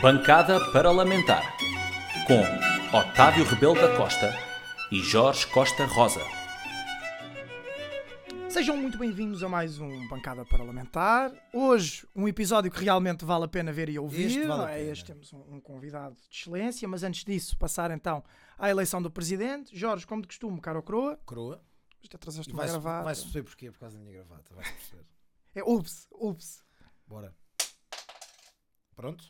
Bancada Parlamentar com Otávio Rebelo da Costa e Jorge Costa Rosa. Sejam muito bem-vindos a mais um Bancada Parlamentar. Hoje, um episódio que realmente vale a pena ver e ouvir. Este vale é? pena. Este temos um, um convidado de excelência, mas antes disso, passar então à eleição do Presidente. Jorge, como de costume, caro Croa, Coroa. já trouxeste E uma vai-se gravata. vai perceber porquê, por causa da minha gravata. Vais perceber. É, ups, ups. Bora. Pronto?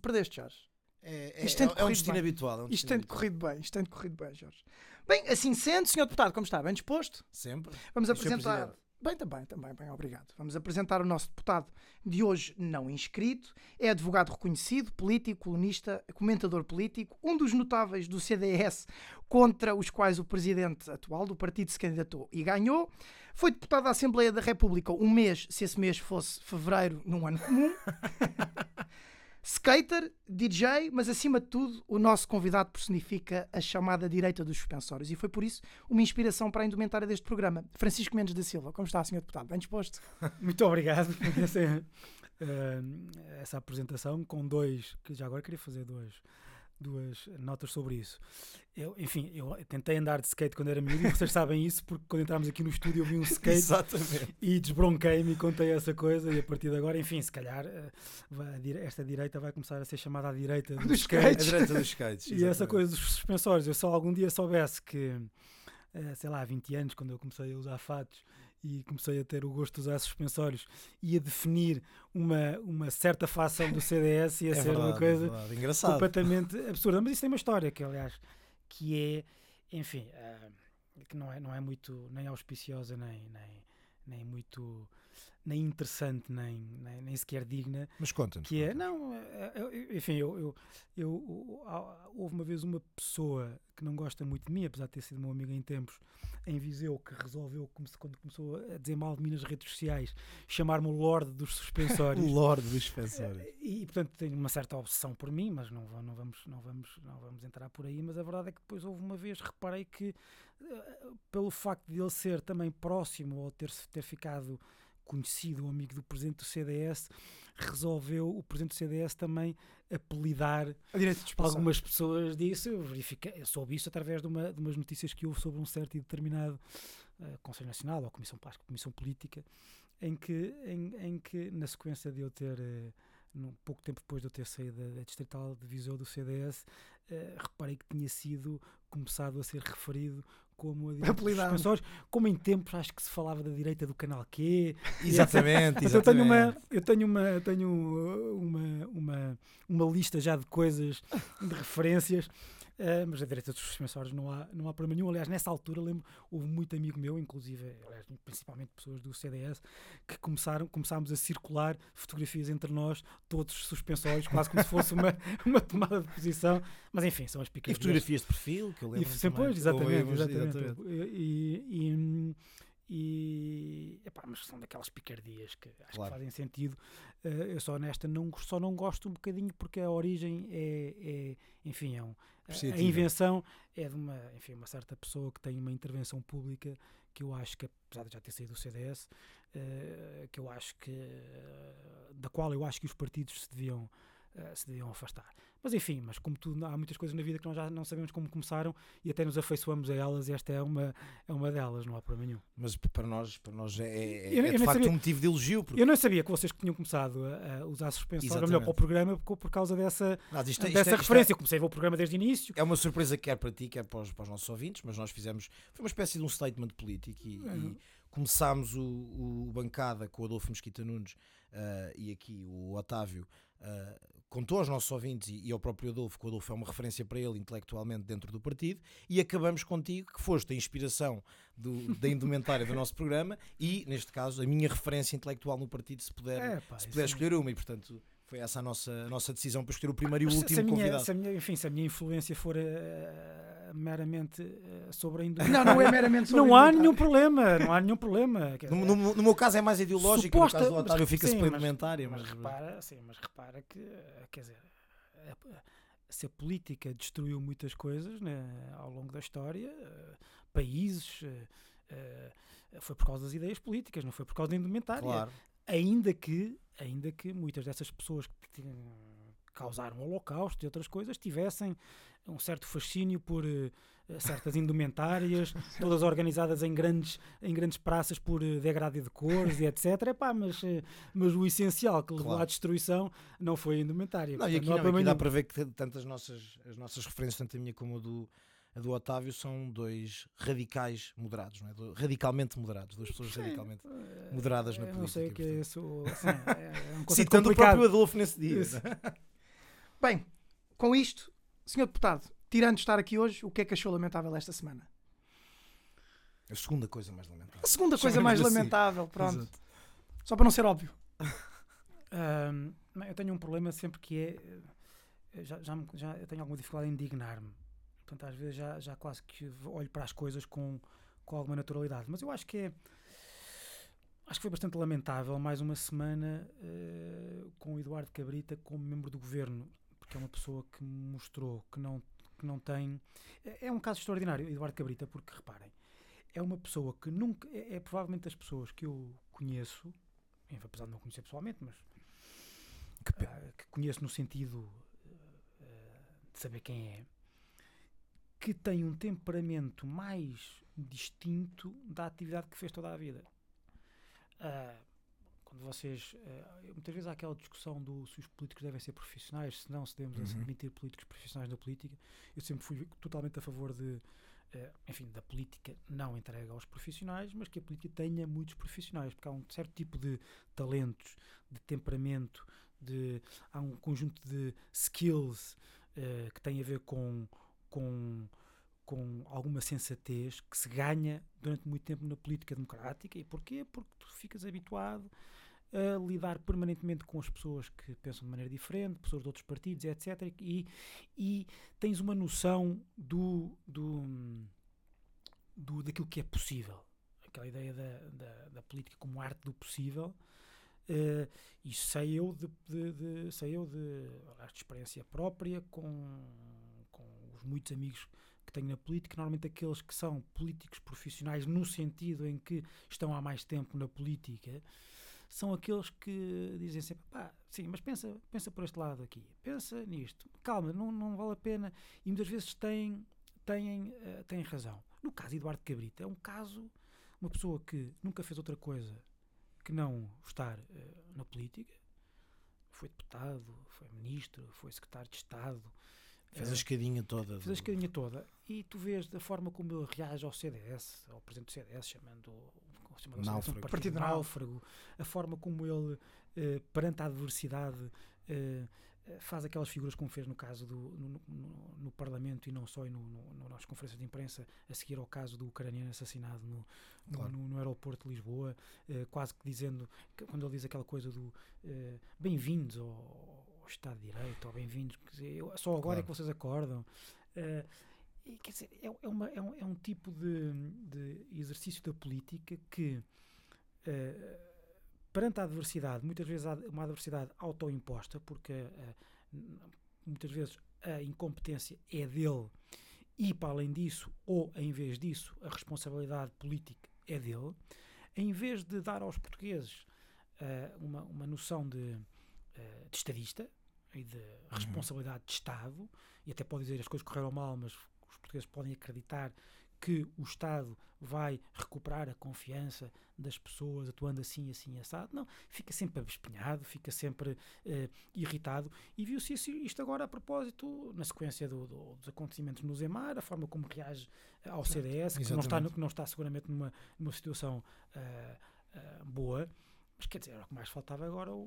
Perdeste, Jorge. É, é, Isto tem é, é um destino bem. habitual. É um Isto tem decorrido bem, isto tem decorrido bem, Jorge. Bem, assim sendo, Sr. Deputado, como está? Bem disposto? Sempre. Vamos E apresentar. Bem, também, também, bem, obrigado. Vamos apresentar o nosso deputado de hoje não inscrito. É advogado reconhecido, político, colunista, comentador político, um dos notáveis do CDS contra os quais o presidente atual do partido se candidatou e ganhou. Foi deputado da Assembleia da República um mês, se esse mês fosse fevereiro, num ano comum. Skater, DJ, mas acima de tudo, o nosso convidado personifica a chamada direita dos suspensórios e foi por isso uma inspiração para a indumentária deste programa. Francisco Mendes da Silva, como está, Sr. Deputado? Bem disposto? Muito obrigado por essa, eh, essa apresentação com dois, que já agora queria fazer dois, duas notas sobre isso. Eu, enfim, eu tentei andar de skate quando era miúdo e vocês sabem isso porque quando entrámos aqui no estúdio eu vi um skate Exatamente. e desbronquei-me e contei essa coisa e a partir de agora, enfim, se calhar eh, esta direita vai começar a ser chamada a direita dos, Dos skates. A direita dos skates. E essa coisa dos suspensórios, eu só algum dia soubesse que, eh, sei lá, há 20 anos, quando eu comecei a usar fatos e comecei a ter o gosto de usar suspensórios, ia definir uma, uma certa facção do CDS, ia É ser verdade, uma coisa é verdade. Engraçado. completamente absurda. Mas isso tem uma história, que aliás, que é, enfim, ah, que não é, não é muito nem auspiciosa, nem, nem, nem muito, nem interessante, nem, nem, nem sequer digna, Mas conta-nos. que é, conta-nos. não, é- é- enfim, eu, eu, eu- houve uma vez uma pessoa que não gosta muito de mim, apesar de ter sido meu amigo em tempos, em Viseu, que resolveu, quando começou a dizer mal de mim nas redes sociais, chamar-me o Lorde dos Suspensórios. O Lorde dos suspensórios. E, portanto tenho uma certa obsessão por mim, mas não, não, vamos, não, vamos, não vamos entrar por aí. Mas a verdade é que depois houve uma vez, reparei que eh, pelo facto de ele ser também próximo ou ter, ter ficado conhecido, um amigo do presidente do CDS, resolveu o presidente do CDS também apelidar algumas pessoas disso. Eu, verifiquei, eu soube isso através de, uma, de umas notícias que houve sobre um certo e determinado eh, Conselho Nacional ou Comissão, acho Comissão Política, em que, em, em que na sequência de eu ter, eh, num- pouco tempo depois de eu ter saído da, da Distrital de Viseu do CDS, eh, reparei que tinha sido começado a ser referido como a direita como em tempos acho que se falava da direita do canal Q, Exatamente, mas eu tenho uma, exatamente. eu tenho uma, eu tenho uma, uma, uma lista já de coisas, de referências, uh, mas a direita dos suspensórios não há, não há problema nenhum. Aliás, nessa altura lembro, houve muito amigo meu, inclusive, aliás, principalmente pessoas do CDS, que começaram, começámos a circular fotografias entre nós, todos suspensórios, quase como se fosse uma, uma tomada de posição. Mas enfim, são as E picadas. fotografias de perfil, que eu E lembro sempre, pois, também. exatamente, Ouvimos, exatamente. E, e, e- epá, mas são daquelas picardias que acho Claro. que fazem sentido. Eh, eu só nesta não, só não gosto um bocadinho porque a origem é, é enfim, é um, a- a invenção é de uma, enfim, uma certa pessoa que tem uma intervenção pública que eu acho que, apesar de já ter saído do CDS, eh, que eu acho que, eh, da qual eu acho que os partidos se deviam, eh, se deviam afastar. Mas enfim, mas como tudo, há muitas coisas na vida que nós já não sabemos como começaram e até nos afeiçoamos a elas e esta é uma, é uma delas, não há problema nenhum. Mas para nós, para nós é, é, Eu- é eu de facto sabia- um motivo de elogio. Porque, Eu não sabia que vocês que tinham começado a, a usar suspensório, ou melhor, para o programa, por, por causa dessa, Nada, isto é- isto dessa é- isto é- referência. Eu comecei a ver o programa desde o início. É uma surpresa quer para ti, quer para os, para os nossos ouvintes, mas nós fizemos. Foi uma espécie de um statement político e, Uhum. e começámos o, o bancada com o Adolfo Mesquita Nunes ah, e aqui o Otávio. ah, contou aos nossos ouvintes e, ao próprio Adolfo, que o Adolfo é uma referência para ele intelectualmente dentro do partido, e acabamos contigo, que foste a inspiração do- da indumentária do nosso programa e, neste caso, a minha referência intelectual no partido, se puder, É, pá, se puder não- escolher uma, e portanto foi essa a nossa, a nossa decisão para escolher o primeiro e o último se a minha, convidado. se a minha- enfim, se a minha influência for eh, meramente eh, sobre a Não, indústria. não é meramente sobre Não há nenhum problema, não há nenhum problema. quer No, dizer, no- no meu caso é mais ideológico, Suposta- no caso do Otávio fica-se sim, pela mas- indumentária. Mas Mas, repara, sim, mas repara que, quer dizer, se a política destruiu muitas coisas né, ao longo da história, países, eh, foi por causa das ideias políticas, não foi por causa da indumentária. claro. Ainda que, ainda que muitas dessas pessoas que causaram o holocausto e outras coisas tivessem um certo fascínio por uh, certas indumentárias, todas organizadas em grandes, em grandes praças por uh, degradê de cores e etc. Epá, mas, uh, mas o essencial que levou claro. à destruição não foi a indumentária. Não, e aqui, não, não, aqui dá para ver que tanto as nossas, as nossas referências, tanto a minha como a do, a do Otávio, são dois radicais moderados, não é? radicalmente moderados, duas pessoas Sim, radicalmente moderadas na política. Não sei o que é isso. Assim, é, é um Citando complicado. o próprio Adolfo nesse dia. Bem, com isto, senhor deputado, tirando de estar aqui hoje, o que é que achou lamentável esta semana? A segunda coisa mais lamentável. A segunda coisa mais assim. lamentável, pronto. Exato. Só para não ser óbvio. um, eu tenho um problema sempre que é. Eh, já, já, já eu tenho alguma dificuldade em indignar-me. Portanto, às vezes já, já quase que olho para as coisas com, com alguma naturalidade. Mas eu acho que é. Acho que foi bastante lamentável mais uma semana uh, com o Eduardo Cabrita como membro do governo que é uma pessoa que mostrou que não, que não tem. É, é um caso extraordinário, Eduardo Cabrita, porque reparem, é uma pessoa que nunca. É, é provavelmente das pessoas que eu conheço, apesar de não conhecer pessoalmente, mas que, uh, que conheço no sentido uh, de saber quem é, que tem um temperamento mais distinto da atividade que fez toda a vida. Uh, quando vocês. Uh, muitas vezes há aquela discussão do se os políticos devem ser profissionais, se não, se devemos uhum. admitir políticos profissionais na política. Eu sempre fui totalmente a favor de. Uh, enfim, da política não entrega aos profissionais, mas que a política tenha muitos profissionais, porque há um certo tipo de talentos, de temperamento, de, há um conjunto de skills que tem a ver com, com, com alguma sensatez que se ganha durante muito tempo na política democrática. E porquê? Porque tu ficas habituado a lidar permanentemente com as pessoas que pensam de maneira diferente, pessoas de outros partidos, etc. E, e tens uma noção do, do, do, daquilo que é possível. Aquela ideia da, da, da política como arte do possível. Uh, e sei eu de, de, de, sei eu de, de experiência própria com, muitos amigos que tenho na política, normalmente aqueles que são políticos profissionais no sentido em que estão há mais tempo na política, são aqueles que dizem sempre, pá, sim, mas pensa, pensa por este lado aqui, pensa nisto, calma, não, não vale a pena, e muitas vezes têm, têm, uh, têm razão. No caso de Eduardo Cabrita, é um caso, uma pessoa que nunca fez outra coisa que não estar uh, na política, foi deputado, foi ministro, foi secretário de Estado. Fez a escadinha toda. Fez a escadinha toda. E tu vês da forma como ele reage ao CDS, ao presidente do CDS, chamando chamado náufrago. Partido Náufrago, a forma como ele, uh, perante a adversidade, uh, faz aquelas figuras como fez no caso do no, no, no Parlamento e não só e no, no, nas conferências de imprensa a seguir ao caso do ucraniano assassinado no, claro. no, aeroporto de Lisboa, uh, quase que dizendo, que, quando ele diz aquela coisa do uh, bem-vindos ao, ao, Estado de Direito, ou bem-vindos, só agora claro. é que vocês acordam. Uh, e, quer dizer, é, é, uma, é, um, é um tipo de, de exercício da política que, uh, perante a adversidade, muitas vezes uma adversidade autoimposta, porque uh, muitas vezes a incompetência é dele e, para além disso, ou em vez disso, a responsabilidade política é dele, em vez de dar aos portugueses uh, uma, uma noção de, de estadista e de uhum. responsabilidade de Estado, e até pode dizer as coisas correram mal, mas portugueses podem acreditar que o Estado vai recuperar a confiança das pessoas atuando assim, assim, assado. Não, fica sempre abespinhado, fica sempre uh, irritado. E viu-se isto agora a propósito, na sequência do, do, dos acontecimentos no Zemar, a forma como reage ao CDS, que não, está, que não está seguramente numa, numa situação uh, uh, boa. Mas quer dizer, era o que mais faltava agora o,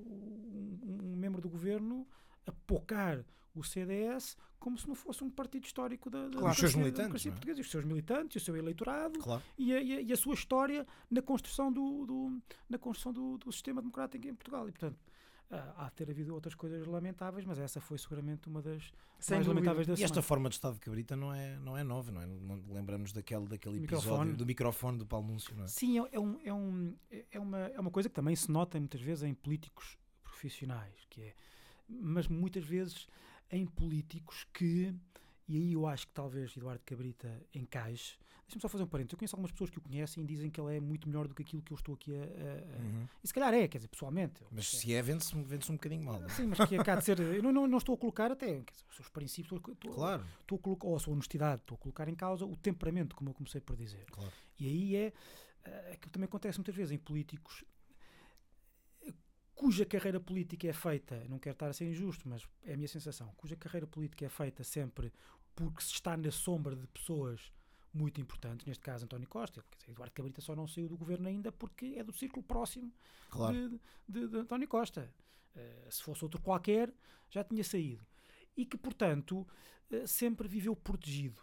um, um membro do governo apocar o CDS como se não fosse um partido histórico da, da, claro. seus militantes, é? portuguesa, os seus militantes, o seu eleitorado claro. e, a, e, a, e, a, sua história na construção do, do na construção do, do, sistema democrático em Portugal. E, portanto, há de ter havido outras coisas lamentáveis, mas essa foi seguramente uma das Sem mais lamentáveis da E esta forma de Estado de Cabrita não é, não é nova, não é? Lembramos daquele, daquele episódio microfone. do microfone do Paulo Núncio, não é? Sim, é, é, um, é, um, é, uma, é uma coisa que também se nota muitas vezes em políticos profissionais, que é, mas muitas vezes em políticos que, e aí eu acho que talvez Eduardo Cabrita encaixe, Deixa-me só fazer um parênteses. Eu conheço algumas pessoas que o conhecem e dizem que ele é muito melhor do que aquilo que eu estou aqui a. a- a- Uhum. E se calhar é, quer dizer, pessoalmente. Mas se é, vende-se vende um bocadinho mal. é? Sim, mas que acaba de ser. Eu não, não, não estou a colocar até. Quer dizer, os seus princípios. Estou, estou, Claro, estou a colocar, ou a sua honestidade, estou a colocar em causa o temperamento, como eu comecei por dizer. claro. E aí é eh, aquilo que também acontece muitas vezes em políticos cuja carreira política é feita, não quero estar a ser injusto, mas é a minha sensação, cuja carreira política é feita sempre porque se está na sombra de pessoas muito importantes, neste caso António Costa, Eduardo Cabrita só não saiu do governo ainda porque é do círculo próximo claro. de, de- de António Costa. Eh, se fosse outro qualquer, já tinha saído. E que, portanto, eh, sempre viveu protegido.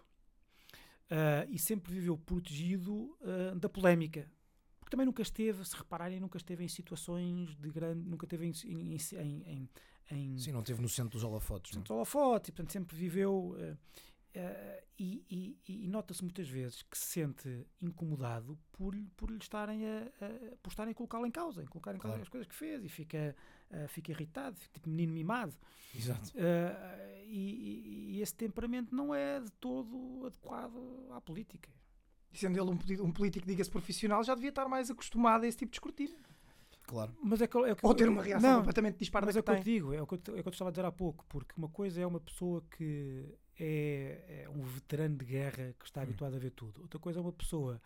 Ah, e sempre viveu protegido da polémica. Porque também nunca esteve, se repararem, nunca esteve em situações de grande. Nunca esteve em. em, em, em, Sim, não teve no centro dos holofotes. não? é? Portanto, holofote, e, portanto, sempre viveu. eh, eh, e e- e nota-se muitas vezes que se sente incomodado por, lhe- por lhe estarem a, a- por estarem a colocá-lo em causa, em colocar em causa Claro. as coisas que fez e fica, eh, fica irritado, fica tipo menino mimado. Exato. E, e- e esse temperamento não é de todo adequado à política. E sendo ele um, um político, diga-se profissional, já devia estar mais acostumado a esse tipo de escrutínio. Claro. Mas é que, é que Ou ter uma reação não, completamente disparada Mas é o que eu te digo, é o que eu, te- é o que eu te estava a dizer há pouco, porque uma coisa é uma pessoa que é, é um veterano de guerra que está Hum. habituado a ver tudo. Outra coisa é uma pessoa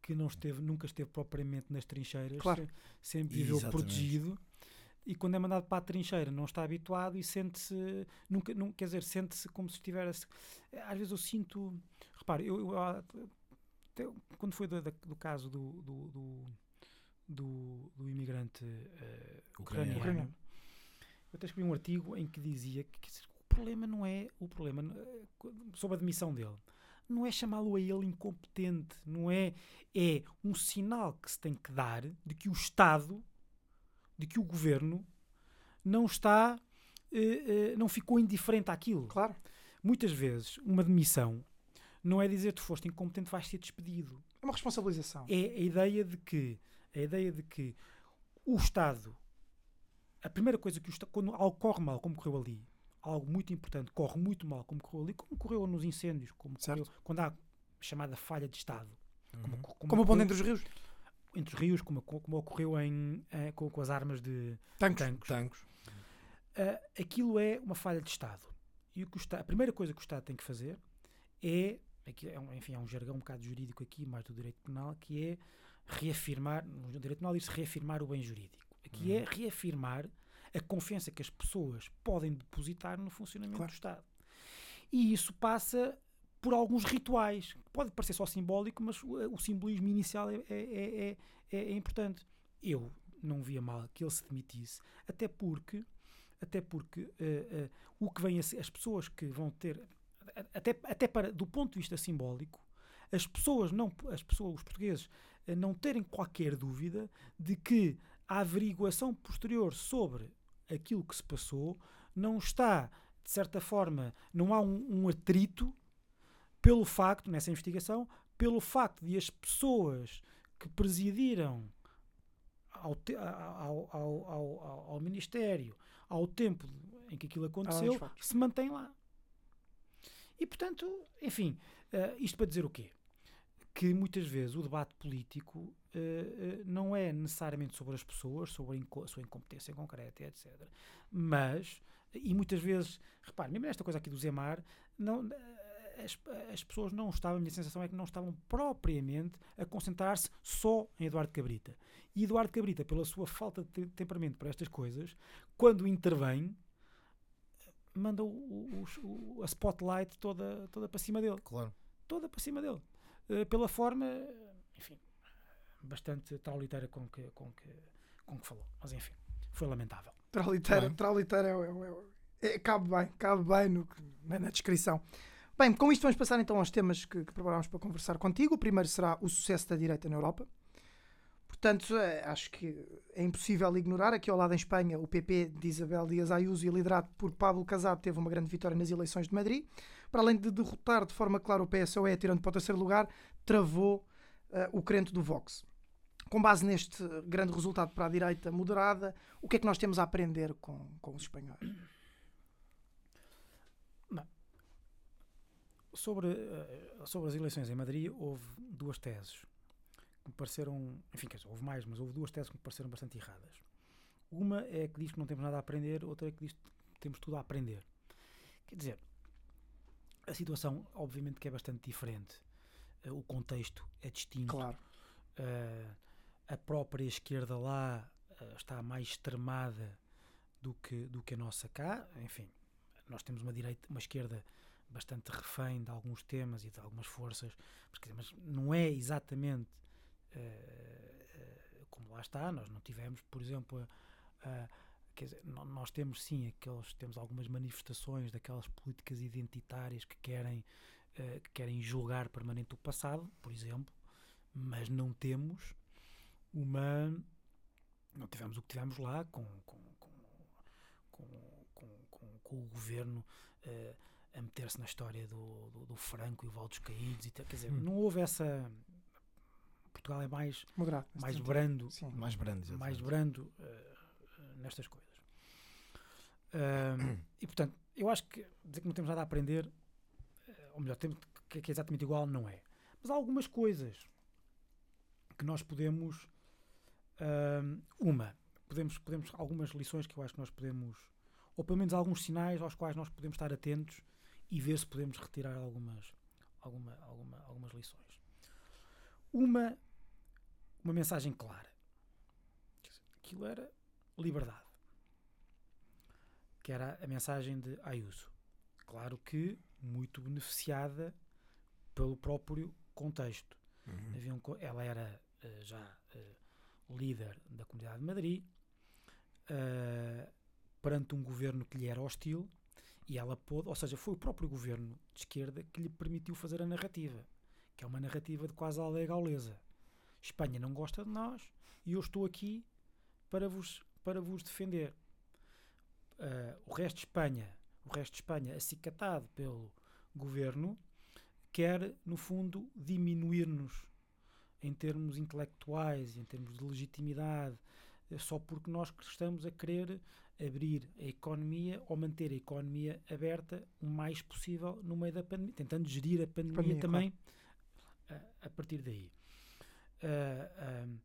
que não esteve, nunca esteve propriamente nas trincheiras, Claro. se- sempre viveu Exatamente. protegido. E quando é mandado para a trincheira não está habituado e sente-se, nunca, não, quer dizer, sente-se como se estivesse. Às vezes eu sinto, repare, eu, eu, até quando foi do, do caso do, do, do, do, do imigrante eh, Ucraniano. ucraniano, eu até escrevi um artigo em que dizia que dizer, o problema não é o problema eh, sobre a demissão dele. Não é chamá-lo a ele incompetente, não é é um sinal que se tem que dar de que o Estado, de que o governo não está eh, eh, não ficou indiferente àquilo. Claro. Muitas vezes uma demissão não é dizer tu foste incompetente vais ser despedido É uma responsabilização. é a ideia de que a ideia de que o Estado a primeira coisa que o Estado, quando algo corre mal como correu ali algo muito importante corre muito mal como correu ali como correu nos incêndios como correu, quando há chamada falha de Estado como, Uhum. como Como o ocorreu ponto entre os rios. entre os rios como, como ocorreu em, eh, com, com as armas de Tanques. tanques Tancos. Ah, aquilo é uma falha de Estado. E o que o a primeira coisa que o Estado tem que fazer é, aqui é um, enfim, é um jargão um bocado jurídico aqui, mais do direito penal, que é reafirmar, no direito penal diz reafirmar o bem jurídico. Aqui é reafirmar a confiança que as pessoas podem depositar no funcionamento Claro. do Estado. E isso passa por alguns rituais. Pode parecer só simbólico, mas o, o simbolismo inicial é, é, é, é- é importante. Eu não via mal que ele se demitisse, até porque até porque eh, eh, o que vem a ser, as pessoas que vão ter até, até para do ponto de vista simbólico as pessoas não as pessoas os portugueses eh, não terem qualquer dúvida de que a averiguação posterior sobre aquilo que se passou não está de certa forma não há um, um atrito pelo facto nessa investigação pelo facto de as pessoas que presidiram ao, te- ao, ao, ao, ao, Ministério ao tempo em que aquilo aconteceu, se mantém lá. E, portanto, enfim, eh, isto para dizer o quê? Que muitas vezes o debate político eh, não é necessariamente sobre as pessoas, sobre a, inco- sua incompetência concreta, etc. Mas, e muitas vezes, repare, mesmo nesta coisa aqui do Zemar, não, as, as pessoas não estavam, a minha sensação é que não estavam propriamente a concentrar-se só em Eduardo Cabrita. E Eduardo Cabrita, pela sua falta de te- temperamento para estas coisas, quando intervém, manda o, o- o- a spotlight toda, toda para cima dele. Claro. Toda para cima dele. Eh, pela forma, enfim, bastante trauliteira com que, com, que, com que falou. Mas enfim, foi lamentável. Traliteira, Bem. traliteira é, é- é- é- cabe bem, cabe bem no na, na descrição. Bem, com isto vamos passar então aos temas que, que preparámos para conversar contigo. O primeiro será o sucesso da direita na Europa. Portanto, eh, acho que é impossível ignorar. Aqui ao lado em Espanha, o PP de Isabel Dias Ayuso, liderado por Pablo Casado, teve uma grande vitória nas eleições de Madrid. Para além de derrotar de forma clara o PSOE, tirando para o terceiro lugar, travou eh, o crente do Vox. Com base neste grande resultado para a direita moderada, o que é que nós temos a aprender com, com os espanhóis? sobre, uh, sobre as eleições em Madrid, houve duas teses que me pareceram. Enfim, quer dizer, houve mais, mas houve duas teses que me pareceram bastante erradas. Uma é que diz que não temos nada a aprender, outra é que diz que temos tudo a aprender. Quer dizer, a situação, obviamente, que é bastante diferente. Uh, o contexto é distinto. Claro. Uh, a própria esquerda lá uh, está mais extremada do que, do que a nossa cá. Enfim, nós temos uma direita, uma esquerda bastante refém de alguns temas e de algumas forças, mas, mas não é exatamente como lá está. Nós não tivemos, por exemplo, a, a quer dizer, nós temos sim aqueles, temos algumas manifestações daquelas políticas identitárias que querem, uh, que querem julgar permanente o passado, por exemplo, mas não temos uma não tivemos o que tivemos lá com, com, com, com, com o governo uh, a meter-se na história do, do, do, Franco e o Val dos Caídos e quer dizer, hum. não houve essa Portugal é mais Moderado, mais brando sim. mais brando mais brando uh, nestas coisas. Uh, e portanto, eu acho que dizer que não temos nada a aprender, eh, ou melhor, temos, que é exatamente igual, não é. Mas há algumas coisas que nós podemos. Uh, uma, podemos, podemos, algumas lições que eu acho que nós podemos, ou pelo menos alguns sinais aos quais nós podemos estar atentos e ver se podemos retirar algumas, alguma, alguma, algumas lições. Uma, uma mensagem clara. Aquilo era liberdade. Que era a mensagem de Ayuso. Claro que muito beneficiada pelo próprio contexto. Uhum. Um, ela era uh, já uh, líder da Comunidade de Madrid, uh, perante um governo que lhe era hostil, e ela pôde, ou seja, foi o próprio governo de esquerda que lhe permitiu fazer a narrativa, que é uma narrativa de quase aldeia gaulesa. Espanha não gosta de nós e eu estou aqui para vos para vos defender. Uh, o resto de Espanha, o resto de Espanha acicatado pelo governo, quer, no fundo, diminuir-nos em termos intelectuais, em termos de legitimidade, só porque nós estamos a querer abrir a economia ou manter a economia aberta o mais possível no meio da pandemia, tentando gerir a pandemia, pandemia também claro. A, a, partir daí. Uh,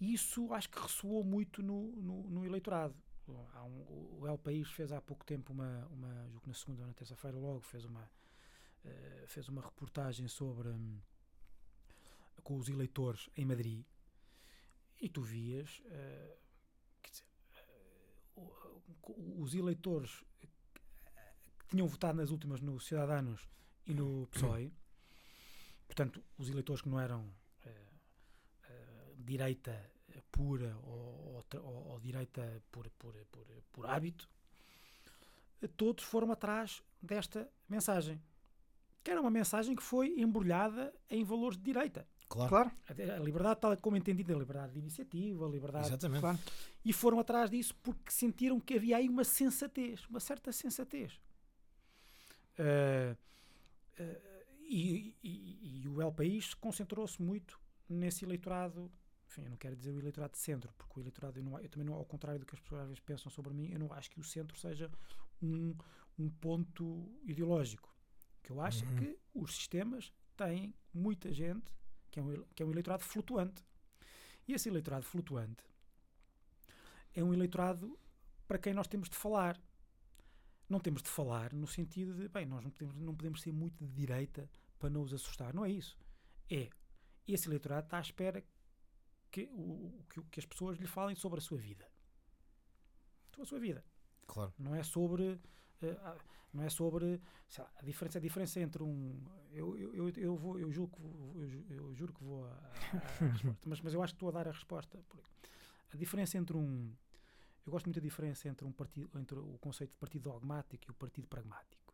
isso acho que ressoou muito no, no, no eleitorado. Um, o El País fez há pouco tempo uma, uma julgo na segunda ou na terça-feira logo, fez uma, uh, fez uma reportagem sobre um, com os eleitores em Madrid e tu vias uh, dizer, uh, os eleitores que tinham votado nas últimas no Cidadanos e no PSOE, portanto, os eleitores que não eram direita pura ou, ou, ou direita por, por, por, por hábito, todos foram atrás desta mensagem. Que era uma mensagem que foi embrulhada em valores de direita. Claro. claro. A, liberdade tal como entendida, a liberdade de iniciativa, a liberdade... Exatamente. Claro. E foram atrás disso porque sentiram que havia aí uma sensatez, uma certa sensatez. Uh, uh, e, e, e, o El País concentrou-se muito nesse eleitorado enfim, eu não quero dizer o eleitorado de centro, porque o eleitorado, eu, não, eu também não, ao contrário do que as pessoas às vezes pensam sobre mim, eu não acho que o centro seja um, um ponto ideológico. O que eu acho é uhum. é que os sistemas têm muita gente que é, um, que é um eleitorado flutuante. E esse eleitorado flutuante é um eleitorado para quem nós temos de falar. Não temos de falar no sentido de, bem, nós não podemos, não podemos ser muito de direita para não os assustar. Não é isso. É, esse eleitorado está à espera que, o, que, que as pessoas lhe falem sobre a sua vida. Sobre a sua vida. Claro. Não é sobre. Uh, não é sobre lá, a diferença a diferença entre um eu, eu, eu, vou eu juro que vou, eu, eu juro que vou a, a, a resposta mas, mas eu acho que estou a dar a resposta a diferença entre um eu gosto muito da diferença entre um partido entre o conceito de partido dogmático e o partido pragmático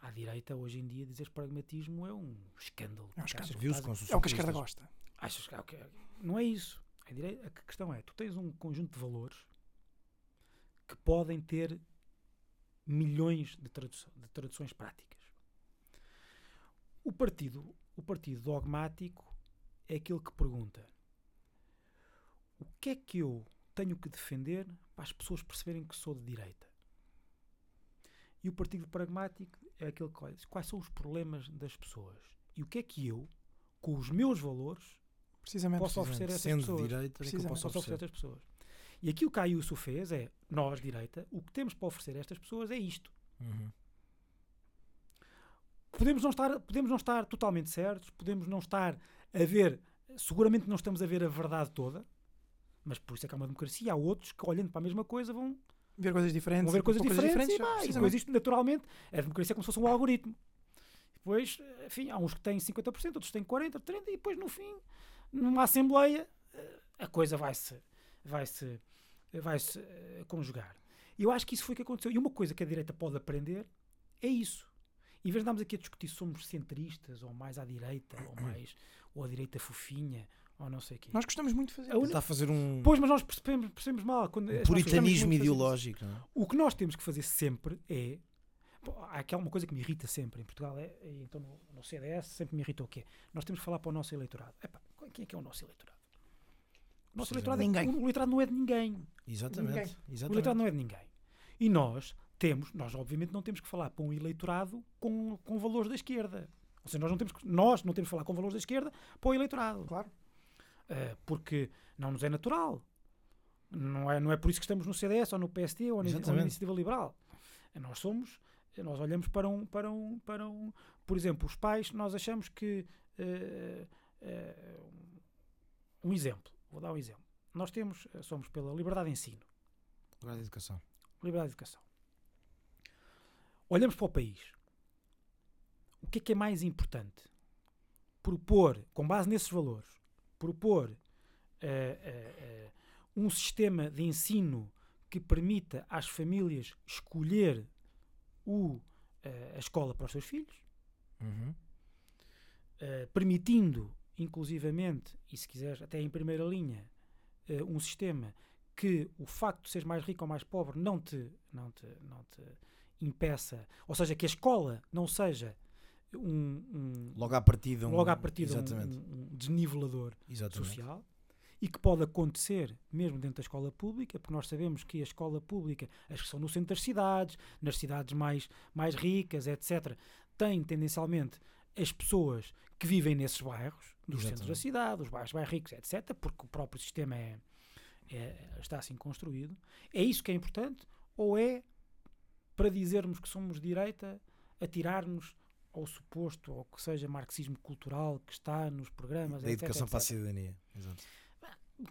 à direita hoje em dia dizer pragmatismo é um escândalo é um escândalo é o que a esquerda gosta Achas que okay, não é isso. A, direita, a questão é, tu tens um conjunto de valores que podem ter milhões de, tradução, de traduções práticas. O partido, o partido dogmático é aquele que pergunta o que é que eu tenho que defender para as pessoas perceberem que sou de direita? E o partido pragmático é aquele que olha, quais são os problemas das pessoas e o que é que eu, com os meus valores, Precisamente. posso oferecer a essas Sendo pessoas. direita, é que eu posso oferecer a estas pessoas. E aquilo que a Ayuso fez é, nós, direita, o que temos para oferecer a estas pessoas é isto. Uhum. Podemos não estar, podemos não estar totalmente certos, podemos não estar a ver, seguramente não estamos a ver a verdade toda, mas por isso é que há uma democracia. Há outros que, olhando para a mesma coisa, vão, Ver coisas diferentes. vão ver e coisas pôr diferentes, e, pá, e depois isto naturalmente, a democracia é como se fosse um algoritmo. Depois, enfim, há uns que têm 50%, outros têm 40%, 30%, e depois no fim, numa Assembleia, eh, a coisa vai-se vai -se, vai -se, eh, conjugar. E eu acho que isso foi o que aconteceu. E uma coisa que a direita pode aprender é isso. Em vez de andarmos aqui a discutir se somos centristas, ou mais à direita, ou mais ou a direita fofinha, ou não sei o quê. Nós gostamos muito de fazer. A única- Está a fazer um Pois, mas nós percebemos, percebemos mal. Quando, gostamos puritanismo ideológico. Não é? O que nós temos que fazer sempre é. Pô, Há aquela uma coisa que me irrita sempre em Portugal, é, e então no, no CDS sempre me irrita o quê? Nós temos que falar para o nosso eleitorado. Epá, quem é que é o nosso eleitorado? O nosso eleitorado, é, Ninguém. o eleitorado não é de ninguém. Exatamente. Ninguém. O exatamente. eleitorado não é de ninguém. E nós temos, nós obviamente não temos que falar para um eleitorado com, com valores da esquerda. Ou seja, nós não temos que, nós não temos que falar com valores da esquerda para o eleitorado. Claro. Uh, porque não nos é natural. Não é, não é por isso que estamos no CDS ou no PSD ou na, ou na. Iniciativa Liberal. Nós somos, nós olhamos para um, para um, para um, por exemplo, os pais, nós achamos que, uh, uh, um exemplo, vou dar um exemplo. Nós temos, somos pela liberdade de ensino, Agora a educação. liberdade de educação. Olhamos para o país. O que é que é mais importante? Propor, com base nesses valores, propor eh, eh, um sistema de ensino que permita às famílias escolher o, a escola para os seus filhos, Uhum. permitindo, inclusivamente, e se quiseres, até em primeira linha, um sistema que o facto de seres mais rico ou mais pobre não te, não te, não te impeça, ou seja, que a escola não seja um, um- Logo à partida. Um, logo à partida um- desnivelador exatamente. social e que pode acontecer mesmo dentro da escola pública, porque nós sabemos que a escola pública, as que são no centro das cidades, nas cidades mais, mais ricas, etc., têm tendencialmente as pessoas que vivem nesses bairros, dos centros da cidade, os bairros mais ricos, etc., porque o próprio sistema é, é- está assim construído. É isso que é importante? Ou é para dizermos que somos direita, atirar-nos ao suposto, ou que seja marxismo cultural que está nos programas, Da etc, educação para a etc. cidadania. Exato.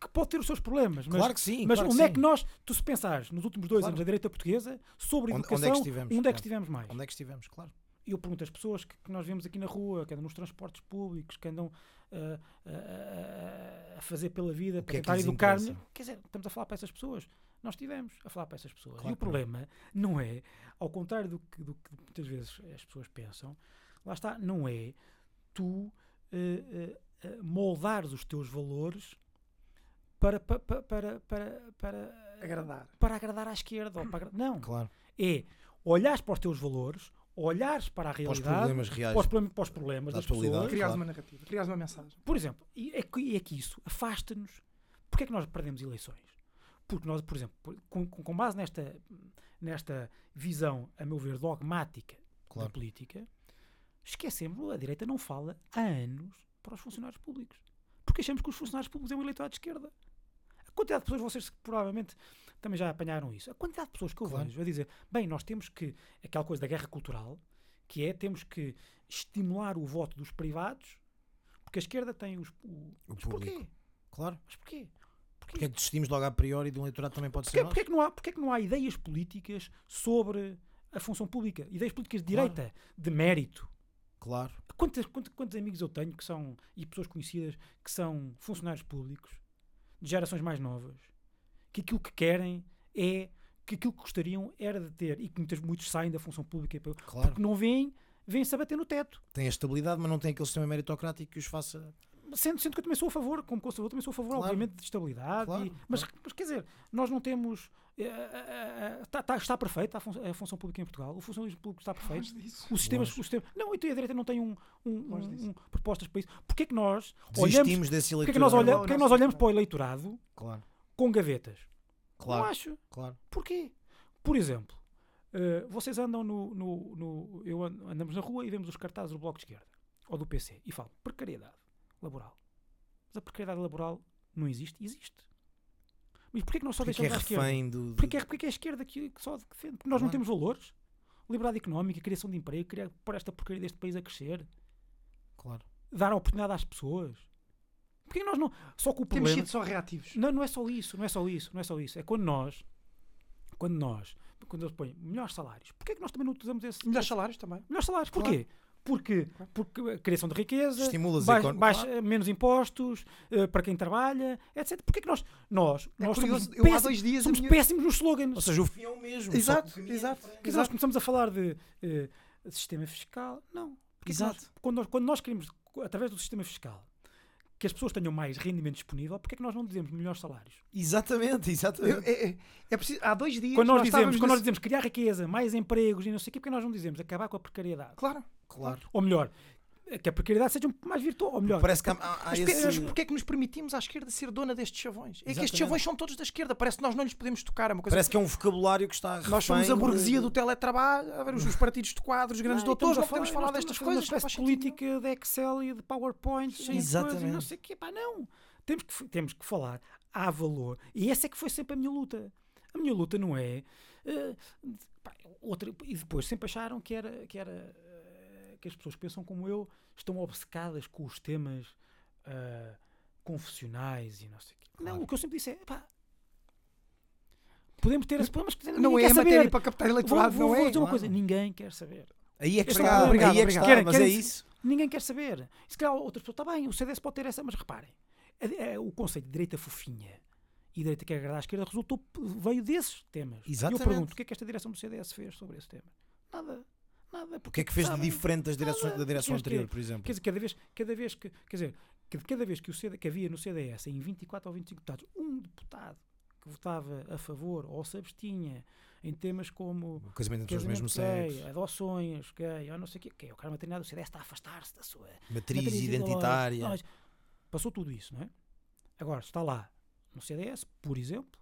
que pode ter os seus problemas, mas, claro que sim. mas claro onde é que nós, tu se pensares nos últimos dois Claro. anos da direita portuguesa, sobre educação, onde é que estivemos? onde é que Claro. estivemos mais? Onde é que estivemos? Claro. E eu pergunto às pessoas que, que nós vemos aqui na rua, que andam nos transportes públicos, que andam ah, ah, ah, a fazer pela vida, para é tentar lhes educar interessa? Quer dizer, estamos a falar para essas pessoas. Nós estivemos a falar para essas pessoas. Claro e o problema não é, ao contrário do que, do que muitas vezes as pessoas pensam, lá está, não é tu eh, eh, eh, moldares os teus valores para, pa- pa- para, para, para, Agradar. para agradar à esquerda. Ou para, não, Claro. é olhares para os teus valores, olhares para a Para os realidade, problemas reais. para os, para os problemas da das pessoas. Criares claro. uma narrativa, criares uma mensagem. Por exemplo, e é que, e é que isso afasta-nos. Porquê é que nós perdemos eleições? Porque nós, por exemplo, com, com- base nesta, nesta visão, a meu ver, dogmática da Claro. política, esquecemos, a direita não fala há anos para os funcionários públicos. Porque achamos que os funcionários públicos é um eleitorado de esquerda. A quantidade de pessoas, vocês provavelmente também já apanharam isso, a quantidade de pessoas que eu Claro. vejo a dizer, bem, nós temos que, aquela coisa da guerra cultural, que é, temos que estimular o voto dos privados, porque a esquerda tem os... O, O mas público. porquê? Claro. Mas porquê? Porquê? Porque é que desistimos logo a priori de um eleitorado também pode Porquê, ser porquê que não há, porquê que não há ideias políticas sobre a função pública? Ideias políticas de Claro. direita, de mérito. Claro. Quantos, quantos, quantos amigos eu tenho que são, e pessoas conhecidas que são funcionários públicos, de gerações mais novas, que aquilo que querem é que aquilo que gostariam era de ter, e que muitos, muitos saem da função pública Claro. porque não veem, vêm-se a bater no teto. Tem a estabilidade, mas não tem aquele sistema meritocrático que os faça. Sendo, sendo que eu também sou a favor, como conservador, também sou a favor, Claro. obviamente, de estabilidade. Claro, e- mas, mas quer dizer, nós não temos. eh, eh, eh, tá- tá- está perfeita a, fun- a função pública em Portugal. O funcionalismo público está perfeito. Os sistemas, Longe. os sistemas. Não, então a direita não tem um, um- um- um- propostas para isso. Porquê é que nós olhamos, desse porquê é eleitorado. que nós, olha, Não, porquê é que não, nós olhamos não. para o eleitorado Claro. com gavetas? Não Claro. acho. Claro. Porquê? Por exemplo, Uh, vocês andam no, no, no- eu an- andamos na rua e vemos os cartazes do Bloco de Esquerda ou do PC e falam precariedade laboral. Mas a precariedade laboral não existe? Existe. Mas porquê que nós só Porque é deixamos à esquerda? refém do. Porquê, é- porquê é a esquerda que, que só defende? Porque nós não Claro. temos valores? Liberdade económica, criação de emprego, criar, pôr esta porcaria deste país a crescer, Claro. dar oportunidade às pessoas. Porquê que nós não. Só que o Temos problema. sido só reativos. Não, não é só isso, não é só isso, não é só isso. É quando nós, quando nós, quando eles põem melhores salários, porquê é que nós também não utilizamos esse. Melhores salários também. melhores salários? Porquê? Porque, porque criação de riqueza, Estimulas a baixa- economia. baixa- menos impostos eh, para quem trabalha, etc. Porquê que nós, nós, É nós curioso, somos, péssimos, dois dias somos minha- péssimos nos slogans? Ou seja, o fim é o mesmo. Exato, é exato. dizer, nós começamos a falar de eh, sistema fiscal. Não. Porque é que nós- Exato. quando, nós, quando nós queremos, através do sistema fiscal, que as pessoas tenham mais rendimento disponível, porque é que nós não dizemos melhores salários? Exatamente, exatamente. é, é- é preciso, há dois dias Quando nós, nós dizemos, quando nós nesse- dizemos criar riqueza, mais empregos e não sei o quê, porque nós não dizemos acabar com a precariedade? Claro. Claro. Ou melhor, que a precariedade seja um mais virtuosa. Ou melhor, Parece que há, há, Mas porquê, esse. mas porquê é que nos permitimos à esquerda ser dona destes chavões? É que estes Exatamente. chavões são todos da esquerda. Parece que nós não lhes podemos tocar. É uma coisa Parece que é um vocabulário que está. Nós somos a burguesia do teletrabalho, a ver os, os partidos de quadros, os grandes Não, doutores, não podemos falar destas coisas. Uma sentido política de Excel e de PowerPoint coisas e Exatamente. não sei o quê. Pá, não. Temos que, temos que falar. Há valor. E essa é que foi sempre a minha luta. A minha luta não é. eh, pá, outra, e depois sempre acharam que era. Que era que as pessoas pensam como eu estão obcecadas com os temas ah, confessionais e não sei o quê. Não, Claro. o que eu sempre disse é. Pá, podemos ter esse problema, mas Não é quer matéria saber. para captar Vou, eleitorado, vou, não vou é? dizer uma Claro. coisa: ninguém quer saber. Aí é que está, obrigado, aí é que está, Querem- mas é querem- isso. Ninguém quer saber. E se calhar outras pessoas, está bem, o CDS pode ter essa, mas reparem, a- o conceito de direita fofinha e direita que agradar à esquerda resultou, veio desses temas. E Exatamente. eu pergunto, o que é que esta direção do CDS fez sobre esse tema? Nada. Nada. O que é que fez de sabem, diferente das direções, Nada. da direção Queres anterior, por exemplo? Quer dizer, cada vez, cada vez que, quer dizer, que cada vez que, o CD, que havia no CDS, em 24 ou 25 deputados, um deputado que votava a favor ou se abstinha em temas como O casamento entre os casamento mesmos gay, sexos, adoções, gay, ou não sei o quê, que é o cara maternidade, o CDS está a afastar-se da sua matriz matriz identitária. Não, Passou tudo isso, não é? Agora, está lá no CDS, por exemplo,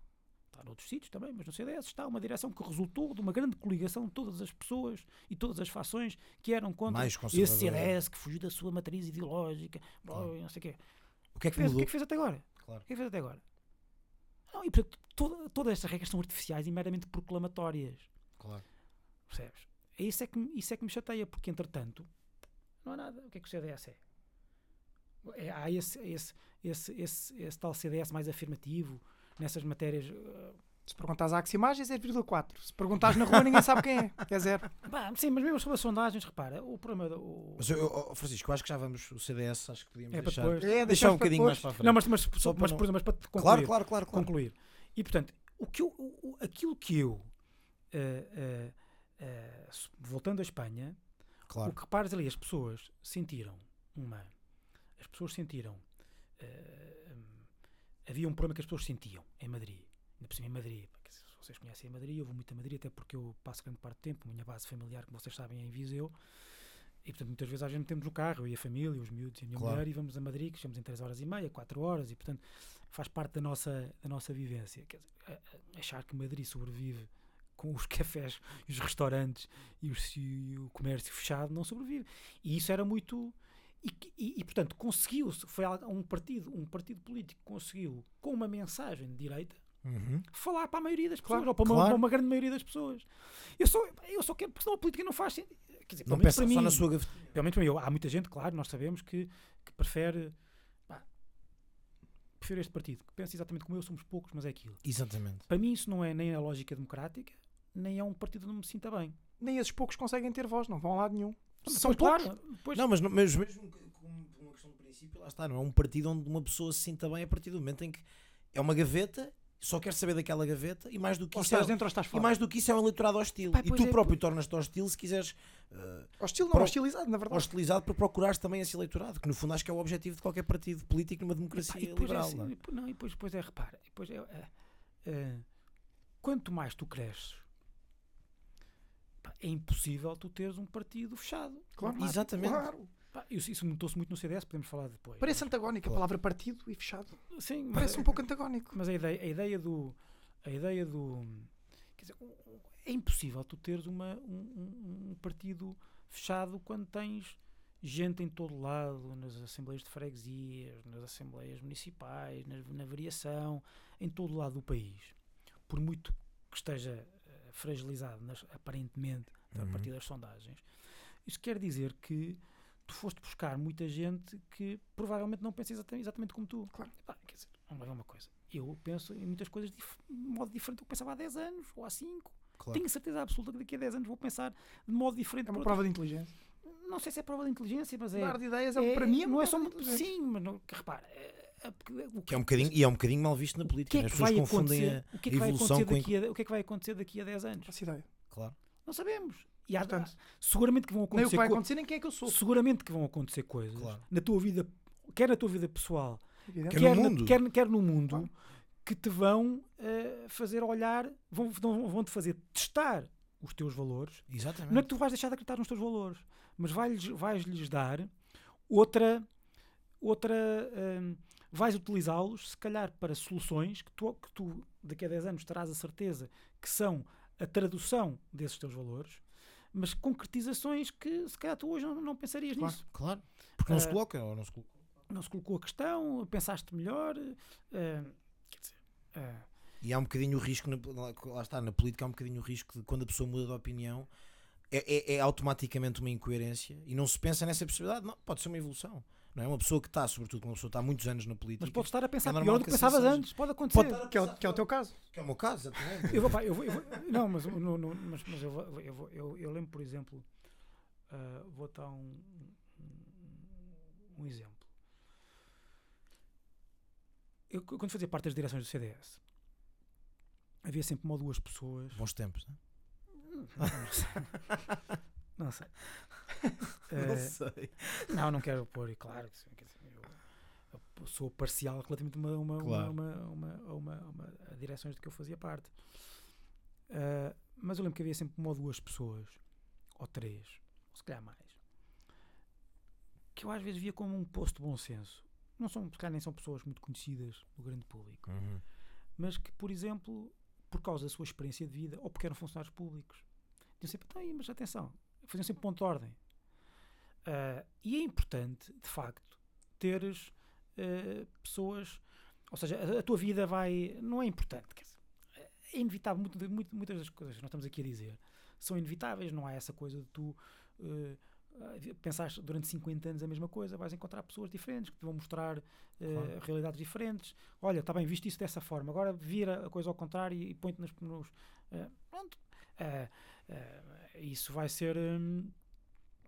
está noutros sítios também, mas no CDS está uma direção que resultou de uma grande coligação de todas as pessoas e todas as fações que eram contra esse. CDS que fugiu da sua matriz ideológica, Claro. não sei o quê. O que é que Fez, o que é que fez até agora? Claro. O que é que fez até agora? Não, e portanto, toda- todas estas regras são artificiais e meramente proclamatórias. Claro. Percebes? É isso, é que, me- isso é que me chateia, porque entretanto não há nada. O que é que o CDS é? É- há esse, esse, esse, esse, esse tal CDS mais afirmativo nessas matérias. uh, Se perguntares à Aximagem é 0,4. Se perguntares na rua ninguém sabe quem é. É zero. sim, mas mesmo sobre as sondagens, repara, o problema. do- O, Mas, eu, oh, Francisco, acho que já vamos. O CDS, acho que podíamos é deixar. depois. É, Deixar um bocadinho mais para a frente. Não, mas, mas, Só mas, não- por exemplo, mas para te concluir. Claro, claro, claro. claro. concluir. E portanto, o que eu, o- aquilo que eu, eh, eh, eh, s- voltando à Espanha, claro. o que repares ali, as pessoas sentiram uma. As pessoas sentiram. Havia um problema que as pessoas sentiam em Madrid. Ainda por cima em Madrid. porque se vocês conhecem a Madrid, eu vou muito a Madrid, até porque eu passo grande parte do tempo. A minha base familiar, como vocês sabem, é em Viseu. E portanto, muitas vezes a gente temos no carro, e a família, os miúdos e a minha Claro. mulher, e vamos a Madrid, que chegamos em 3 horas e meia, 4 horas, e portanto faz parte da nossa, da nossa vivência. Quer dizer, achar que Madrid sobrevive com os cafés e os restaurantes e, os- e o comércio fechado não sobrevive. E isso era muito. E, e- e, portanto, conseguiu-se, foi um partido, um partido político que conseguiu, com uma mensagem de direita, Uhum. falar para a maioria das pessoas, Claro, ou para uma, claro. para uma grande maioria das pessoas. Eu só, eu só quero, porque senão a política não faz sentido. Quer dizer, Não pensa para só mim, na sua pelo menos para mim, eu- há muita gente, claro, nós sabemos que, que prefere este partido, que pensa exatamente como eu, somos poucos, mas é aquilo. Exatamente. Para mim, isso não é nem a lógica democrática, nem é um partido onde me sinta bem. Nem esses poucos conseguem ter voz, não vão a lado nenhum. São poucos. claro, pois, Não, mas, mas mesmo com com uma questão de princípio, lá está. Não é um partido onde uma pessoa se sinta bem a partir do momento em que é uma gaveta, só quer saber daquela gaveta e mais do que Ou isso é, estás dentro ou estás e fora. mais do que isso é um eleitorado hostil. Pá, e tu é, próprio tornas-te hostil se quiseres eh, Hostil não, Pro- hostilizado, na verdade. hostilizado para procurares também esse eleitorado, que no fundo acho que é o objetivo de qualquer partido político numa democracia Pá, e depois é liberal. assim, não é? e depois- não, e depois, depois é, repara, e depois é, é, é, quanto mais tu cresces, é impossível tu teres um partido fechado. Claro. Exatamente. Claro. Isso, isso notou-se muito no CDS, podemos falar depois. Parece antagónico a palavra partido e fechado. Sim, mas, Parece um pouco antagónico. mas a ideia, a ideia do. A ideia do. quer dizer, é impossível tu teres uma, um, um- partido fechado quando tens gente em todo lado, nas assembleias de freguesias, nas assembleias municipais, na, na variação, em todo lado do país. Por muito que esteja fragilizado, nas- aparentemente, a Uhum. partir das sondagens, isso quer dizer que tu foste buscar muita gente que provavelmente não pensa exata- exatamente como tu. Claro. Quer dizer, vamos ver uma coisa. Eu penso em muitas coisas de modo diferente do que pensava há 10 anos ou há 5. Claro. Tenho certeza absoluta que daqui a 10 anos vou pensar de modo diferente. É uma prova de inteligência. Não sei se é prova de inteligência, mas é. Dar de ideias, é, para mim, é não é só. Sim, mas não, que repara. é- é o Que é um bocadinho, e é um bocadinho mal visto na política. que é né? As pessoas vai confundem acontecer? a, O que é que vai evolução acontecer com. a- o que é que vai acontecer daqui a 10 anos? Faço ideia. Claro. Não sabemos. E há, Portanto, seguramente que vão nem o acontecer que vai co- acontecer, nem quem é que eu sou. seguramente que vão acontecer coisas Claro. na tua vida, quer na tua vida pessoal, Evidente. Que é quer, no na- mundo. quer, quer no mundo, Claro. que te vão eh, fazer olhar, vão, vão, vão te fazer testar os teus valores. Exatamente. Não é que tu vais deixar de acreditar nos teus valores, mas vais-lhes vais-lhes dar outra. outra hum, vais utilizá-los, se calhar, para soluções que tu, que tu, daqui a 10 anos, terás a certeza que são a tradução desses teus valores, mas concretizações que, se calhar, tu hoje não, não pensarias Claro. nisso. Claro. Porque não se Eh, coloca. Ou não se coloca. Não se colocou a questão, pensaste melhor. eh, quer dizer, eh, E há um bocadinho o risco, na- lá está, na política há um bocadinho o risco de quando a pessoa muda de opinião é, é- é automaticamente uma incoerência e não se pensa nessa possibilidade. Não, pode ser uma evolução. Não é? Uma pessoa que está, sobretudo uma pessoa está há muitos anos na política. mas podes estar a pensar é pior do que que assim pensavas seja. antes, pode acontecer. Pode- Que é, o, que é o teu caso. Que é o meu caso, exatamente. Eu vou, pá, eu vou, eu vou- não, mas, no- no- mas, mas eu, vou- eu, vou- eu, eu lembro, por exemplo, ah, vou dar um, um, um exemplo. Eu, quando fazia parte das direções do CDS, havia sempre uma ou duas pessoas. Bons tempos, não Não sei. Não Eh, sei. Não, não quero pôr, e claro, quer dizer, eu, eu sou parcial relativamente a uma, uma, Claro. uma, uma, uma, uma, uma- a direções de que eu fazia parte. Ah, mas eu lembro que havia sempre uma ou duas pessoas, ou três, ou se calhar mais, que eu às vezes via como um posto de bom senso. Não são, se calhar nem são pessoas muito conhecidas do grande público, Uhum. mas que, por exemplo, por causa da sua experiência de vida, ou porque eram funcionários públicos, diziam sempre, "Então, aí, mas atenção, faziam sempre ponto de ordem. Ah, e é importante, de facto, teres ah, pessoas, ou seja, a, a tua vida vai, não é importante, dizer, é inevitável, muito- muito- muitas das coisas que nós estamos aqui a dizer são inevitáveis, não há essa coisa de tu pensares durante 50 anos a mesma coisa, vais encontrar pessoas diferentes que te vão mostrar Claro. realidades diferentes. Olha, está bem, viste isso dessa forma, agora vira a coisa ao contrário e, e põe-te nos. nos eh, pronto. Eh, eh, isso vai ser. hum,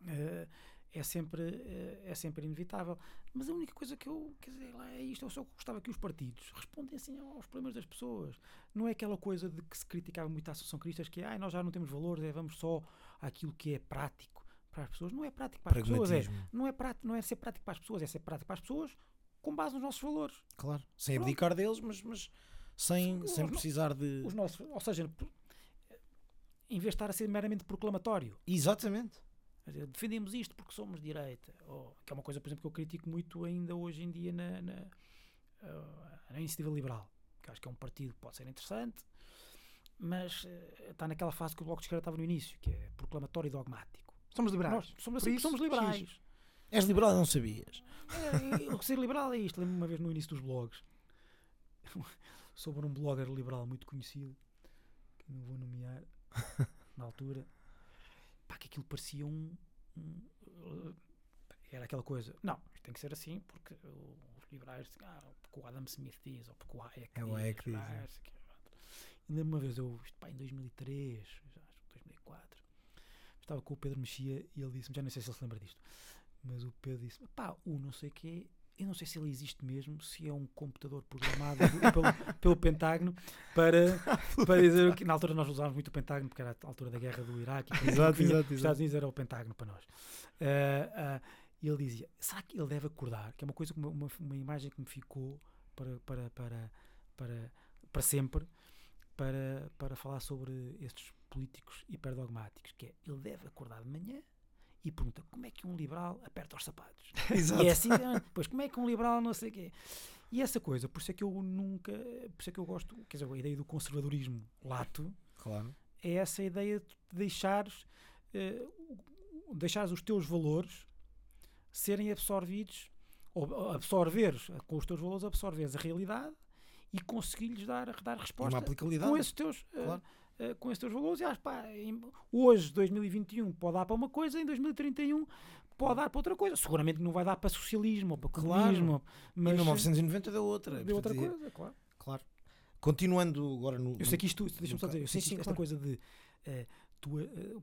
eh, é sempre, é sempre inevitável. Mas a única coisa que eu, quer dizer, lá é isto, eu só gostava que os partidos respondessem aos problemas das pessoas. Não é aquela coisa de que se criticava muito a Associação Cristas, que é, nós já não temos valores, é, vamos só àquilo que é prático para as pessoas. Não é prático para as pessoas, é, não é, prático, não é ser prático para as pessoas, é ser prático para as pessoas com base nos nossos valores. Claro. Sem Pronto. abdicar deles, mas, mas sem, Os sem no- precisar de. Os nossos, ou seja, em vez de estar a ser meramente proclamatório, Exatamente. Defendemos isto porque somos direita. Ou, que é uma coisa, por exemplo, que eu critico muito ainda hoje em dia na, na, ah, na iniciativa liberal. Que acho que é um partido que pode ser interessante, mas eh, está naquela fase que o Bloco de Esquerda estava no início, que é proclamatório e dogmático. Somos liberais. Nós somos, assim, somos liberais. És liberal, não sabias. É, ser liberal é isto. Lembro-me uma vez no início dos blogs sobre um blogger liberal muito conhecido que não vou nomear na altura. Pá, que aquilo parecia um. um, era aquela coisa. Não, isto tem que ser assim porque os liberais. Ah, porque o Adam Smith diz, ou porque o Hayek É o diz. Hayek diz, ah, é. E lembro uma vez, eu, isto, pá, em 2003, já acho que 2004, estava com o Pedro Mexia e ele disse-me, já não sei se ele se lembra disto, mas o Pedro disse pá, o não sei quê, eu não sei se ele existe mesmo, se é um computador programado pelo, pelo Pentágono para, para dizer que na altura nós usávamos muito o Pentágono porque era a altura da guerra do Iraque e Exato, vinha- exato, os Estados Unidos era o Pentágono para nós. Ah, ah, e ele dizia será que ele deve acordar? Que é uma coisa uma, uma, uma imagem que me ficou para, para, para, para, para sempre para, para falar sobre estes políticos hiperdogmáticos que é, ele deve acordar de manhã e pergunta como é que um liberal aperta os sapatos Exato. e é assim, ah, pois como é que um liberal não sei o quê. E essa coisa, por isso é que eu nunca, por isso é que eu gosto, quer dizer, a ideia do conservadorismo lato, Claro. é essa ideia de deixares, o- deixares os teus valores serem absorvidos, ou absorveres, com os teus valores, absorveres a realidade e conseguir-lhes dar, dar resposta uma aplicabilidade. com esses teus, eh, Claro. Eh, com esses teus valores. E, ah, pá, em- hoje, 2021, pode dar para uma coisa, em 2031 pode dar para outra coisa. Seguramente não vai dar para socialismo ou para Claro. comunismo, E mas em 1990 deu outra. deu outra portanto, coisa, claro. Claro. Continuando agora no. Eu sei que isto, deixa-me só dizer, eu sei Sim, sim, esta claro. coisa de eh, tu eh,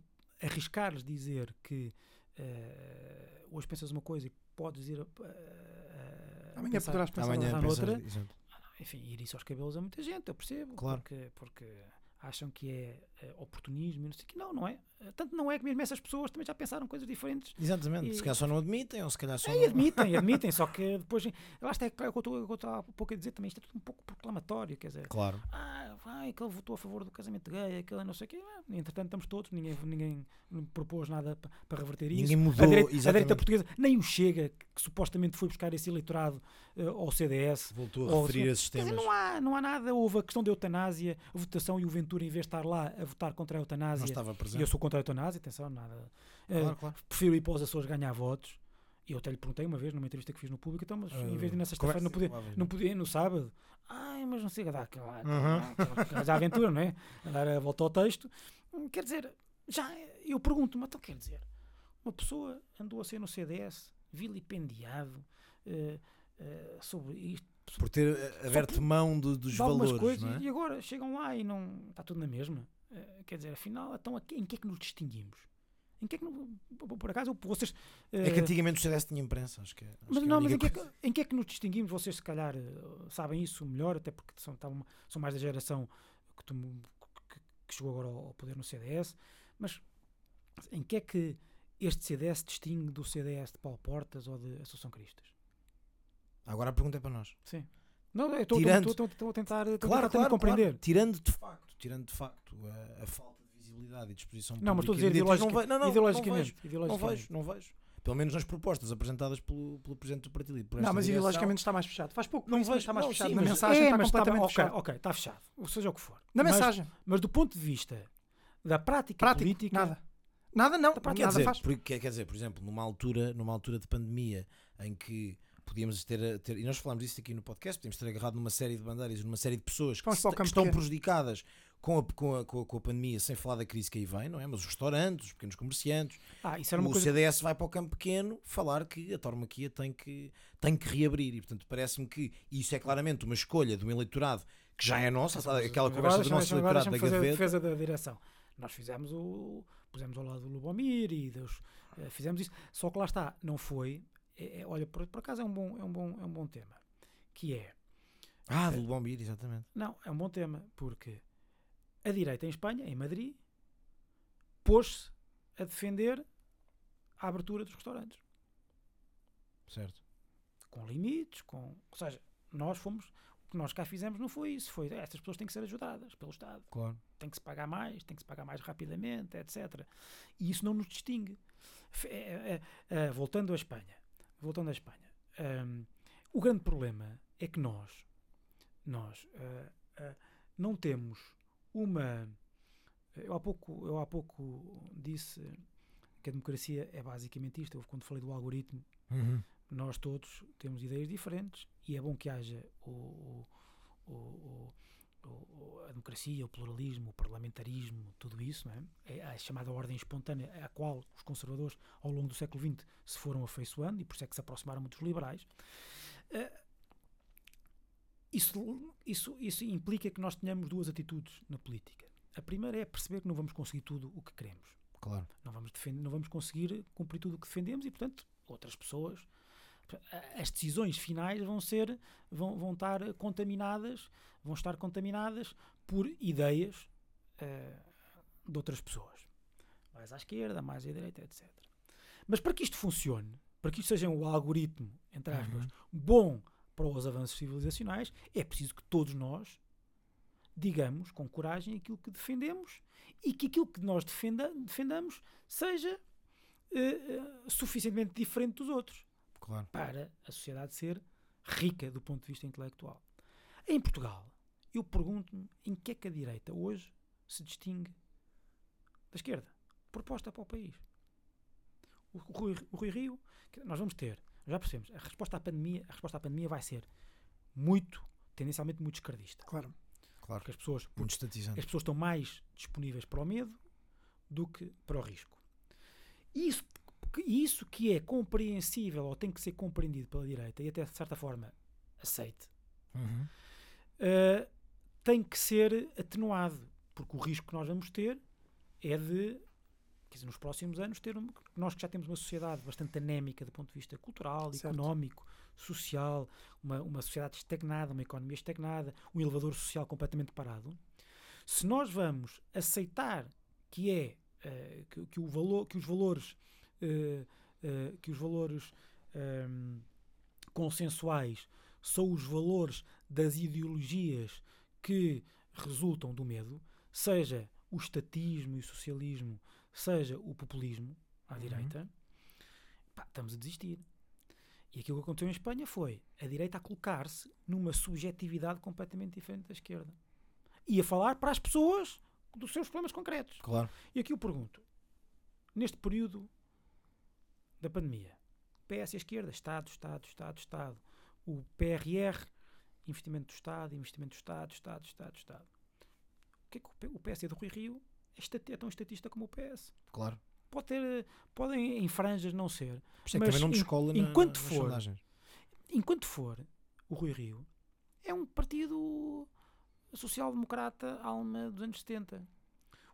arriscares dizer que eh, hoje pensas uma coisa e podes a- a Amanhã pensar- poderás pensar Amanhã pensar exato. enfim, ir isso aos cabelos a muita gente, eu percebo, Claro. porque, porque acham que é eh, oportunismo e não sei o que, não, não é. Eh, Tanto não é que mesmo essas pessoas também já pensaram coisas diferentes Exatamente. E- Se calhar só não admitem, ou se calhar só. e não... admitem, admitem, só que depois, lá está, é o que eu estou- o que eu estava há pouco a dizer também, isto é tudo um pouco proclamatório, quer dizer, Claro. ah, vai, aquele votou a favor do casamento gay, aquele não sei o quê. Ah, Entretanto, estamos todos, ninguém, ninguém propôs nada pa- para reverter isso. Ninguém a, mudou. direita, a direita portuguesa, nem o Chega, que, supostamente foi buscar esse eleitorado eh, ao CDS. Voltou a referir esses Quer dizer, temas. não há, não há nada. Houve a questão da eutanásia, a votação e o Ventura, em vez de estar lá a votar contra a Não eutanásia, estava e presente. eu sou contra a eutanásia, atenção, nada. Claro, claro. prefiro ir para os Açores ganhar votos. E eu até lhe perguntei uma vez, numa entrevista que fiz no público, então, mas em vez de na sexta-feira, não podia, não podia ir no sábado. Ai, mas não sei, dá aquela, Uhum. aquela aventura, não é? A dar a volta ao texto. Hum, Quer dizer, já eu pergunto-me, então quer dizer, uma pessoa andou a ser no CDS, vilipendiado eh, eh, sobre isto, Por ter eh, aberto mão do- dos valores. coisas, é? e agora chegam lá e não está tudo na mesma. Eh, quer dizer, afinal, então aqui- em que é que nos distinguimos? Em que é que, no- por- acaso, vocês. É que eh, antigamente o CDS tinha imprensa, acho que é. acho mas que é não, mas em que, é que, em que é que nos distinguimos? Vocês, se calhar, eh, sabem isso melhor, até porque são, estavam- são mais da geração que, tomou- que- chegou agora ao ao poder no CDS. Mas em que é que este CDS distingue do CDS de Paulo Portas ou de Associação Cristas? Agora a pergunta é para nós. Sim. Não, eu estou a tentar, Claro, tentar claro, compreender. claro. Tirando de facto, tirando de facto a, a falta de visibilidade e disposição Não, mas estou a dizer pública e de- ideologica- não, não, não, ideologicamente. Não vejo, não ideologicamente. vejo, não vejo. Pelo menos nas propostas apresentadas pelo, pelo Presidente do Partido. por Não, mas direção. ideologicamente está mais fechado. Faz pouco, Não vejo, está mais não, fechado. sim, Na mensagem É, está está- completamente ok, fechado. ok, está fechado. Ou seja o que for. Na Mas- mensagem, Mas do ponto de vista da prática prático, política. nada. Nada não, Quer nada dizer, faz. por- quer, quer dizer, por exemplo, numa altura, numa altura de pandemia em que podíamos ter, ter- e nós falámos disso aqui no podcast, podíamos ter agarrado numa série de bandeiras, numa série de pessoas que, se- que estão pequeno. prejudicadas com a, com, a, com, a, pandemia, sem falar da crise que aí vem, não é? Mas os restaurantes, os pequenos comerciantes, Ah, isso era uma o coisa. CDS vai para o campo pequeno falar que a tauromaquia tem que, tem que reabrir e, portanto, parece-me que isso é claramente uma escolha de um eleitorado que já é nossa, aquela conversa do nosso eleitorado da gaveta. defesa da direção. Nós fizemos o. pusemos ao lado do Lubomir e dos, eh, fizemos isso. Só que lá está, não foi. é- é- olha, por, por acaso é um, bom, é, um bom, é um bom tema. Que é. Ah, do Bombir, exatamente. Não, é um bom tema, porque a direita em Espanha, em Madrid, pôs-se a defender a abertura dos restaurantes. Certo. com limites, com. Ou seja, nós fomos. O que nós cá fizemos não foi isso, foi estas pessoas têm que ser ajudadas pelo Estado, Claro. tem que se pagar mais, tem que se pagar mais rapidamente, etc. E isso não nos distingue. É- é- é, voltando à Espanha, voltando à Espanha, hum, o grande problema é que nós, nós ah, ah, não temos uma. Eu há pouco, eu há pouco disse que a democracia é basicamente isto. Eu, quando falei do algoritmo, Uhum. nós todos temos ideias diferentes e é bom que haja o, o- o- o- a democracia, o pluralismo, o parlamentarismo, tudo isso, não é? É a chamada ordem espontânea à qual os conservadores ao longo do século XX se foram afeiçoando e por isso é que se aproximaram muito dos liberais. Eh, isso, isso, isso implica que nós tenhamos duas atitudes na política. A primeira é perceber que não vamos conseguir tudo o que queremos Claro. não vamos, defender, não vamos conseguir cumprir tudo o que defendemos e, portanto, outras pessoas. As decisões finais vão ser, vão, vão estar contaminadas, vão estar contaminadas por ideias eh, de outras pessoas. Mais à esquerda, mais à direita, etc. Mas para que isto funcione, para que isto seja um algoritmo, entre aspas, bom para os avanços civilizacionais, é preciso que todos nós digamos com coragem aquilo que defendemos e que aquilo que nós defenda, defendamos seja eh, suficientemente diferente dos outros Claro. para a sociedade ser rica do ponto de vista intelectual. Em Portugal, eu pergunto-me em que é que a direita hoje se distingue da esquerda. Proposta para o país. O, Rui, o Rui Rio, nós vamos ter, já percebemos, a resposta à pandemia, a resposta à pandemia vai ser muito, tendencialmente muito esquerdista. Claro. Claro. Porque as pessoas, Muito estatizante. as pessoas estão mais disponíveis para o medo do que para o risco. Isso, que- isso que é compreensível ou tem que ser compreendido pela direita e até de certa forma aceite, Uhum. uh, tem que ser atenuado, porque o risco que nós vamos ter é de, quer dizer, nos próximos anos, ter um, nós que já temos uma sociedade bastante anémica do ponto de vista cultural, Certo. económico, social, uma, uma sociedade estagnada, uma economia estagnada, um elevador social completamente parado. Se nós vamos aceitar que é eh, que, que o valor, que os valores, eh, eh, que os valores ehm, consensuais são os valores das ideologias que resultam do medo, seja o estatismo e o socialismo, seja o populismo à direita, pá, estamos a desistir. E aquilo que aconteceu em Espanha foi a direita a colocar-se numa subjetividade completamente diferente da esquerda. E a falar para as pessoas dos seus problemas concretos. Claro. E aqui eu pergunto: neste período da pandemia, PS e esquerda, Estado, Estado, Estado, Estado, o PRR, investimento do Estado, investimento do Estado, Estado, Estado, Estado. O que é que o PS do Rui Rio é, tão estatista como o PS? Claro. Pode ter, podem em franjas não ser. Por é Mas também não en- descola na, enquanto nas for- sondagens. Enquanto for o Rui Rio, é um partido social-democrata alma dos anos 70.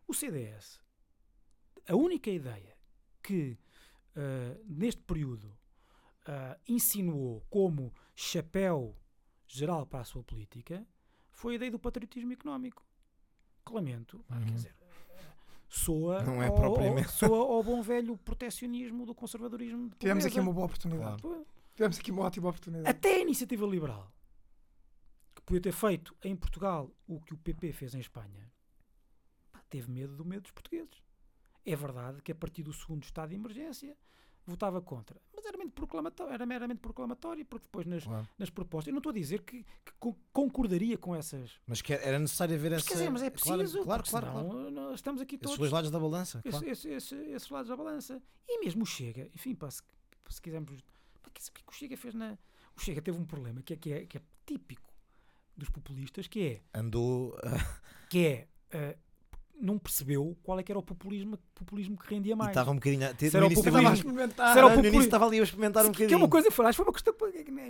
O CDS, a única ideia que ah, neste período ah, insinuou como chapéu geral para a sua política foi a ideia do patriotismo económico. Que lamento, pá, quer Uhum. dizer, soa, Não é ao, propriamente. soa ao bom velho protecionismo do conservadorismo. Tivemos aqui uma boa oportunidade. Claro. Tivemos aqui uma ótima oportunidade. até a iniciativa liberal, que podia ter feito em Portugal o que o PP fez em Espanha, pá, teve medo do medo dos portugueses. É verdade que a partir do segundo estado de emergência votava contra, mas era, meramente proclamatório, era meramente proclamatório, porque depois nas, Claro. nas propostas, eu não estou a dizer que, que con- concordaria com essas. Mas que era necessário haver Mas essa. quer dizer, mas é Claro, preciso, claro, claro, senão claro. Nós estamos aqui Esses todos. dois lados da balança. esse- Claro. esse- esse- esses lados da balança. E mesmo o Chega, enfim, pá, se, se quisermos. pá, que- O que o Chega fez na. O Chega teve um problema que é, que é, que é típico dos populistas, que é. Andou. ah, Que é ah, não percebeu qual é que era o populismo, populismo que rendia e mais. estava um bocadinho. a- Se era o a populismo- experimentar. Se era o no início populi- estava ali a experimentar um que, que é bocadinho. uma coisa que foi, foi uma questão.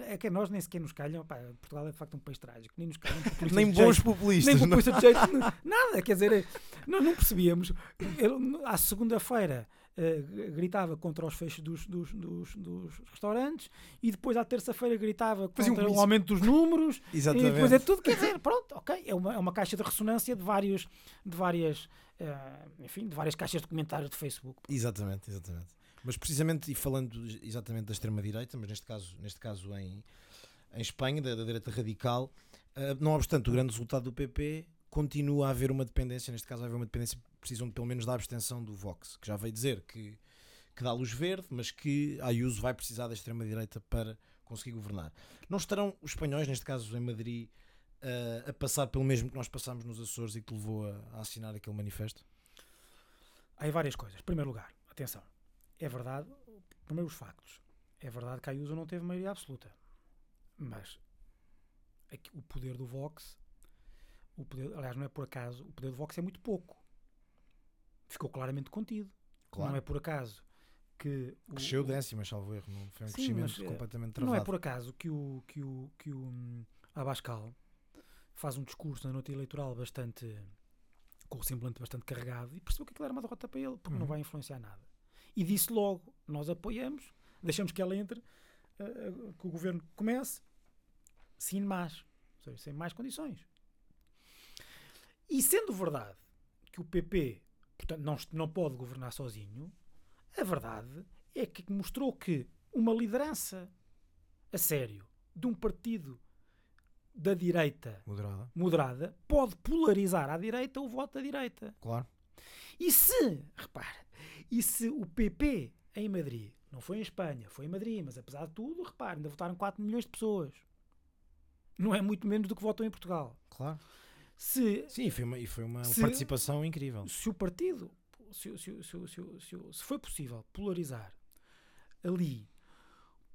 É que a nós nem sequer nos calham. Pá, Portugal é de facto um país trágico. Nem nos calham populistas Nem bons jeito. populistas. nem não. populista de jeito nada, quer dizer, nós não percebíamos. Ele, à segunda-feira eh, gritava contra os fechos dos, dos, dos, dos restaurantes e depois à terça-feira gritava Fazia um contra o aumento dos números e Exatamente. depois é tudo, quer dizer, pronto, ok, é uma, é uma caixa de ressonância de vários, de várias, eh, enfim, de várias caixas de comentários de Facebook. Exatamente, exatamente. Mas precisamente, e falando exatamente da extrema-direita, mas neste caso, neste caso em, em Espanha, da, da direita radical, ah, não obstante o grande resultado do PP, continua a haver uma dependência, neste caso vai haver uma dependência, precisam pelo menos da abstenção do Vox, que já veio dizer que, que dá luz verde, mas que a Ayuso vai precisar da extrema-direita para conseguir governar. Não estarão os espanhóis, neste caso em Madrid, ah, a passar pelo mesmo que nós passámos nos Açores e que levou a, a assinar aquele manifesto? Há várias coisas. Em primeiro lugar, atenção, é verdade, primeiro os factos. É verdade que a Ayuso não teve maioria absoluta. Mas aqui, o poder do Vox, o poder, aliás, não é por acaso, o poder do Vox é muito pouco. Ficou claramente contido. Não é por acaso que. o- Cresceu décimas, salvo erro, não foi um Sim, crescimento mas, eh, completamente Não travado. é por acaso que o, que o, que o hum, Abascal faz um discurso na noite eleitoral bastante. com o semblante bastante carregado e percebeu que aquilo era uma derrota para ele, porque não Uhum. vai influenciar nada. E disse logo: nós apoiamos, deixamos que ela entre, eh, que o governo comece, sim, mais. Seja, sem mais condições. E sendo verdade que o PP portanto, não, não pode governar sozinho, a verdade é que mostrou que uma liderança a sério de um partido da direita Moderada, moderada pode polarizar à direita o voto da direita. claro. E se, repare, e se o PP em Madrid, não foi em Espanha, foi em Madrid, mas apesar de tudo, repare, ainda votaram 4 milhões de pessoas. Não é muito menos do que votam em Portugal. Claro. Se, Sim, foi uma, foi uma Se- participação incrível. se o partido, se, se- se- se- foi possível polarizar ali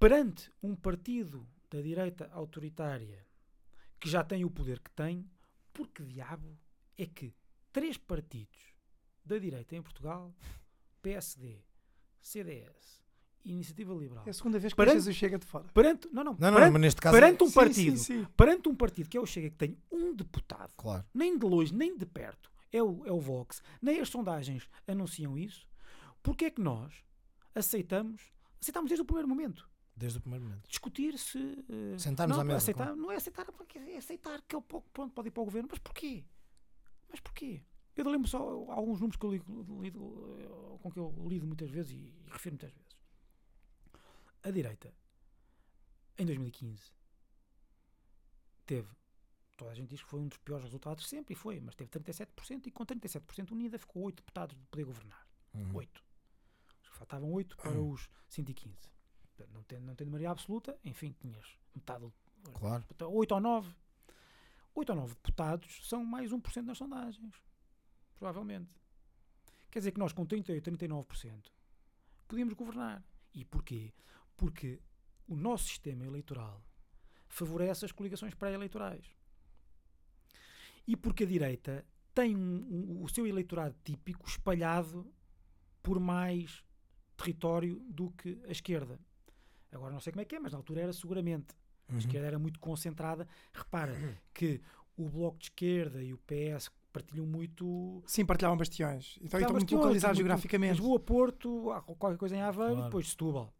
perante um partido da direita autoritária que já tem o poder que tem, por que diabo é que três partidos da direita em Portugal, PSD, CDS Iniciativa Liberal, É a segunda vez que Perante- o Chega de fora. perante, não, não, Não, não, perante, mas neste caso. perante um Sim, partido, sim, sim. perante um partido que é o Chega que tem um deputado Claro. nem de longe, nem de perto, é o, é o Vox, nem as sondagens anunciam isso, porque é que nós aceitamos, aceitamos desde o primeiro momento, Desde o primeiro momento. discutir se... eh, Sentarmos não, à mesa, Aceitar. Não é aceitar, porque é aceitar que ele po- pronto, pode ir para o governo, mas porquê? Mas porquê? Eu lembro só alguns números que eu lido, lido, eh, com que eu lido muitas vezes e, e refiro muitas vezes. A direita, em 2015, teve toda a gente diz que foi um dos piores resultados sempre, e foi, mas teve 37%, e com 37% unida ficou 8 deputados de poder governar. Uhum. 8. Faltavam 8 para os 115. Portanto, Não tendo, não tendo maioria absoluta, enfim, tinhas metade. Claro. Portanto, 8 ou 9. 8 ou 9 deputados são mais 1% nas sondagens. Provavelmente. Quer dizer que nós, com 38, 39%, podíamos governar. E porquê? Porque o nosso sistema eleitoral favorece as coligações pré-eleitorais. E porque a direita tem um- um- o seu eleitorado típico espalhado por mais território do que a esquerda. Agora não sei como é que é, mas na altura era seguramente. A Uhum. esquerda era muito concentrada. Repara que o Bloco de Esquerda e o PS partilham muito. Sim, partilhavam bastiões. Então, estão muito localizados geograficamente. Lisboa, Porto, qualquer coisa em Aveiro Claro. e depois Setúbal.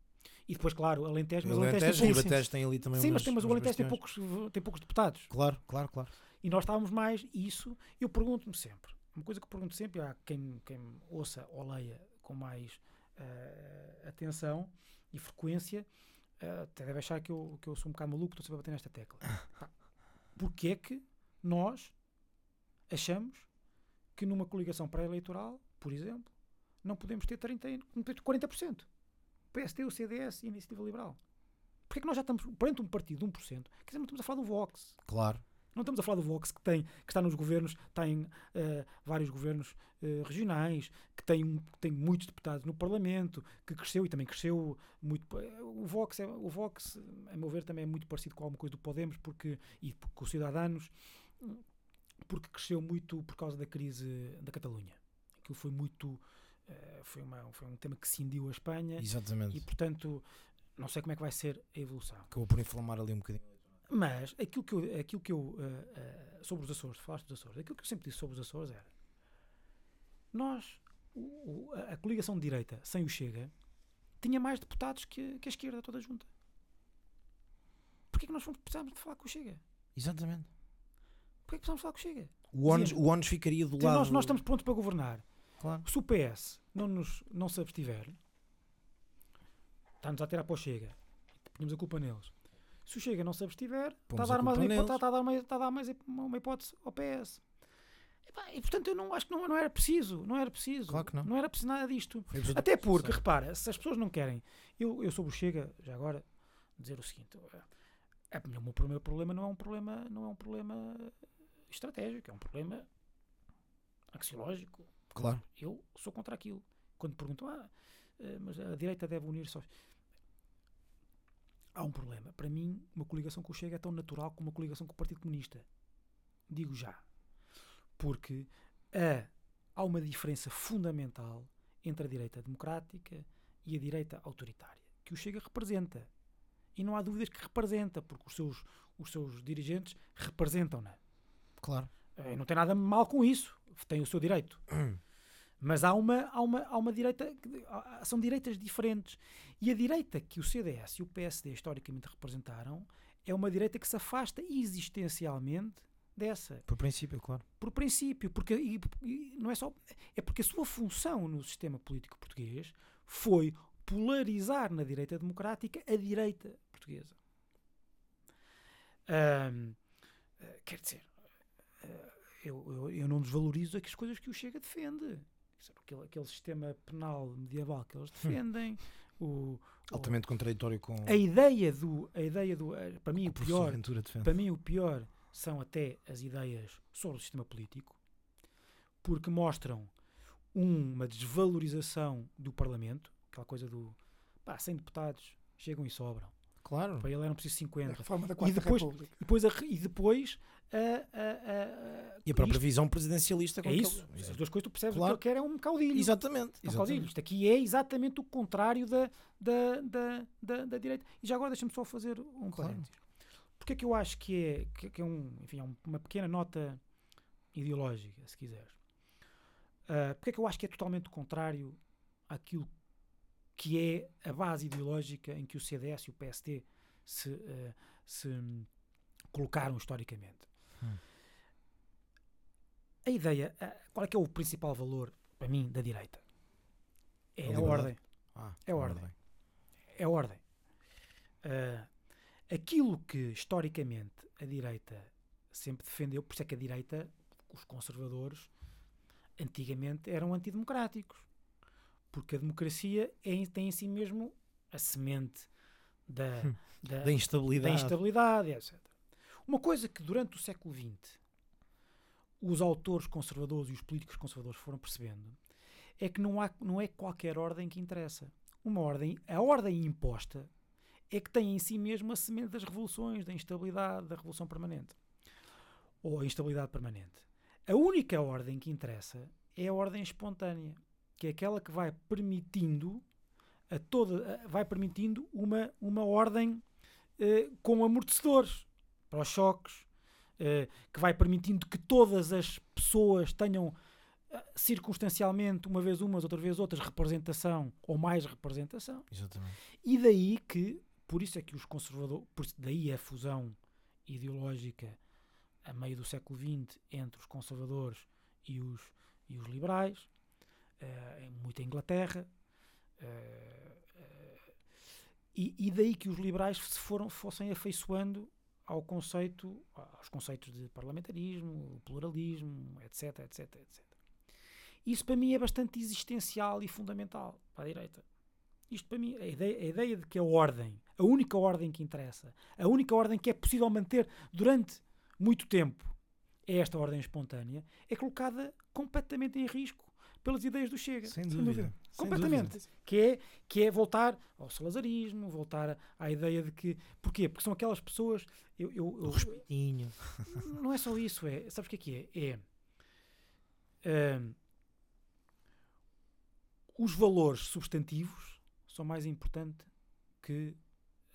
E depois, claro, Alentejo, O mas Alentejo, Alentejo tem o poucos. Batejo tem ali também Sim, umas- mas, tem, mas o Alentejo tem poucos, tem poucos deputados. Claro, claro, claro. E nós estávamos mais, isso eu pergunto-me sempre. Uma coisa que eu pergunto sempre, há quem, quem me ouça ou leia com mais eh, atenção e frequência, eh, até deve achar que eu, que eu sou um bocado maluco, estou sempre a bater nesta tecla. Pá, Porquê é que nós achamos que numa coligação pré-eleitoral, por exemplo, não podemos ter 30, e- 40%? O PSD, o CDS e a Iniciativa Liberal. Porquê é que nós já estamos perante um partido de 1%? Quer dizer, não estamos a falar do Vox. Claro. Não estamos a falar do Vox que, tem, que está nos governos, tem eh, vários governos eh, regionais, que tem, um- tem muitos deputados no Parlamento, que cresceu e também cresceu muito. eh, O Vox, é, o Vox, a meu ver, também é muito parecido com alguma coisa do Podemos porque, e com os Cidadanos, porque cresceu muito por causa da crise da Catalunha. Aquilo foi muito. Eh, foi, uma, foi um tema que cindiu a Espanha Exatamente. e, portanto, não sei como é que vai ser a evolução. Acabou por inflamar ali um bocadinho. Mas aquilo que eu, aquilo que eu eh, eh, sobre os Açores, falaste dos Açores, aquilo que eu sempre disse sobre os Açores era nós, o- a, a coligação de direita sem o Chega, tinha mais deputados que, que a esquerda toda junta. Porquê que nós precisávamos de falar com o Chega? Exatamente. Porquê que precisávamos falar com o Chega? O ONU, ficaria do lado. nós, nós estamos prontos para governar. Claro. Se o PS não, nos, não se abstiver, está-nos a tirar para o Chega. Ponhamos a culpa neles. Se o Chega não se abstiver, está a dar, mais, uma neles. está a dar mais, está a dar mais uma hipótese ao PS. E, pá, e, portanto, eu não acho que não, não era preciso. Não era preciso. Claro que não. era preciso nada disto. Até porque, repara, se as pessoas não querem. Eu, eu sobre o Chega, já agora, dizer o seguinte: é, o meu primeiro problema não é um problema, não é um problema estratégico, é um problema axiológico. Claro. Eu sou contra aquilo. Quando perguntam, ah, eh, mas a direita deve unir-se aos. Há um problema. Para mim, uma coligação com o Chega é tão natural como uma coligação com o Partido Comunista. Digo já. Porque há, há uma diferença fundamental entre a direita democrática e a direita autoritária, que o Chega representa. E não há dúvidas que representa, porque os seus, os seus dirigentes representam-na. Claro. Eh, Não tem nada mal com isso. Tem o seu direito. Mas há uma, há uma, há uma direita. São direitas diferentes. E a direita que o CDS e o PSD historicamente representaram é uma direita que se afasta existencialmente dessa. Por princípio, claro. Por princípio. Porque, e- e não é só. É porque a sua função no sistema político português foi polarizar na direita democrática a direita portuguesa. Ahm, eh, quer dizer, eh, eu, eu, eu não desvalorizo as coisas que o Chega defende. Aquele, aquele sistema penal medieval que eles defendem, o, o- Altamente contraditório com a ideia do. A ideia do eh, para mim, o o pior, Ventura defende. para mim, o pior são até as ideias sobre o sistema político, porque mostram uma desvalorização do Parlamento, aquela coisa do pá, 100 deputados chegam e sobram. Claro. Para ele eram preciso A 50. reforma da Quarta depois- República. E depois, a, e depois a, a- a- E a própria isto- visão presidencialista com é aquele- isso. As duas coisas tu percebes Claro. que ele quer é um caudilho. Exatamente. É um caudilho. exatamente. Isto aqui é exatamente o contrário da, da, da, da, da direita. E já agora deixa-me só fazer um Claro. parênteses. Porque é que eu acho que é, que, que é, um, enfim, é um- uma pequena nota ideológica, se quiseres. Ah, porque é que eu acho que é totalmente o contrário àquilo que é a base ideológica em que o CDS e o PST se, ah, se hum, colocaram historicamente. Hum. A ideia, ah, qual é que é o principal valor, para mim, da direita? É A a ordem Ah, É ordem. é ordem. Ah, aquilo que historicamente a direita sempre defendeu, por isso é que a direita, os conservadores, antigamente eram antidemocráticos. Porque a democracia é, em- tem em si mesmo a semente da, Hum. da, Da da instabilidade. instabilidade, etc. Uma coisa que durante o século XX os autores conservadores e os políticos conservadores foram percebendo é que não, há, não é qualquer ordem que interessa. Uma ordem, a ordem imposta é que tem em si mesmo a semente das revoluções, da instabilidade, da revolução permanente. Ou a instabilidade permanente. A única ordem que interessa é a ordem espontânea, que é aquela que vai permitindo a toda, vai permitindo uma, uma ordem eh, com amortecedores para os choques, eh, que vai permitindo que todas as pessoas tenham eh, circunstancialmente, uma vez umas, outra vez outras, representação ou mais representação. Exatamente. E daí que, por isso é que os conservadores, por isso daí a fusão ideológica a meio do século XX entre os conservadores e os, e os liberais, eh, em muita Inglaterra, eh, eh, e, e daí que os liberais se foram, fossem afeiçoando ao conceito, aos conceitos de parlamentarismo, pluralismo, etc, etc, etc. Isso para mim é bastante existencial e fundamental para a direita. Isto para mim, a ideia, a ideia de que a ordem, a única ordem que interessa, a única ordem que é possível manter durante muito tempo é esta ordem espontânea, é colocada completamente em risco pelas ideias do Chega. Sem dúvida. Sem Completamente. dúvida. Que é, que é voltar ao salazarismo, voltar à ideia de que. Porquê? Porque são aquelas pessoas. Eu, eu, O eu- respeitinho. não é só isso, é. Sabes o que é que é? É. ahm, os valores substantivos são mais importantes que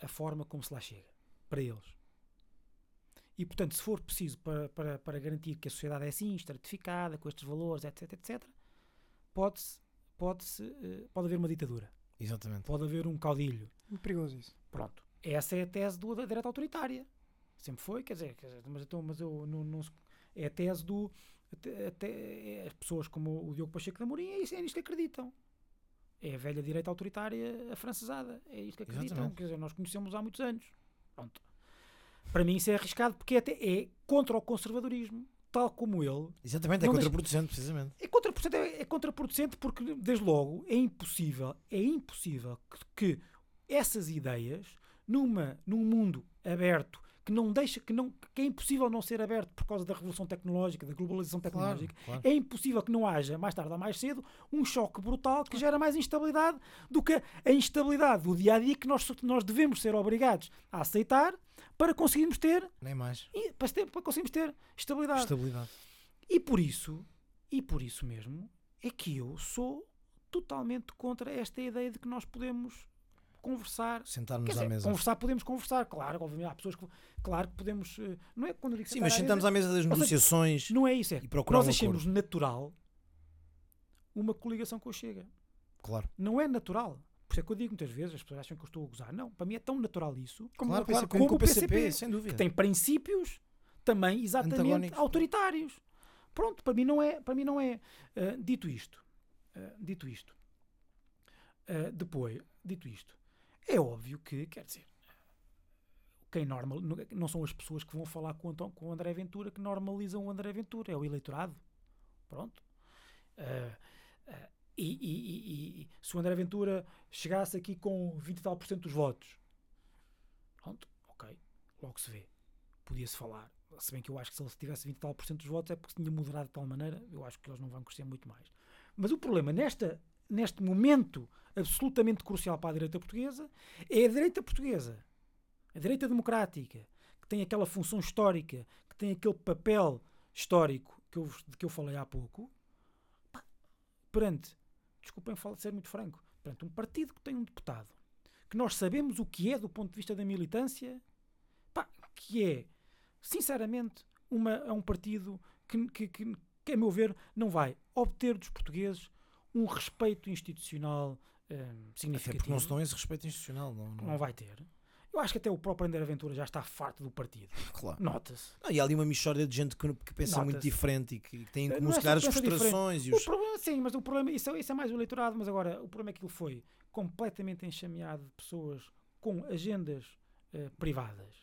a forma como se lá chega. Para eles. E, portanto, se for preciso para, para, para garantir que a sociedade é assim, estratificada, com estes valores, etc, etc, pode-se, pode-se, eh, pode haver uma ditadura. Exatamente. Pode haver um caudilho. Muito perigoso isso. Pronto. Essa é a tese do, da direita autoritária. Sempre foi, quer dizer, quer dizer, mas, então, mas eu não, não é a tese do. Até, até- as pessoas como o Diogo Pacheco da Amorim é, é nisto que acreditam. É a velha direita autoritária afrancesada. É isto que acreditam. Exatamente. Quer dizer, nós conhecemos há muitos anos. Pronto. Para mim isso é arriscado porque é, até, é contra o conservadorismo, tal como ele, Exatamente, é Não deixa- contraproducente, precisamente. é contraproducente, é, é contraproducente porque, desde logo, é impossível, é impossível que, que essas ideias, numa, num mundo aberto, que não deixa, que, não, que é impossível não ser aberto por causa da revolução tecnológica, da globalização tecnológica, claro. é impossível que não haja, mais tarde ou mais cedo, um choque brutal que gera mais instabilidade do que a instabilidade do dia a dia que nós, nós devemos ser obrigados a aceitar para conseguirmos ter, Nem mais. e- para, ter- para conseguirmos ter estabilidade. Estabilidade. E por isso, e por isso mesmo, é que eu sou totalmente contra esta ideia de que nós podemos conversar. Sentar-nos Quer à mesa. conversar podemos conversar, claro, obviamente há pessoas que, claro que podemos, eh, não é quando digo Sim, mas sentamos à mesa das seja, negociações. não é isso, é e nós achamos natural uma coligação com o Chega. Claro. Não é natural. Por isso é que eu digo muitas vezes, as pessoas acham que eu estou a gozar. Não, para mim é tão natural isso Como claro, o claro, PCP. como Como o PCP, PCP, sem dúvida. que tem princípios também exatamente autoritários. Pronto, para mim não é. Para mim não é. Ah, dito isto, ah, dito isto, ah, depois, dito isto, é óbvio que, quer dizer, quem normal, não- são as pessoas que vão falar com, com o André Ventura que normalizam o André Ventura, é o eleitorado. Pronto. Ah, ah, e, e- e- e se o André Ventura chegasse aqui com 20 e tal por cento dos votos, pronto, ok, logo se vê. Podia-se falar. se bem que eu acho que se ele tivesse 20 e tal por cento dos votos é porque se tinha moderado de tal maneira, eu acho que eles não vão crescer muito mais. Mas o problema nesta, neste momento absolutamente crucial para a direita portuguesa é a direita portuguesa, a direita democrática, que tem aquela função histórica, que tem aquele papel histórico que eu, de que eu falei há pouco, perante, desculpem ser muito franco, perante um partido que tem um deputado, que nós sabemos o que é do ponto de vista da militância, pá, que é, sinceramente, uma, é um partido que, que, que, que, a meu ver, não vai obter dos portugueses um respeito institucional hum, Até porque significativo. não se dão esse respeito institucional. Não, não- Não vai ter. Eu acho que até o próprio André Aventura já está farto do partido. Claro. Nota-se. E há ali uma mistória de gente que, que pensa muito diferente e que, que tem em comum, é se só calhar, as diferente. frustrações e O os. problema, sim, mas o problema, isso, é- isso é mais o eleitorado, mas agora o problema é que aquilo foi completamente enxameado de pessoas com agendas eh, privadas.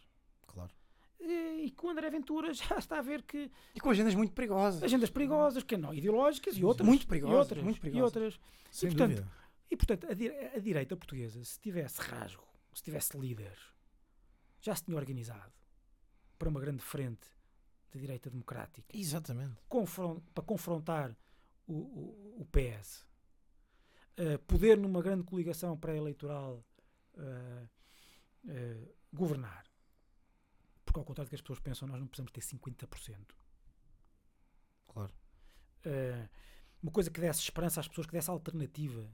Claro. E, e com o André Ventura já está a ver que E com agendas muito perigosas. agendas perigosas, que não ideológicas e outras. Muito e perigosas, outras, muito E perigosas. outras. Sem portanto, dúvida. E portanto, a, di- a direita portuguesa, se tivesse rasgo, se tivesse líderes, já se tinha organizado para uma grande frente de direita democrática Exatamente. confron- para confrontar o, o, o PS, eh, poder numa grande coligação pré-eleitoral eh, eh, governar. Porque ao contrário do que as pessoas pensam, nós não precisamos ter 50%. Claro. Eh, uma coisa que desse esperança às pessoas, que desse alternativa.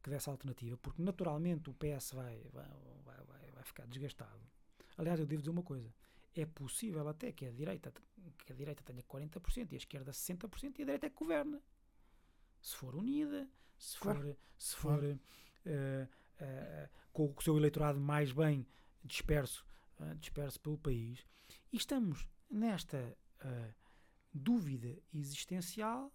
Que desse alternativa, porque naturalmente o PS vai, vai, vai, vai, ficar desgastado. Aliás, eu devo dizer uma coisa: é possível até que a direita, que a direita tenha 40% e a esquerda 60% e a direita é que governa. Se for unida, se for, Claro. se for eh, eh, com o seu eleitorado mais bem disperso, eh, disperso pelo país. E estamos nesta eh, dúvida existencial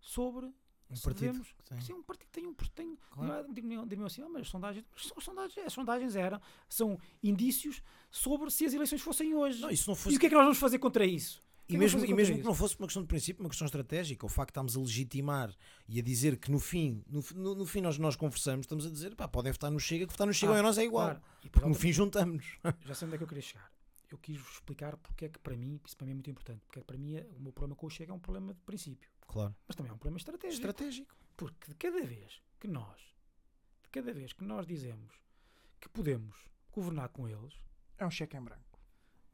sobre Um se partido. devemos- que tem- é um partido que tem um tem, Claro. não é- digam- digam assim, "Ah, mas as sondagens, mas são sondagens, as sondagens eram, são indícios sobre se as eleições fossem hoje. Não, isso não e fosse. o que é que nós vamos fazer contra isso? E que mesmo, e mesmo que não fosse uma questão de princípio, uma questão estratégica, o facto de estarmos a legitimar e a dizer que no fim, no, no, no fim nós, nós conversamos, estamos a dizer, pá, podem votar no Chega, que votar no Chega Ah, a nós é igual. Claro. E por Porque no fim juntamos. já sei onde é que eu queria chegar. Eu quis vos explicar porque é que para mim, isso para mim é muito importante, porque é que para mim é- o meu problema com o Chega é um problema de princípio, Claro. mas também é um problema estratégico. Estratégico. Porque de cada vez que nós, de cada vez que nós dizemos que podemos governar com eles, É um cheque em branco.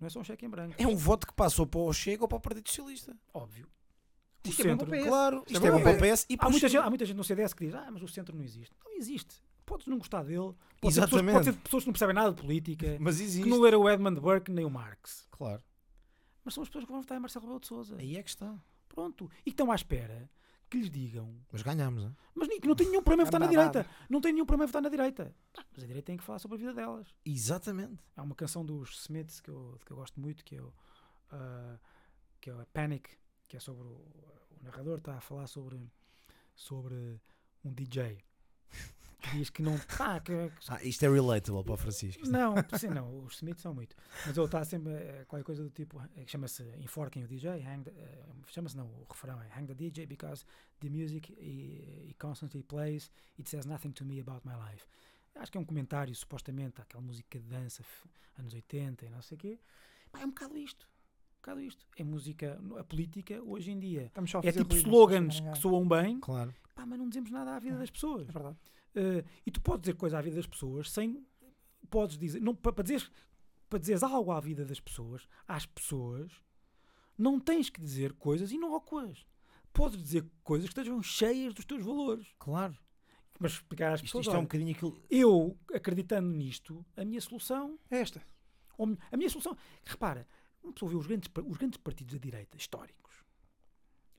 Não é só um cheque em branco, É um voto que passou para o Chega ou para o Partido Socialista. óbvio. O Isto é bom centro, para o PS. Claro, Isto isto é é bom para o PS e para há, muita gente, há muita gente no CDS que diz, ah, mas o centro não existe. Não existe. Podes não gostar dele, pode ser, pessoas, Exatamente. pode ser pessoas que não percebem nada de política, Mas que existe. não leram o Edmund Burke nem o Marx. Claro. Mas são as pessoas que vão votar em Marcelo Rebelo de Sousa. Aí é que está. Pronto. E que estão à espera que lhes digam Mas ganhamos, hein? Mas que não tem nenhum problema em votar na direita. Não tem nenhum problema em votar na direita. Mas a direita tem que falar sobre a vida delas. Exatamente. Há uma canção dos Smiths que eu, que eu gosto muito, que é o, ah, que é o Panic, que é sobre o, o narrador está a falar sobre, sobre um DJ. Diz que não. Pá, que, que- Ah, isto é relatable para o Francisco. Isto- não, sim, não, os Smiths são muito. Mas ele está sempre eh, qualquer coisa do tipo, eh, que chama-se Enforquem o DJ, hang the- eh, chama-se não, o refrão é Hang the DJ because the music he, he constantly plays, it says nothing to me about my life. Acho que é um comentário, supostamente, àquela música de dança, anos 80 e não sei o quê. Pá, é um bocado isto. Um bocado isto. É música, a política hoje em dia Estamos só a é tipo slogans é? que soam bem, Claro. pá, mas não dizemos nada à vida das pessoas. É verdade. Uh, e tu podes dizer coisa à vida das pessoas sem. Podes dizer. Não, para, para, dizeres, para dizeres algo à vida das pessoas, às pessoas, não tens que dizer coisas inócuas. Podes dizer coisas que estejam cheias dos teus valores. Claro. Mas explicar às Isto, pessoas. isto é um bocadinho aquilo. Eu, acreditando nisto, a minha solução. É esta. A minha solução. Repara, uma pessoa vê os grandes, os grandes partidos da direita, históricos,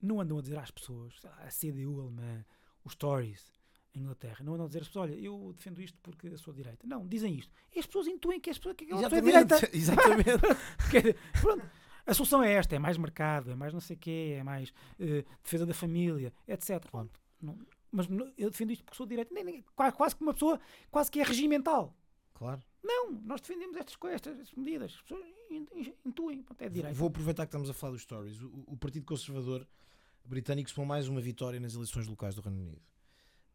não andam a dizer às pessoas, lá, a CDU alemã, os Tories, Inglaterra, não andam a dizer às pessoas, olha, eu defendo isto porque eu sou direita. Não, dizem isto. E as pessoas intuem que, as pessoas, que aquela pessoa é direita. Exatamente. Pronto, a solução é esta, é mais mercado, é mais não sei o quê, é mais eh, defesa da família, etc. Pronto, não- mas não- eu defendo isto porque sou direita. Nem- nem- qua- quase que uma pessoa, quase que é regimental. claro. Não, nós defendemos estas coisas, estas medidas. As pessoas in- in- intuem, pronto, é de direita. Vou aproveitar que estamos a falar dos stories. O, o Partido Conservador britânico somou mais uma vitória nas eleições locais do Reino Unido.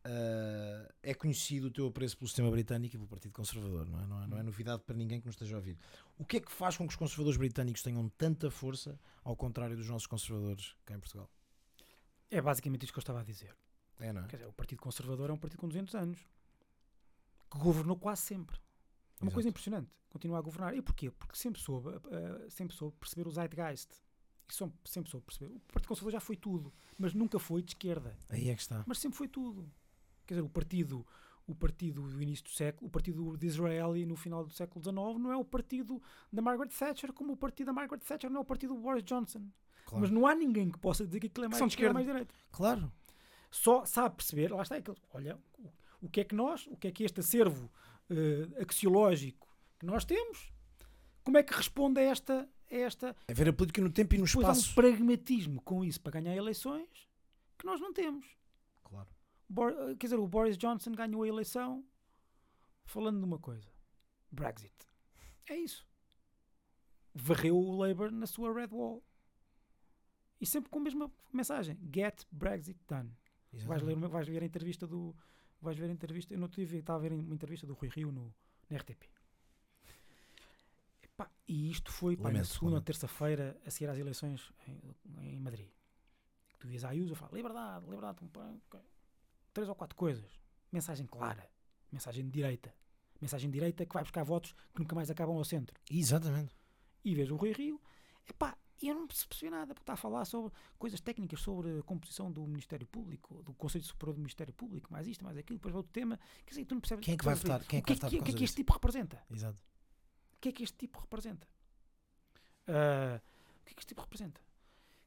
Uh, é conhecido o teu apreço pelo sistema britânico e pelo Partido Conservador, não é? Não, é? não é novidade para ninguém que nos esteja a ouvir. O que é que faz com que os conservadores britânicos tenham tanta força, ao contrário dos nossos conservadores cá em Portugal? É basicamente isto que eu estava a dizer. É, não é? Quer dizer, o Partido Conservador é um partido com 200 anos que governou quase sempre. É uma Exato. coisa impressionante. Continua a governar. E porquê? Porque sempre soube, uh, sempre soube perceber o zeitgeist. Sempre soube perceber. O Partido Conservador já foi tudo, mas nunca foi de esquerda. Aí é que está. Mas sempre foi tudo. Quer dizer, o partido, o partido do início do século, o partido de Israeli no final do século XIX não é o partido da Margaret Thatcher, como o partido da Margaret Thatcher não é o partido do Boris Johnson. Claro. Mas não há ninguém que possa dizer que aquilo é mais, que aquilo é mais direita Claro. só sabe perceber, lá está, aquele, olha, o, que é que nós, o que é que este acervo eh, axiológico que nós temos, como é que responde a esta, a esta É ver a política no tempo e no depois há um espaço. pragmatismo com isso para ganhar eleições que nós não temos. Bor- quer dizer, o Boris Johnson ganhou a eleição falando de uma coisa: Brexit. É isso. Varreu o Labour na sua Red Wall. E sempre com a mesma mensagem: Get Brexit done. Vais, ler, vais ver a entrevista do. Vais ver a entrevista. Eu não tive, estava a ver uma entrevista do Rui Rio no, na RTP. Epá, e isto foi pá, na segunda ou terça-feira a seguir às eleições em, em Madrid. Tu ias à Ayuso e falas liberdade, liberdade. Três ou quatro coisas. Mensagem clara. Mensagem de direita. Mensagem de direita que vai buscar votos que nunca mais acabam ao centro Exatamente. e vejo o Rui Rio, epá, e eu não percebi nada, porque está a falar sobre coisas técnicas, sobre a composição do Ministério Público, do Conselho Superior do Ministério Público, mais isto, mais aquilo, depois vai outro tema, quer dizer, tu não percebes Quem é que vai votar? Quem é o que vai que, votar que, o que é que este tipo representa? Exato. O que é que este tipo representa? Ah, o que é que este tipo representa?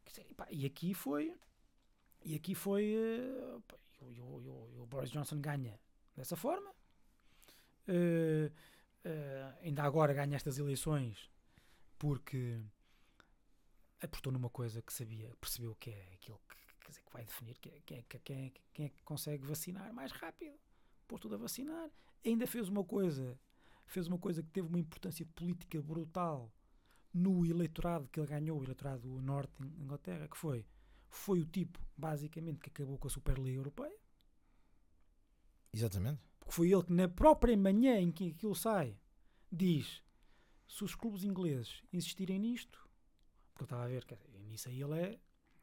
Dizer, epá, e aqui foi, e aqui foi, pá, e o- e o- e o- Boris Johnson ganha dessa forma, Eh, eh, ainda agora ganha estas eleições porque apostou numa coisa que sabia, percebeu que é aquilo que, dizer, que vai definir que é, quem, é, que- quem, é, quem é que consegue vacinar mais rápido. Pôs tudo a vacinar. Ainda fez uma coisa, fez uma coisa que teve uma importância política brutal no eleitorado que ele ganhou, o eleitorado do norte de Inglaterra, que foi, foi o tipo, basicamente, que acabou com a Superliga Europeia. Exatamente. Porque foi ele que, na própria manhã em que aquilo sai, diz: se os clubes ingleses insistirem nisto, porque eu estava a ver, dizer, nisso aí ele é,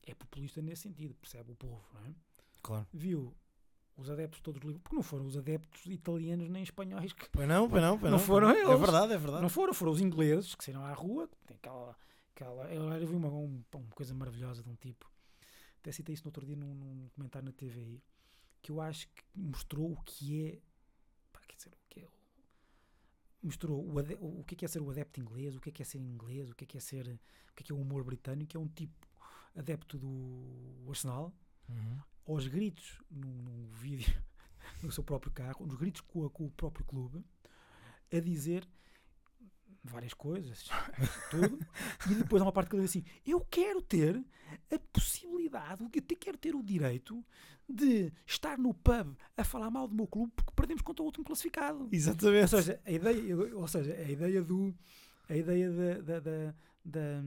é populista nesse sentido, percebe o povo, não é? Claro. Viu os adeptos todos livres, porque não foram os adeptos italianos nem espanhóis que Pois não, pois não, pois Não foram É eles. verdade, é verdade. não foram, foram os ingleses que saíram à rua, que tem aquela, aquela eu, vi uma, um- uma coisa maravilhosa de um tipo, até citei isso no outro dia num, num comentário na TVI, que eu acho que mostrou o que é, pá, quer dizer, o que é, o- mostrou o, ade- o que é, que é ser o adepto inglês, o que é, que é ser inglês, o que é, que é ser, o que é, que é o humor britânico, é um tipo adepto do Arsenal, Uhum. aos gritos num, num vídeo no seu próprio carro, nos gritos com, com o próprio clube, a dizer várias coisas, tudo, e depois há uma parte que ele diz assim: Eu quero ter a possibilidade, eu quero ter o direito de estar no pub a falar mal do meu clube porque perdemos contra o último classificado. Ou Exatamente. seja, a ideia, ou seja, a ideia do a ideia da, da, da, da,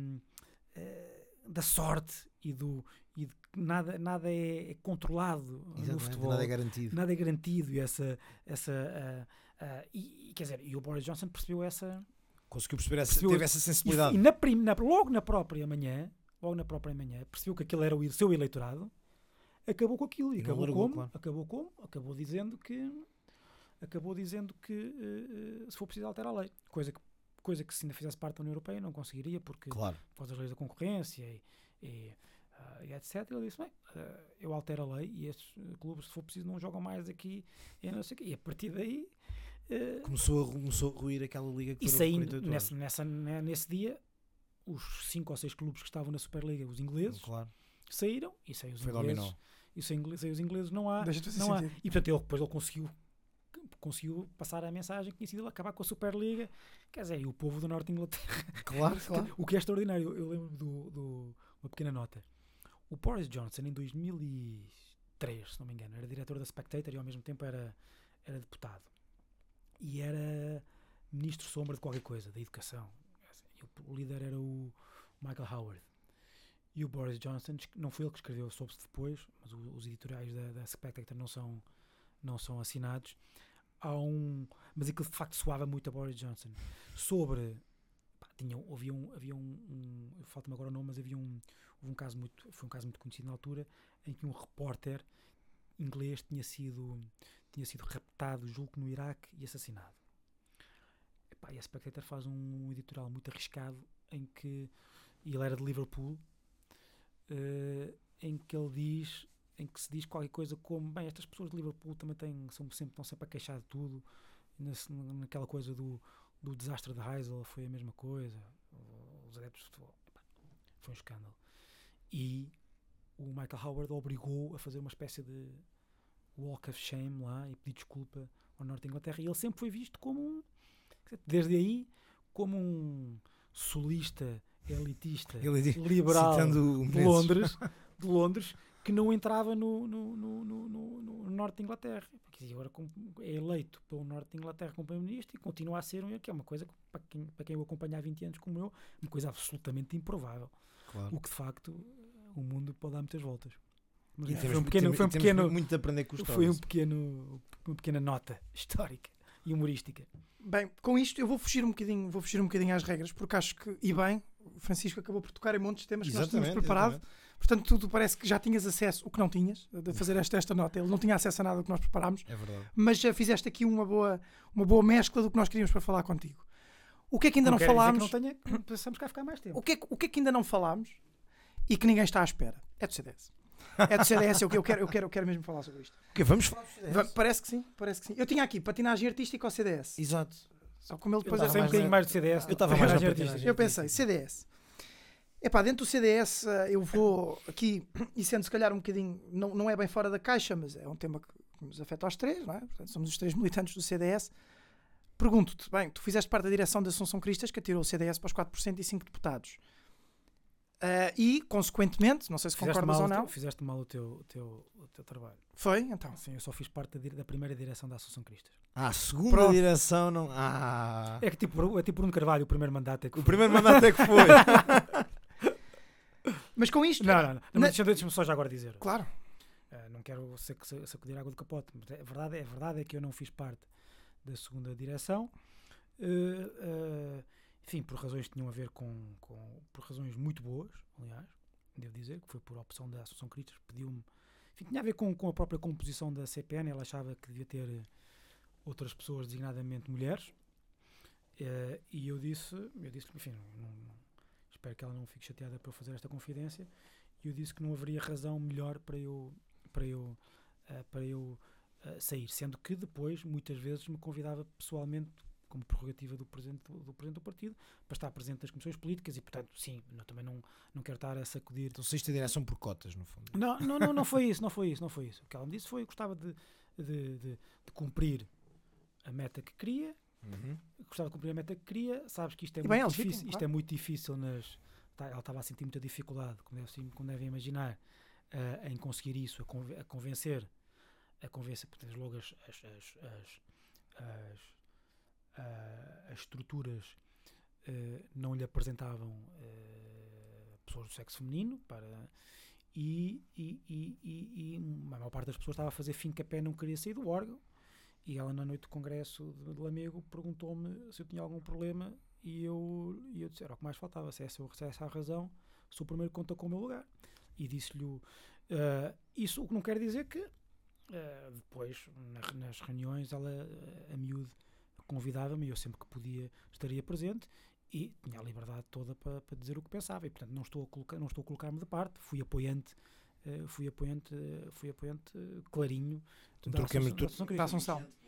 eh, da sorte e do e de que nada, nada é, é controlado no Exatamente. futebol. Nada é garantido. Nada é garantido e essa, essa ah, e, e, quer dizer, e o Boris Johnson percebeu essa Conseguiu perceber essa, Percebeu- teve essa e, sensibilidade. e na prim, na- logo na própria manhã, logo na própria manhã, percebeu que aquele era o seu eleitorado, acabou com aquilo e, E acabou largou, como? claro. Acabou como? Acabou dizendo que acabou dizendo que eh, eh, se for preciso altera a lei, coisa que coisa que se ainda fizesse parte da União Europeia não conseguiria porque Claro. por causa das leis da concorrência e, e, ah, e etc. Ele disse: Bem, ah, eu altero a lei e estes eh, clubes, se for preciso, não jogam mais aqui e não sei o quê. E a partir daí. Eh, Começou a, começou a ruir aquela liga que e 48 horas. nesse, nessa, ne- nesse dia, os cinco ou seis clubes que estavam na Superliga, os ingleses, Claro. saíram e saiu os Foi ingleses. E sem sem os ingleses não há. Não há. sentido. E portanto ele, depois ele conseguiu, conseguiu passar a mensagem que tinha sido ele acabar com a Superliga. Quer dizer, e o povo do Norte de Inglaterra. Claro, claro. O que é extraordinário, eu, eu lembro do, do- uma pequena nota. O Boris Johnson, em 2003, se não me engano, era diretor da Spectator e ao mesmo tempo era, era deputado. E era ministro sombra de qualquer coisa, da educação. E o, líder era o Michael Howard. E o Boris Johnson, não foi ele que escreveu, soube-se depois, mas os editoriais da, da Spectator não são, não são assinados. Há um, mas aquilo de facto soava muito a Boris Johnson. Sobre. pá, tinha, havia um. Havia um, um Falta-me agora o nome, mas havia um. Houve um caso muito, foi um caso muito conhecido na altura em que um repórter inglês tinha sido, tinha sido raptado, julgo que no Iraque, e assassinado. Epá, e a Spectator faz um editorial muito arriscado em que ele era de Liverpool eh, em que ele diz em que se diz qualquer coisa como bem, estas pessoas de Liverpool também têm, são sempre, estão sempre a queixar de tudo Nesse- naquela coisa do, do desastre de Heysel foi a mesma coisa os adeptos de futebol Epá, foi um escândalo e o Michael Howard obrigou a fazer uma espécie de walk of shame lá e pedir desculpa ao Norte de Inglaterra e ele sempre foi visto como um desde aí como um solista elitista liberal de. Londres, de Londres que não entrava no, no, no, no, no- no norte de Inglaterra. Dizer, agora é eleito pelo norte de Inglaterra como primeiro-ministro e continua a ser um, que é uma coisa que, para quem, para quem eu acompanho há 20 anos como eu, uma coisa absolutamente improvável. Claro. O que de facto o mundo pode dar muitas voltas. Mas E temos- foi um pequeno, temos- foi um pequeno, muito a aprender com os foi um pequeno, uma pequena nota histórica e humorística. Bem, com isto eu vou fugir um bocadinho, vou fugir um bocadinho às regras, porque acho que, e bem, o Francisco acabou por tocar em montes de temas que nós tínhamos preparado. exatamente. Portanto, tu, tu parece que já tinhas acesso, o que não tinhas, de fazer esta, esta nota. Ele não tinha acesso a nada do que nós preparámos, É verdade. mas já fizeste aqui uma boa, uma boa mescla do que nós queríamos para falar contigo. O que é que ainda não, dizer falámos? Que não tenha, pensamos que vai ficar mais tempo. O que, é, que- o que é que ainda não falámos e que ninguém está à espera? É do CDS. É do CDS, eu, eu, quero, eu, quero, eu quero mesmo falar sobre isto. Ok, vamos falar do CDS. Parece que sim, parece que sim. Eu tinha aqui patinagem artística ao CDS. Exato. Só como ele Eu depois estava era um bocadinho na- mais do CDS. eu estava mais na artística. Eu pensei, CDS. Epá, dentro do CDS eh, eu vou aqui, e sendo se calhar um bocadinho, não, não é bem fora da caixa, mas é um tema que nos afeta aos três, não é? Portanto, somos os três militantes do CDS. Pergunto-te, bem, tu fizeste parte da direção da Assunção Cristas, que atirou o CDS para os 4% e 5 deputados. Ah, e, consequentemente, não sei se Fizeste concordas ou o teu- não, Fizeste mal o teu, o teu, o teu trabalho. foi, então. Sim, eu só fiz parte da, da primeira direção da Associação Cristas. Ah, a segunda Pronto. direção não. Ah. É que tipo, é tipo Bruno Carvalho, o primeiro mandato é que O foi. primeiro mandato é que foi. Mas com isto, Não, não, não. não Na- mas deixa- Deixa-me só já agora dizer. claro, Eh, não quero sac- sac- sacudir água do capote, mas a verdade, é- a verdade é que eu não fiz parte da segunda direção. Eh, enfim, por razões que tinham a ver com, com- Por razões muito boas, aliás, devo dizer, que foi por opção da Associação Cristas, pediu-me. Enfim, tinha a ver com, com a própria composição da CPN, ela achava que devia ter eh, outras pessoas, designadamente mulheres. Eh, e eu disse, eu disse, enfim, não- não- espero que ela não fique chateada por eu fazer esta confidência. E eu disse que não haveria razão melhor para eu para eu, eh, para eu sair, sendo que depois muitas vezes me convidava pessoalmente como prerrogativa do presidente do, do presidente do partido para estar presente nas comissões políticas e portanto sim, eu também não, não quero estar a sacudir Então saíste a direção por cotas, no fundo. não, não, não, não foi isso, não foi isso, não foi isso. O que ela me disse foi que gostava de, de, de, de cumprir a meta que queria, Uhum. gostava de cumprir a meta que queria. Sabes que isto é, E bem, é muito, legítimo, difícil, isto claro. é muito difícil nas. tá, ela estava a sentir muita dificuldade, como, deve, como devem imaginar, eh, em conseguir isso, a, conven- a convencer, a convencer, portanto, logo as, as, as, as, ah, as estruturas eh, não lhe apresentavam eh, pessoas do sexo feminino para e, e, e, e, a maior parte das pessoas estava a fazer fim que a pé não queria sair do órgão e ela na noite do congresso de, Lamego perguntou-me se eu tinha algum problema e eu, e eu disse, era o que mais faltava, se essa, se essa é a razão, sou o primeiro que conta com o meu lugar. E disse-lhe, ah, isso o que não quer dizer que ah, depois, na- nas reuniões, ela, a miúde, convidava-me e eu sempre que podia estaria presente e tinha a liberdade toda para, para dizer o que pensava. E portanto não estou a colocar não estou a colocar-me de parte. Fui apoiante eh, fui apoiante eh, fui apoiante eh, clarinho Um da Associação- da Associação da Crítica.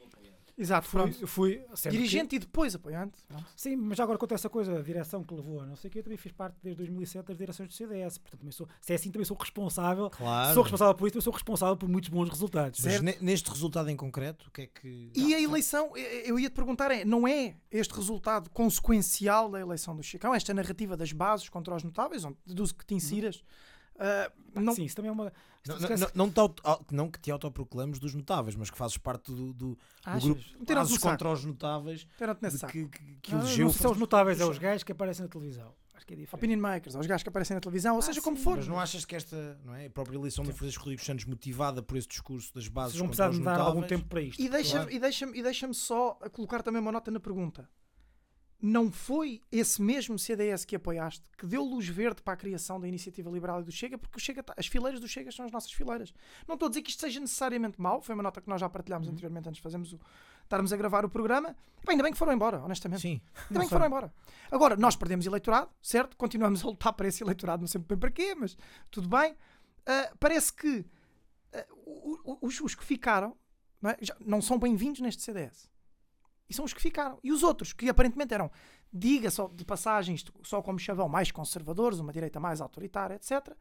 Exato, Fui, pronto. fui sendo que- Dirigente e depois apoiante. Pronto. Sim, mas já agora conta essa coisa, a direção que levou, não sei o que, eu também fiz parte desde 2007 das direções do CDS, portanto também sou, se é assim também sou responsável, Claro. sou responsável por isso, mas sou responsável por muitos bons resultados. Mas ne- neste resultado em concreto, o que é que. E a eleição, eu ia te perguntar, é, não é este resultado consequencial da eleição do Chicão, esta narrativa das bases contra os notáveis, onde deduzo que te insiras, ah, não, Sim, isso também é uma... Não, não, não, não, te auto- au- não que te autoproclames dos notáveis, mas que fazes parte do, do, do grupo saco. contra os notáveis que, que, que Não, elegeu. não são os notáveis, é os gajos que aparecem na televisão. Acho que é diferente. opinion makers, aos gajos que aparecem na televisão, ou Ah, seja, como sim, for. Mas não achas que esta, não é? A própria eleição de Francisco Rodrigues Santos, motivada por esse discurso das bases vão contra os dar algum notáveis, tempo para isto. E deixa-me Claro. e deixa e deixa só colocar também uma nota na pergunta. Não foi esse mesmo CDS que apoiaste que deu luz verde para a criação da iniciativa liberal e do Chega, porque o Chega tá- as fileiras do Chega são as nossas fileiras. Não estou a dizer que isto seja necessariamente mau, foi uma nota que nós já partilhámos anteriormente antes de fazermos o, estarmos a gravar o programa. Bem, ainda bem que foram embora, honestamente. Sim, Ainda bem que foram embora. Agora, nós perdemos eleitorado, certo? Continuamos a lutar para esse eleitorado, não sei bem para quê, mas tudo bem. Ah, parece que o- os, os que ficaram não, é? Não são bem-vindos neste CDS. E são os que ficaram. E os outros, que aparentemente eram, diga só de passagens, só como chavão, mais conservadores, uma direita mais autoritária, etc.,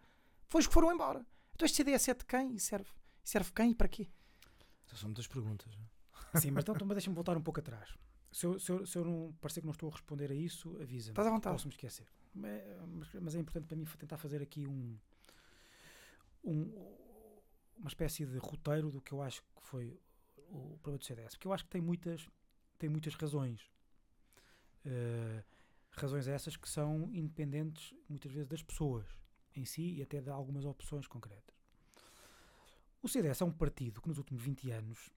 foi os que foram embora. Então este CDS é de quem e serve? E serve quem e para quê? são muitas perguntas. Sim, mas então mas deixa-me voltar um pouco atrás. Se eu, se, eu, se eu não parecer que não estou a responder a isso, avisa-me. Estás à vontade. Posso-me esquecer. Mas, mas- é importante para mim tentar fazer aqui um, um- uma espécie de roteiro do que eu acho que foi o problema do CDS. Porque eu acho que tem muitas, tem muitas razões. Eh, razões essas que são independentes muitas vezes das pessoas em si e até de algumas opções concretas. O CDS é um partido que nos últimos 20 anos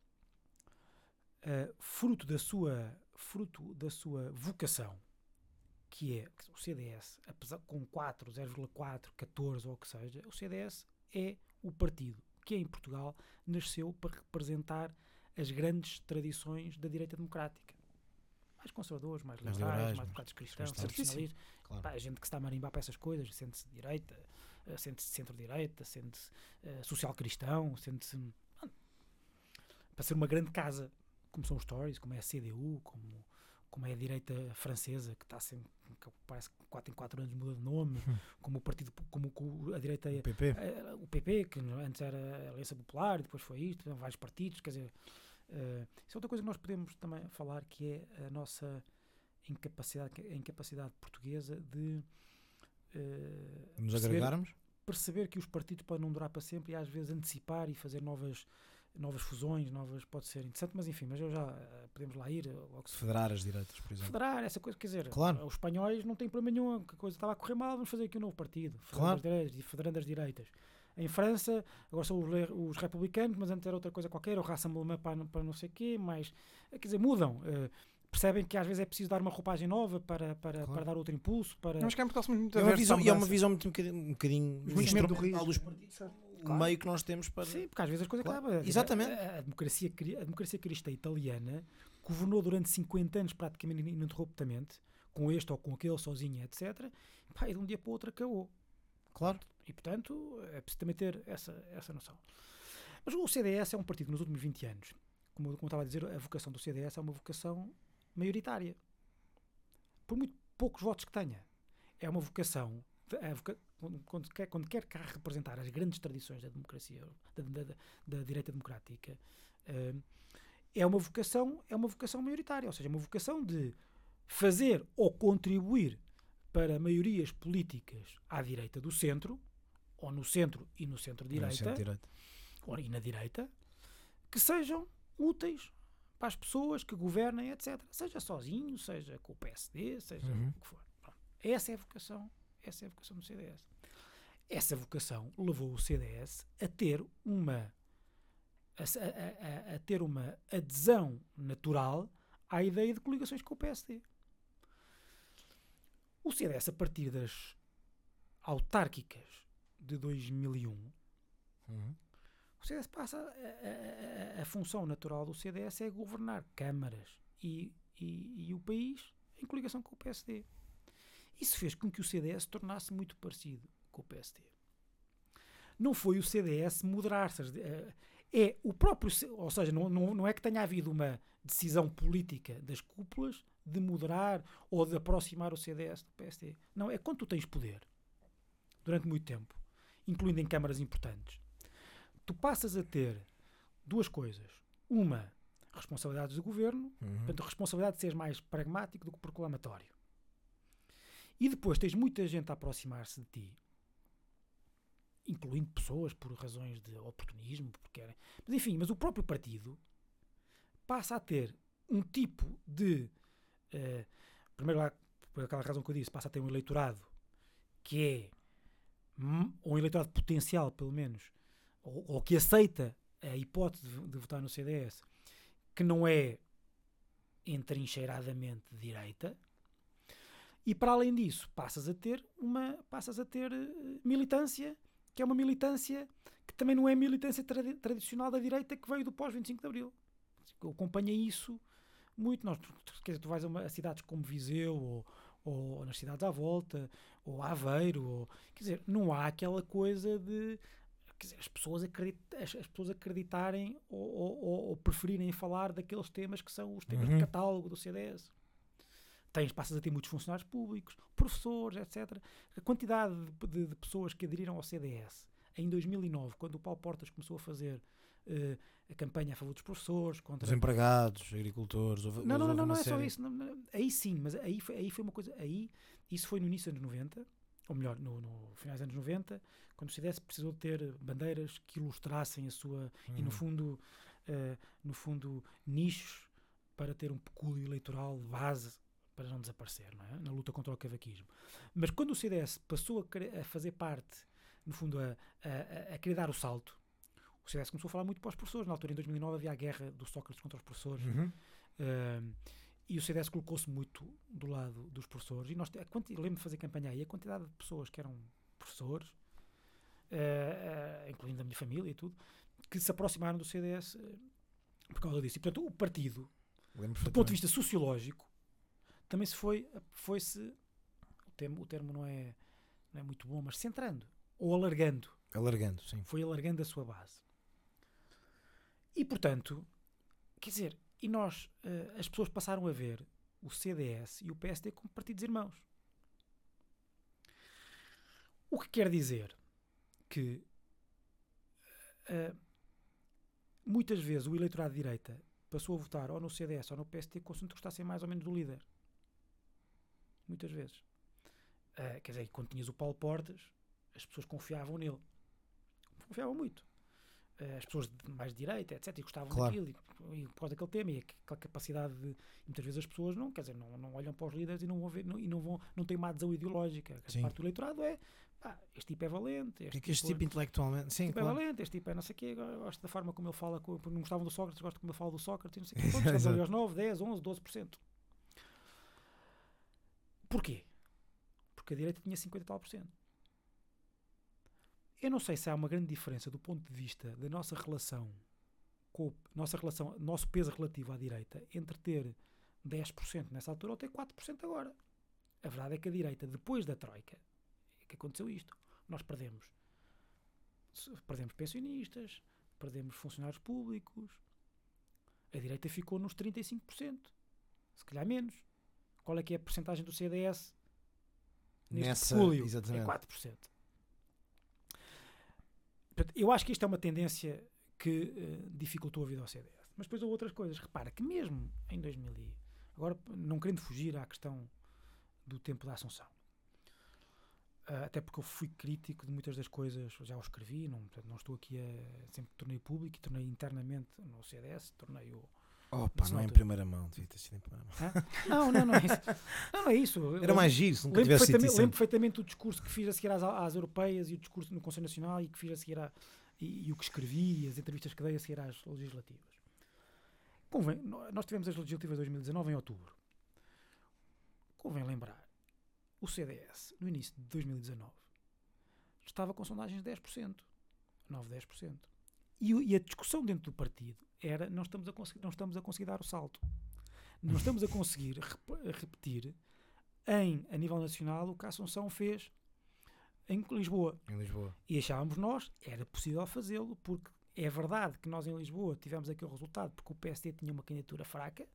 Uh, fruto da sua fruto da sua vocação que é o CDS apesar com 4, 0,4, 14 ou o que seja o CDS é o partido que em Portugal nasceu para representar as grandes tradições da direita democrática mais conservadores, mais Mais liberais, liberais, mais democratas cristãos, tradicionalistas Claro. Pá, a gente que está a marimbar para essas coisas, sente-se de direita, eh, sente-se de centro-direita, sente-se eh, social-cristão, sente-se. para ser uma grande casa, como são os Tories, como é a CDU, como, como é a direita francesa, que está sempre. que parece que 4 em 4 anos muda de nome, como o partido. como, a direita. O PP. eh, o PP, que antes era a Aliança Popular, depois foi isto, vários partidos, quer dizer. Eh, isso é outra coisa que nós podemos também falar, que é a nossa incapacidade, a incapacidade portuguesa de eh, Nos perceber, agregarmos? perceber que os partidos podem não durar para sempre e às vezes antecipar e fazer novas novas fusões, novas pode ser interessante, mas enfim, mas eu já eh, podemos lá ir, logo se Federar as direitas, por exemplo. federar essa coisa, quer dizer, Claro. os espanhóis não têm problema nenhum, a coisa estava a correr mal, vamos fazer aqui um novo partido, federando, Claro. as, direitas, federando as direitas. Em França, agora são os, os republicanos, mas antes era outra coisa qualquer, o Rassemblement para, para não sei o quê, mas, eh, quer dizer, mudam. eh, percebem que às vezes é preciso dar uma roupagem nova para, para, Claro. para dar outro impulso, para... Mas que é muito É uma visão, e é uma visão muito um bocadinho, um bocadinho do risco. dos partidos. O meio que nós temos para. Sim, porque às vezes as coisas Claro, acabam. exatamente. A, a democracia, a democracia cristã italiana governou durante 50 anos praticamente ininterruptamente, com este ou com aquele, sozinha, etc. Pá, e de um dia para o outro acabou. Claro. E, portanto, é preciso também ter essa, essa noção. Mas o CDS é um partido que nos últimos 20 anos, como, como eu estava a dizer, a vocação do CDS é uma vocação maioritária. Por muito poucos votos que tenha. É uma vocação. voca- quando, quer, quando quer cá representar as grandes tradições da democracia, da, da- da- da direita democrática, eh, é uma vocação é uma vocação maioritária, ou seja, é uma vocação de fazer ou contribuir para maiorias políticas à direita do centro, ou no centro e no centro-direita, Centro-direita. ou e na direita, que sejam úteis para as pessoas que governem, etc. Seja sozinho, seja com o PSD, seja Uhum. o que for. Pronto. Essa é a vocação, essa é a vocação do CDS. Essa vocação levou o CDS a ter uma a- a- a ter uma adesão natural à ideia de coligações com o PSD. O CDS, a partir das autárquicas de 2001, Uhum. o CDS passa. A, a- a- função natural do CDS é governar câmaras e, e- e o país em coligação com o PSD. Isso fez com que o CDS se tornasse muito parecido com o PSD. Não foi o CDS moderar-se. eh, É o próprio. Ou seja, não, não, não é que tenha havido uma decisão política das cúpulas de moderar ou de aproximar o CDS do PSD. Não, é quando tu tens poder durante muito tempo, incluindo em câmaras importantes, tu passas a ter duas coisas. Uma, responsabilidades do governo, Uhum. portanto, a responsabilidade de seres mais pragmático do que proclamatório. E depois tens muita gente a aproximar-se de ti, incluindo pessoas por razões de oportunismo, porque querem. Mas enfim, mas o próprio partido passa a ter um tipo de. Eh, primeiro lá, por aquela razão que eu disse, passa a ter um eleitorado que é um eleitorado potencial, pelo menos, ou, ou que aceita a hipótese de, de votar no CDS, que não é entrincheiradamente direita. E para além disso, passas a ter uma passas a ter eh, militância, que é uma militância que também não é militância tradi- tradicional da direita que veio do pós 25 de Abril. Eu acompanho isso muito. Nós, quer dizer, tu vais a, uma- a cidades como Viseu ou, ou nas cidades à volta, ou Aveiro, ou, quer dizer, não há aquela coisa de dizer, as, pessoas as, as pessoas acreditarem ou, ou- ou- ou preferirem falar daqueles temas que são os temas Uhum. de catálogo do CDS. Tens, passas a ter muitos funcionários públicos, professores, etc. A quantidade de, de- de pessoas que aderiram ao CDS em 2009, quando o Paulo Portas começou a fazer eh, a campanha a favor dos professores, contra Os empregados, agricultores. Houve, não, não, não, não é só série. isso. não, não, aí sim, mas aí foi, aí foi uma coisa. Aí, isso foi no início dos anos 90, ou melhor, no, no finais dos anos 90, quando o CDS precisou ter bandeiras que ilustrassem a sua. E no Uhum. fundo, eh, no fundo, nichos para ter um pecúlio eleitoral de base para não desaparecer, não é? Na luta contra o cavaquismo. Mas quando o CDS passou a, a fazer parte, no fundo, a, a- a querer dar o salto, o CDS começou a falar muito para os professores. Na altura, em 2009, havia a guerra do Sócrates contra os professores. Uhum. Um, e o CDS colocou-se muito do lado dos professores. E nós, a quanti- lembro de fazer campanha aí, a quantidade de pessoas que eram professores, eh, eh, incluindo a minha família e tudo, que se aproximaram do CDS eh, por causa disso. E, portanto, o partido, do ponto de vista sociológico, também se foi, foi-se, o termo, o termo não, é, não é muito bom, mas centrando, ou alargando Alargando, sim. foi alargando a sua base. E portanto, quer dizer, e nós, eh, as pessoas passaram a ver o CDS e o PSD como partidos irmãos. O que quer dizer que eh, muitas vezes o eleitorado de direita passou a votar ou no CDS ou no PSD consoante gostassem mais ou menos do líder. Muitas vezes. Eh, quer dizer, quando tinhas o Paulo Portas, as pessoas confiavam nele confiavam muito. Eh, As pessoas de mais de direita, etc., e gostavam Claro. daquilo, e, e por causa daquele tema, e aquela capacidade de. Muitas vezes as pessoas não, quer dizer, não, não olham para os líderes e não vão ver, não, e não, vão, não têm uma adesão ideológica. A parte do eleitorado é pá, este tipo é valente, este, É que este tipo, tipo intelectualmente. Sim, tipo é valente, este tipo é não sei o quê, gosto da forma como ele fala, com, não gostavam do Sócrates, gosto como ele fala do Sócrates, não sei o quê. Pronto, estamos ali aos 9, 10, 11, 12%. Porquê? Porque a direita tinha 50 e tal por cento. Eu não sei se há uma grande diferença do ponto de vista da nossa relação com nossa relação, nosso peso relativo à direita entre ter 10% nessa altura ou ter 4% agora. A verdade é que a direita, depois da Troika, é que aconteceu isto. Nós perdemos. Perdemos pensionistas, perdemos funcionários públicos. A direita ficou nos 35%. Se calhar menos. Qual é que é a porcentagem do CDS neste Nessa, pecúlio? exatamente. É 4%. Eu acho que isto é uma tendência que eh, dificultou a vida ao CDS. Mas depois houve outras coisas. Repara que mesmo em 2000 e... Agora, não querendo fugir à questão do tempo da Assunção. Ah, até porque eu fui crítico de muitas das coisas, já o escrevi, não, portanto, não estou aqui a... Sempre tornei público e tornei internamente no CDS, tornei o... Opa, não é em primeira mão. Devia ter sido em primeira mão. Hã? Não, não, não é isso. Não, não é isso. Era mais giro se nunca Lembro perfeitamente, lembro perfeitamente o discurso que fiz a seguir às, às europeias e o discurso no Conselho Nacional e que fiz a seguir à, e, e o que escrevi e as entrevistas que dei a seguir às legislativas. Convém, nó- nós tivemos as legislativas de 2019 em outubro. Convém lembrar, o CDS, no início de 2019, estava com sondagens de 10%, 9, 10%. E, e a discussão dentro do partido era não estamos a conseguir, não estamos a conseguir dar o salto. Não estamos a conseguir rep- repetir em, a nível nacional, o que a Assunção fez em Lisboa. Em Lisboa. E achávamos nós, era possível fazê-lo, porque é verdade que nós em Lisboa tivemos aquele resultado porque o PSD tinha uma candidatura fraca,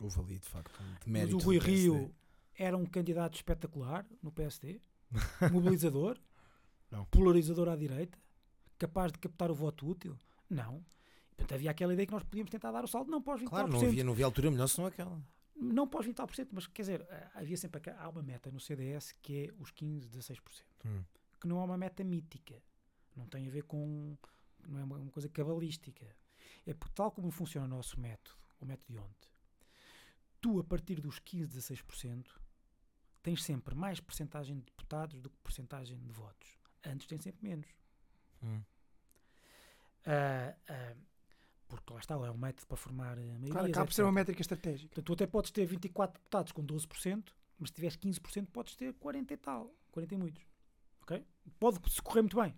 Houve ali, de facto, um mas o Rui. Rio era um candidato espetacular no PSD, mobilizador, Não. polarizador à direita, capaz de captar o voto útil. Não. Portanto, havia aquela ideia que nós podíamos tentar dar o salto, não pós 20%. Claro, não havia, não havia altura melhor senão aquela. não pós 20 tal por cento, mas quer dizer, eh, havia sempre há uma meta no CDS que é os 15, 16%, Hum. que não é uma meta mítica, não tem a ver com, não é uma, coisa cabalística. É porque tal como funciona o nosso método, o método de ontem, tu a partir dos 15, 16%, tens sempre mais percentagem de deputados do que percentagem de votos. Antes tem sempre menos. Hum. Ah, ah, porque lá está, é um método para formar eh, maiorias. Claro, acaba por ser uma métrica estratégica. Portanto, tu até podes ter 24 deputados com 12%, mas se tiveres 15% podes ter 40 e tal, 40 e muitos. Ok? Pode-se correr muito bem.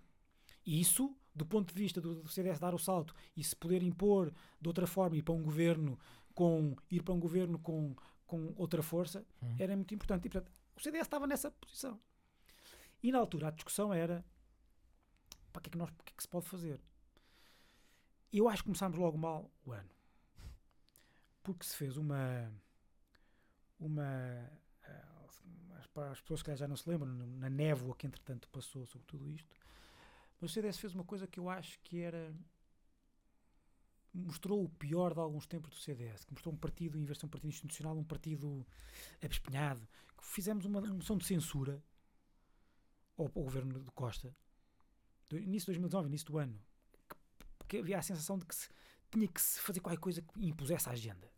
E isso, do ponto de vista do, CDS dar o salto e se poder impor de outra forma ir para um governo com ir para um governo com, com outra força, Uhum. era muito importante. E, portanto, o CDS estava nessa posição. E na altura a discussão era para que é que, nós, que é que se pode fazer? Eu acho que começámos logo mal o ano. Porque se fez uma. Uma. ah, as pessoas que já não se lembram, na névoa que entretanto passou sobre tudo isto, mas o CDS fez uma coisa que eu acho que era. mostrou o pior de alguns tempos do CDS, que mostrou um partido, em vez de um partido institucional, um partido abespinhado, que fizemos uma moção de censura ao, ao governo de Costa, do início de 2019, início do ano, que, que havia a sensação de que se, tinha que se fazer qualquer coisa que impusesse a agenda.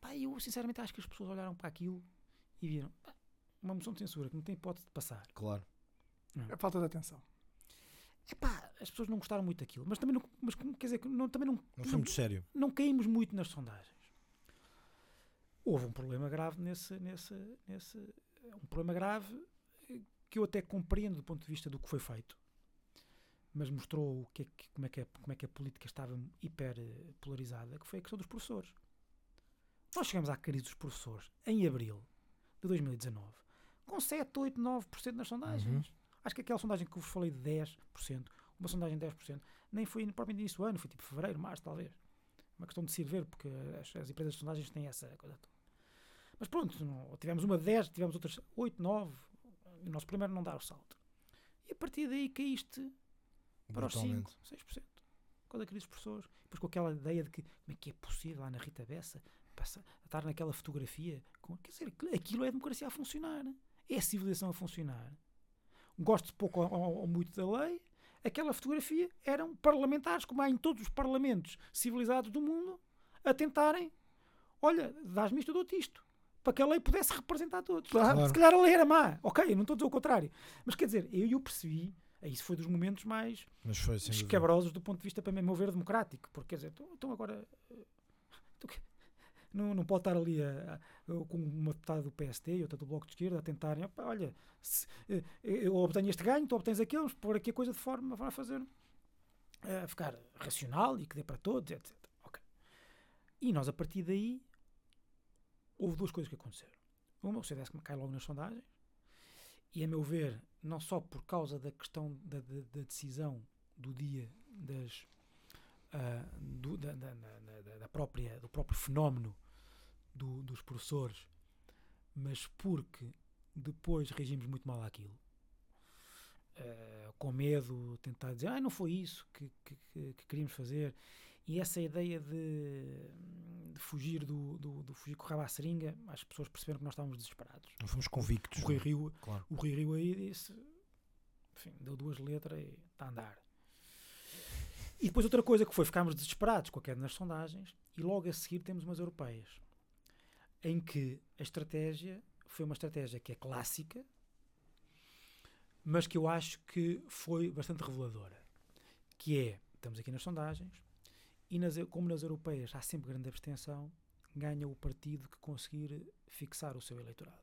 Pá, eu sinceramente acho que as pessoas olharam para aquilo e viram pá, uma moção de censura que não tem hipótese de passar. Claro. A falta de atenção. Epá, as pessoas não gostaram muito daquilo, mas também não, mas, quer dizer, que não, também não, Não foi muito sério. não caímos muito nas sondagens. Houve um problema grave nesse, nesse, nesse um problema grave eh, que eu até compreendo do ponto de vista do que foi feito, mas mostrou que é que- como, é que a, como é que a política estava hiper eh, polarizada, que foi a questão dos professores. Nós chegamos à crise dos professores em abril de 2019 com 7, 8, 9% nas sondagens. Acho que aquela sondagem que eu vos falei de 10%, uma sondagem de 10%, nem foi propriamente início do ano, foi tipo fevereiro, março, talvez. Uma questão de se ir ver, porque as, as empresas de sondagens têm essa coisa toda. Mas pronto, não- tivemos uma de 10, tivemos outras 8, 9, e o nosso primeiro não dá o salto. E a partir daí caíste para os 5, Brutalmente. 6%. Com a crise dos professores. Depois com aquela ideia de que como é que é possível lá na Rita Bessa passa, estar naquela fotografia. Com, quer dizer, aquilo- é a democracia a funcionar. É a civilização a funcionar. Gosto pouco ou, ou- muito da lei. Aquela fotografia eram parlamentares, como há em todos os parlamentos civilizados do mundo, a tentarem: olha, dás-me isto, eu dou-te isto. Para que a lei pudesse representar todos. Claro. Se calhar a lei era má, ok, não estou a dizer o contrário. Mas quer dizer, eu, eu percebi, isso foi dos momentos mais foi escabrosos do ponto de vista, para mim, meu ver, democrático. Porque, quer dizer, então- então agora. eh, Não, não pode estar ali a- a- com uma deputada do PSD e outra do Bloco de Esquerda a tentarem, "Opa, olha, se, eh, eu obtenho este ganho, tu obtens aquele, vamos pôr aqui a coisa de forma a fazer a ficar racional e que dê para todos, etc. Ok. E nós, a partir daí, houve duas coisas que aconteceram. Uma, o CDS que cai logo nas sondagens, e a meu ver, não só por causa da questão da, da- da decisão do dia das, ah, do, da, da- própria, do próprio fenómeno do- dos professores, mas porque depois reagimos muito mal àquilo. Ah, com medo, tentar dizer, ah, não foi isso que- que- que queríamos fazer. E essa ideia de, de fugir do, do, do fugir com o rabo à seringa, as pessoas perceberam que nós estávamos desesperados. Não fomos convictos. O Rui Rio, Claro. o Rui Rio aí disse, enfim, deu duas letras e está a andar. E depois outra coisa que foi, ficámos desesperados com a queda nas sondagens e logo a seguir temos umas europeias, em que a estratégia foi uma estratégia que é clássica, mas que eu acho que foi bastante reveladora, que é, estamos aqui nas sondagens, e nas, como nas europeias há sempre grande abstenção, ganha o partido que conseguir fixar o seu eleitorado.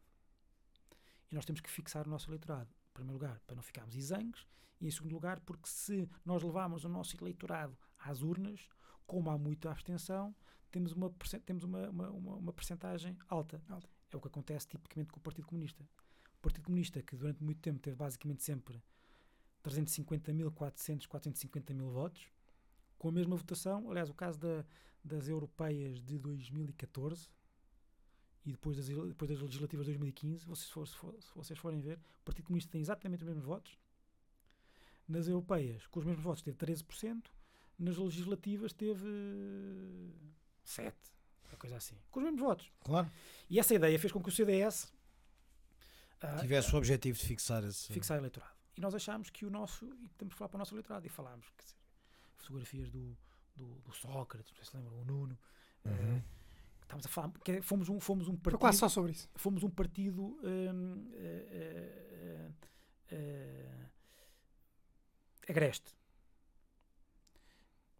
E nós temos que fixar o nosso eleitorado. Em primeiro lugar, para não ficarmos exangues, e em segundo lugar, porque se nós levarmos o nosso eleitorado às urnas, como há muita abstenção, temos uma, temos uma, uma, uma, uma percentagem alta. Alta. É o que acontece tipicamente com o Partido Comunista. O Partido Comunista, que durante muito tempo teve basicamente sempre 350 mil, 400, 450 mil votos, com a mesma votação. Aliás, o caso da- das europeias de 2014 e depois das, depois das legislativas de 2015, vocês for- se, for- se vocês forem ver, o Partido Comunista tem exatamente os mesmos votos. Nas europeias, com os mesmos votos, teve 13%. Nas legislativas, teve 7%. Uma coisa assim. Com os mesmos votos. Claro. E essa ideia fez com que o CDS ah, Tivesse o objetivo de fixar esse. fixar eleitorado. E nós achámos que o nosso, e temos que falar para o nosso eleitorado, e falámos, quer dizer, fotografias do, do, do Sócrates, não sei se lembram, o Nuno, Uhum. eh, Estamos a falar. Que é- fomos, um, fomos um partido. quase só sobre isso. Fomos um partido. eh, eh, agreste.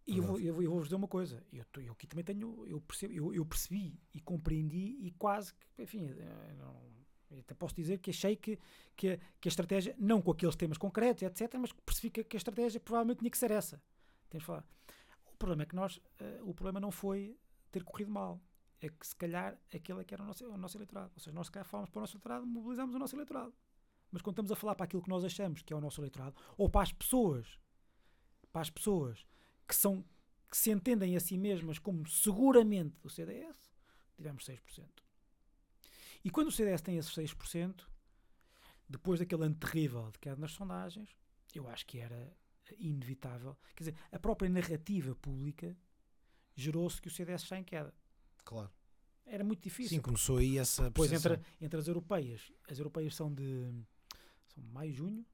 E eu, vou- eu, vou- eu vou-vos dizer uma coisa. Eu, eu aqui também tenho. Eu, percebo, eu, eu percebi e compreendi e quase que. Enfim, não- eu até posso dizer que achei que, que, a, que a estratégia, não com aqueles temas concretos, etc., mas percebi que, que a estratégia provavelmente tinha que ser essa. Temos de falar. O problema é que nós. eh, o problema não foi ter corrido mal. É que se calhar aquele é que era o nosso, o nosso eleitorado. Ou seja, nós se calhar falamos para o nosso eleitorado, mobilizamos o nosso eleitorado. Mas quando estamos a falar para aquilo que nós achamos que é o nosso eleitorado, ou para as pessoas, para as pessoas que são que se entendem a si mesmas como seguramente do CDS, tivemos 6%. E quando o CDS tem esses 6%, depois daquele ano terrível de queda nas sondagens, eu acho que era inevitável. Quer dizer, a própria narrativa pública gerou-se que o CDS está em queda. Claro. Era muito difícil. Sim, começou aí essa Depois percepção. entre, entre as europeias, as europeias são de são maio, junho,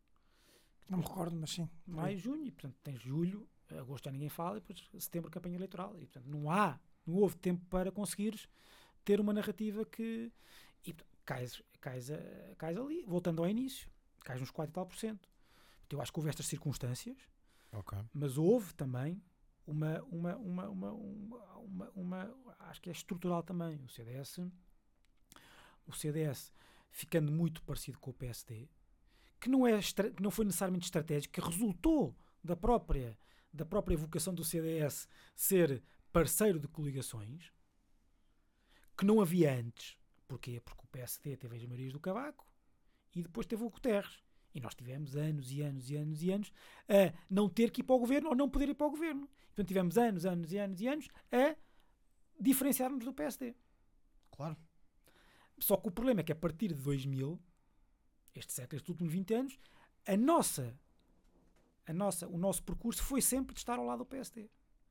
Não me recordo, mas sim. maio, junho, e portanto tens julho, agosto já ninguém fala, e depois setembro campanha eleitoral. E portanto não há, não houve tempo para conseguires ter uma narrativa que. E portanto, cais, cais, cais ali, voltando ao início, cais uns 4 e tal por cento. Eu acho que houve estas circunstâncias, Ok. mas houve também uma, uma, uma, uma, uma, uma, uma- acho que é estrutural também. O CDS, o CDS ficando muito parecido com o PSD, que não, é, que não foi necessariamente estratégico, que resultou da própria, da própria vocação do CDS ser parceiro de coligações, que não havia antes. Porquê? Porque o PSD teve as Marias do Cavaco e depois teve o Guterres. E nós tivemos anos e anos e anos e anos a não ter que ir para o governo ou não poder ir para o governo. Portanto, tivemos anos, anos e anos e anos a diferenciar-nos do PSD. Claro. Só que o problema é que a partir de 2000, este século, estes últimos 20 anos, a nossa, a nossa, o nosso percurso foi sempre de estar ao lado do PSD.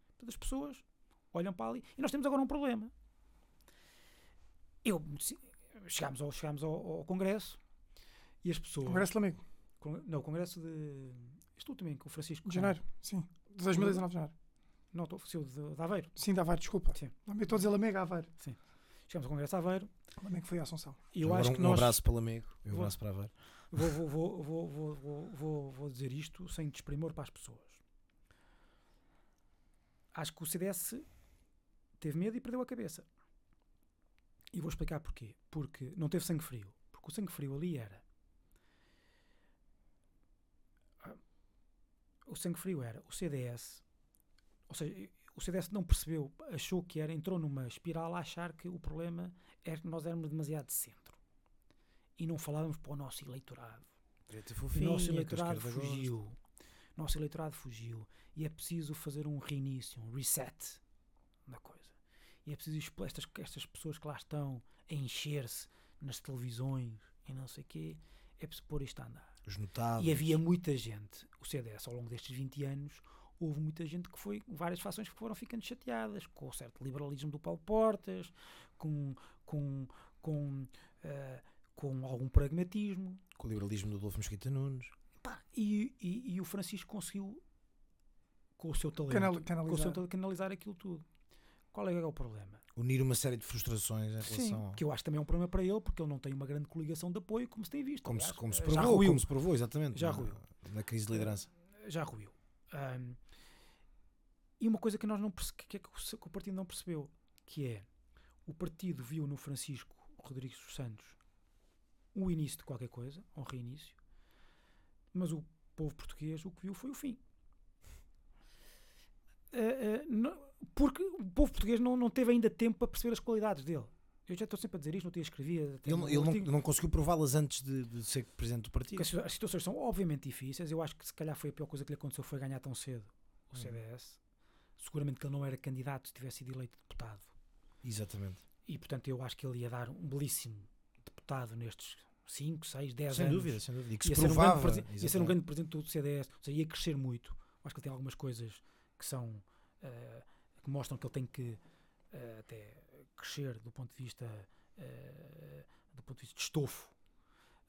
Portanto, as pessoas olham para ali. E nós temos agora um problema. Eu, chegámos ao, chegámos ao, ao Congresso e as pessoas. Congresso Con- Não, o Congresso de. Este último em que o Francisco. de janeiro. Sim. De 2019 de janeiro. Não, estou ofereceu de, de Aveiro. Sim, de Aveiro, desculpa. Sim. Lamego, Estou a dizer Lamego, Aveiro. Chegamos ao Congresso de Aveiro Lamego foi a Assunção. e eu Agora acho um, que um nós. abraço para o amigo e um Vou- abraço para a Aveiro. Vou, vou, vou, vou, vou, vou, vou, vou dizer isto sem desprimor para as pessoas. Acho que o CDS teve medo e perdeu a cabeça. E vou explicar porquê. Porque não teve sangue frio. Porque o sangue frio ali era. Ah, O sangue frio era o CDS. Ou seja, o CDS não percebeu, achou que era, entrou numa espiral a achar que o problema era que nós éramos demasiado de centro. E não falávamos para o nosso eleitorado. O nosso eleitorado fugiu. O nosso eleitorado fugiu. E é preciso fazer um reinício, um reset da coisa. E é preciso estas, estas pessoas que lá estão a encher-se nas televisões e não sei o quê. É preciso pôr isto a andar. Os notáveis. E havia muita gente, o CDS ao longo destes 20 anos, houve muita gente que foi, várias fações que foram ficando chateadas com o certo liberalismo do Paulo Portas, com, com, com, eh, com algum pragmatismo. Com o liberalismo do Adolfo Mesquita Nunes. Pá, e, e, e o Francisco conseguiu, com o seu talento, Canal- com o seu canalizar. talento, canalizar aquilo tudo. Qual é é o problema? Unir uma série de frustrações em relação Sim, ao- que eu acho também é um problema para ele, porque ele não tem uma grande coligação de apoio, como se tem visto. Como, se, como se já provou, ruiu. como se provou, exatamente. Já na, ruiu. na crise de liderança. já ruiu. Ahm, e uma coisa que nós não perce- que, é que o partido não percebeu, que é o partido viu no Francisco Rodrigues dos Santos o início de qualquer coisa, um reinício, mas o povo português o que viu foi o fim. Ah, ah, não- porque o povo português não, não teve ainda tempo para perceber as qualidades dele. Eu já estou sempre a dizer isto, no dia escrevia. Ele, ele não, não conseguiu prová-las antes de, de ser presidente do partido. As, as situações são obviamente difíceis. Eu acho que se calhar foi a pior coisa que lhe aconteceu foi ganhar tão cedo o Hum. CDS. Seguramente que ele não era candidato se tivesse sido eleito deputado. Exatamente. E portanto eu acho que ele ia dar um belíssimo deputado nestes 5, 6, 10 Sem anos. dúvida, sem dúvida. E que se Ia ser, um grande provava. ia ser um grande presidente do CDS. Ou seja, ia crescer muito. Eu acho que ele tem algumas coisas que são eh, que mostram que ele tem que eh, até crescer do ponto de vista eh, do ponto de vista de estofo.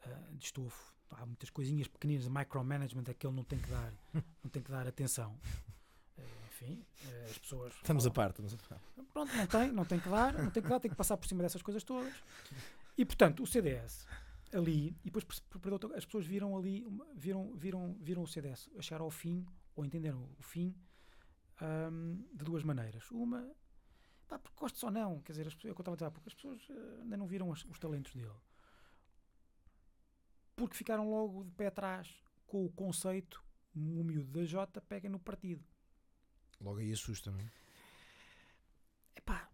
eh, de estofo. Há muitas coisinhas pequeninas de micromanagement a que ele não tem que dar, não tem que dar atenção. Enfim. as pessoas. Estamos a falam- par, estamos a par. Pronto, não tem, não tem que dar, não tem que dar, tem que passar por cima dessas coisas todas. E portanto, o CDS ali, e depois as pessoas viram ali, viram, viram, viram o CDS chegar ao fim, ou entenderam o fim, ahm, de duas maneiras. Uma, pá, porque gostes ou não, quer dizer, as pessoas, é eu estava a dizer, há pouco, as pessoas eh, ainda não viram as- os talentos dele. Porque ficaram logo de pé atrás com o conceito, o miúdo da Jota pega no partido. Logo aí assusta, não é? Epá,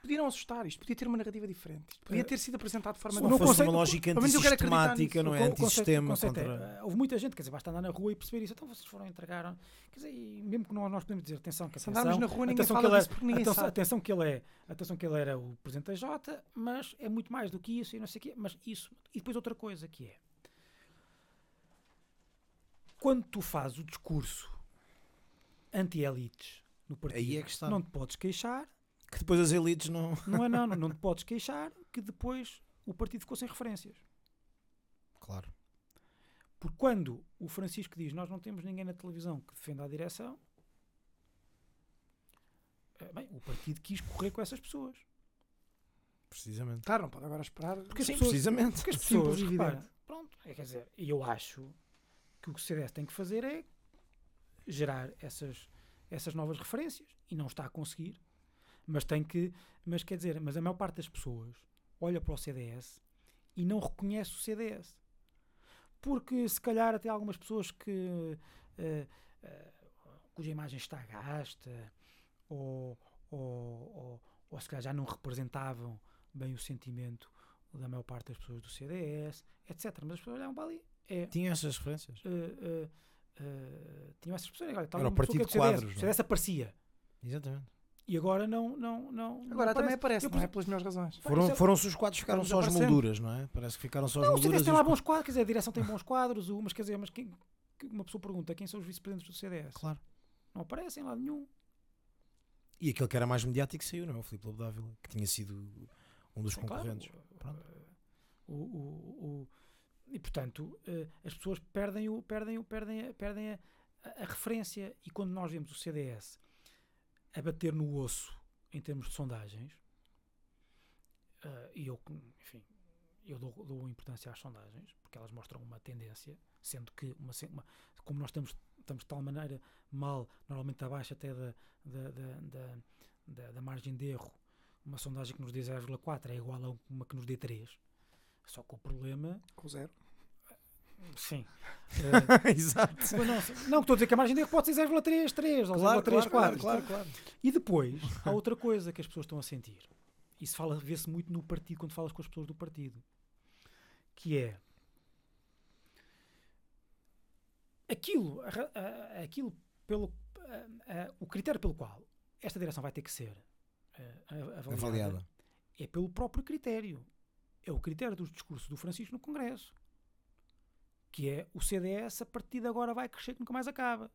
Podia não assustar, isto podia ter uma narrativa diferente. Isto podia Eh, ter sido apresentado de forma Se não fosse conceito- uma lógica antissistemática, não é? Conceito- Antissistema conceito é, contra... eh, houve muita gente, quer dizer, basta andar na rua e perceber isso. Então vocês foram entregar. Quer dizer, mesmo que nós, nós podemos dizer, atenção, que Se atenção, andarmos na rua, ninguém fala que ele disso porque é, ninguém atenção, sabe. atenção que ele é, atenção que ele era o presidente da Jota, mas é muito mais do que isso e não sei o quê. Mas isso. E depois outra coisa que é. Quando tu fazes o discurso anti-elites no partido, é não te podes queixar Que depois as elites não... não é não, não, não te podes queixar que depois o partido ficou sem referências. Claro. Porque quando o Francisco diz nós não temos ninguém na televisão que defenda a direção, eh, bem, o partido quis correr com essas pessoas. Precisamente. Claro, não pode agora esperar. Porque as Sim, pessoas, precisamente. porque as Simples pessoas evidente. repara, pronto, é, quer dizer, eu acho que o que o CDS tem que fazer é gerar essas, essas novas referências e não está a conseguir, mas tem que, mas quer dizer, mas a maior parte das pessoas olha para o CDS e não reconhece o CDS. Porque se calhar até algumas pessoas que eh, eh, cuja imagem está gasta ou, ou, ou, ou se calhar já não representavam bem o sentimento da maior parte das pessoas do CDS, etc. Mas as pessoas olhavam para ali. É, Tinha essas referências. eh, eh, eh, tinham essas pessoas. Olha, Era o é partido do de quadros, O é? CDS aparecia. Exatamente. E agora não, não, não, não Agora também aparece. aparece, Eu, não é? Pelas melhores razões. Foram, é- foram-se os quadros, ficaram só as molduras, não é? Parece que ficaram só as Não, o molduras. CDS tem lá bons quadros, quer dizer, a direção tem bons quadros, mas quer dizer, mas quem, que uma pessoa pergunta quem são os vice-presidentes do CDS? Claro. Não aparecem lá nenhum. E aquele que era mais mediático saiu, não é? O Filipe Lobo Dávila, que tinha sido um dos Sim, claro, concorrentes. o- Pronto. o- o- o- e portanto, eh, as pessoas perdem, o, perdem, o, perdem, a, perdem a, a- a referência. E quando nós vemos o CDS a bater no osso em termos de sondagens, eh, e eu, enfim, eu dou, dou importância às sondagens, porque elas mostram uma tendência, sendo que, uma, uma- como nós estamos, estamos de tal maneira mal, normalmente abaixo até da, da, da, da, da- da margem de erro, uma sondagem que nos dê 0,4 é igual a uma que nos dê 3. Só que o problema. Com zero. Sim. Exato. Eh, não, não, estou a dizer que a margem de erro pode ser 0,3, 3 ou 0,3, 4. claro, claro. E depois, há outra coisa que as pessoas estão a sentir. Isso fala, vê-se muito no partido, quando falas com as pessoas do partido. Que é. Aquilo, a a- aquilo pelo, a- o critério pelo qual esta direção vai ter que ser eh, avaliada, Avaliada. é pelo próprio critério. É o critério dos discursos do Francisco no Congresso. Que é o CDS a partir de agora vai crescer que nunca mais acaba.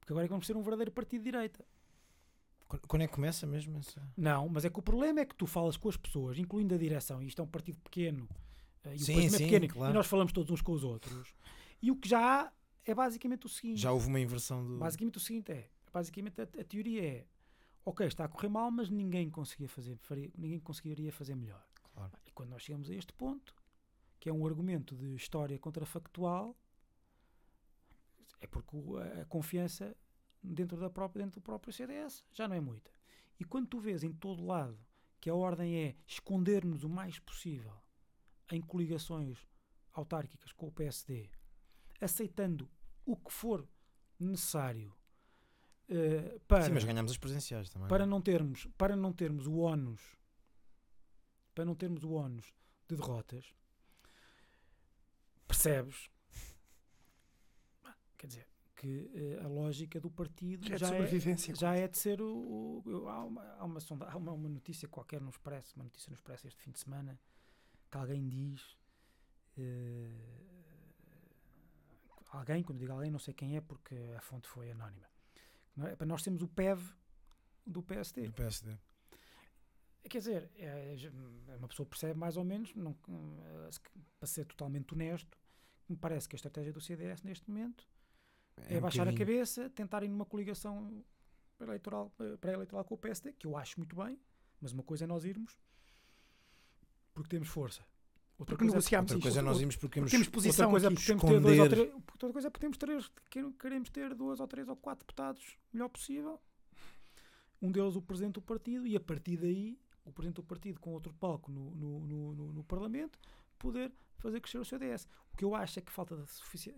Porque agora é que vamos ser um verdadeiro partido de direita. Quando- é que começa mesmo essa... Não, mas é que o problema é que tu falas com as pessoas, incluindo a direção, e isto é um partido pequeno, eh, e Sim, o partido é sim, pequeno, claro. e nós falamos todos uns com os outros. E o que já há é basicamente o seguinte. Já houve uma inversão do... Basicamente o seguinte é, basicamente a, a teoria é, ok, está a correr mal, mas ninguém conseguia fazer, faria- ninguém conseguiria fazer melhor. Claro. E quando nós chegamos a este ponto, que é um argumento de história contrafactual, é porque a, confiança dentro, da própria, dentro do próprio CDS já não é muita. E quando tu vês em todo lado que a ordem é esconder-nos o mais possível em coligações autárquicas com o PSD, aceitando o que for necessário eh, para, Sim, mas ganhámos as presenciais também. para não termos para não termos o ónus para não termos o ónus de derrotas percebes quer dizer que eh, a lógica do partido Já é de já é, já é de ser o, o- há, uma, há, uma sonda- há uma, uma notícia qualquer no Expresso uma notícia no Expresso este fim de semana que alguém diz eh, alguém, quando digo alguém não sei quem é porque a fonte foi anónima é? para nós temos o PEV do PSD Do PSD. Quer dizer, é, já- uma pessoa percebe mais ou menos, não, eh, para ser totalmente honesto, me parece que a estratégia do CDS neste momento é, um baixar a cabeça, tentar ir numa coligação pré-eleitoral pré -eleitoral com o PSD, que eu acho muito bem, mas uma coisa é nós irmos porque temos força. Outra porque coisa negociámos é, outra coisa é nós irmos porque temos, temos posição. Outra coisa é porque temos ter dois ou três, outra coisa é porque temos três, queremos ter duas ou três ou quatro deputados o melhor possível. Um deles o presidente do partido e a partir daí o presidente do partido com outro palco no, no, no, no, no Parlamento poder fazer crescer o CDS. O que eu acho é que falta,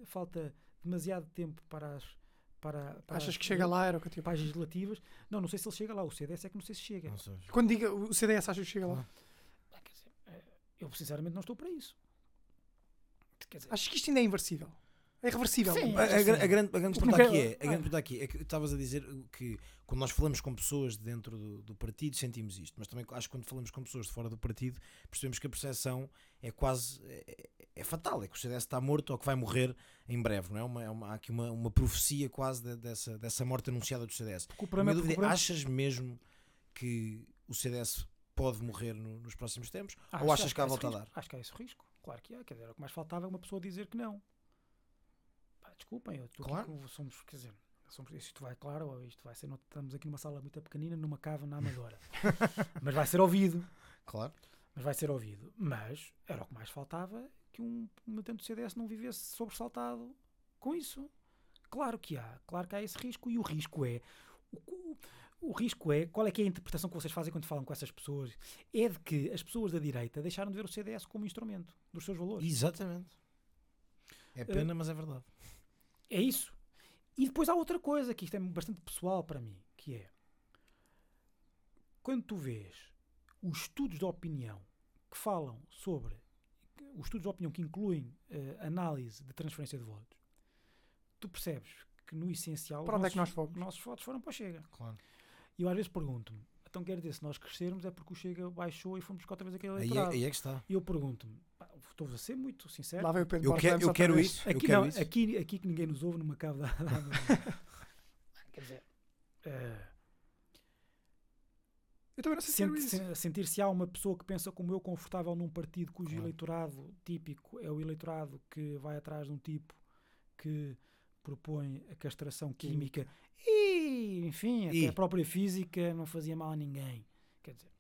falta demasiado tempo para as. Para, para Achas as, que chega lá? Era o que eu para as legislativas. Não, não sei se ele chega lá. O CDS é que não sei se chega. Sei. Quando diga o CDS, achas que chega lá? Eh, eu sinceramente não estou para isso. Dizer, Acho que isto ainda é inversível. É reversível. Sim, a, a, a, grande, a grande pergunta aqui é, a grande pergunta aqui é que estavas a dizer que quando nós falamos com pessoas dentro do, do, partido sentimos isto, mas também acho que quando falamos com pessoas de fora do partido percebemos que a percepção é quase é, é fatal, é que o CDS está morto ou que vai morrer em breve, não é? Uma, é uma, há aqui uma, uma profecia quase de, dessa, dessa morte anunciada do CDS. Dúvida, achas mesmo que o CDS pode morrer no, nos próximos tempos? Acho, ou achas que há volta a dar? Acho que há esse risco, claro que há. Quer dizer, o que mais faltava é uma pessoa dizer que não desculpem, eu estou claro. aqui somos, quer dizer, somos, isto vai, claro, isto vai ser, estamos aqui numa sala muito pequenina, numa cava na Amadora. mas vai ser ouvido. Claro. Mas vai ser ouvido. Mas era o que mais faltava que um militante do CDS não vivesse sobressaltado com isso. Claro que há, claro que há esse risco e o risco é o, o, risco é, qual é que é a interpretação que vocês fazem quando falam com essas pessoas? É de que as pessoas da direita deixaram de ver o CDS como instrumento dos seus valores. Exatamente. É pena, uh, mas é verdade. É isso. E depois há outra coisa que isto é bastante pessoal para mim, que é quando tu vês os estudos de opinião que falam sobre os estudos de opinião que incluem uh, análise de transferência de votos, tu percebes que no essencial para onde nossos, é que nós fomos? nossos votos foram para o Chega. Claro. E eu às vezes pergunto-me, então quer dizer, se nós crescermos é porque o Chega baixou e fomos buscar outra vez aquele eleitorado. Aí é, aí é que está. E eu pergunto-me, estou a ser muito sincero. Lá vem o Pedro eu, quer, eu quero isso. Aqui, eu quero não, isso. Aqui, aqui que ninguém nos ouve numa cave da. Quer dizer. Uh, eu também não sei Sente, se, Sentir-se há uma pessoa que pensa como eu, confortável num partido cujo claro. eleitorado típico é o eleitorado que vai atrás de um tipo que propõe a castração química, e, enfim, até e? a própria física não fazia mal a ninguém. Quer dizer,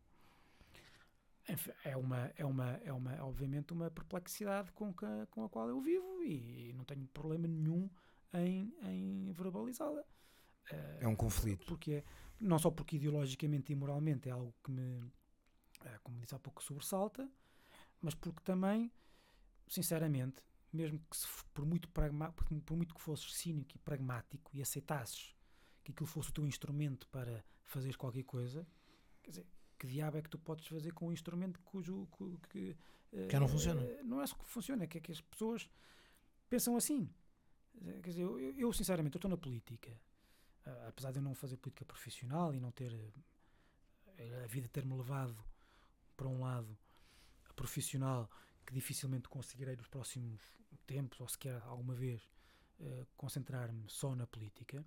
é uma, é uma, é uma, obviamente, uma perplexidade com, que, com a qual eu vivo e não tenho problema nenhum em, em verbalizá-la. É um conflito. Porque é, não só porque ideologicamente e moralmente é algo que me, eh, como disse há pouco, sobressalta, mas porque também, sinceramente, mesmo que se, por, muito pragma, por muito que fosses cínico e pragmático e aceitasses que aquilo fosse o teu instrumento para fazer qualquer coisa, quer dizer, que diabo é que tu podes fazer com um instrumento cujo que, que não funciona? Uh, não é só que funciona, é que, é que as pessoas pensam assim. Quer dizer, eu, eu sinceramente estou na política, uh, apesar de eu não fazer política profissional e não ter uh, a vida ter-me levado para um lado profissional que dificilmente conseguirei nos próximos tempos ou sequer alguma vez concentrar-me só na política.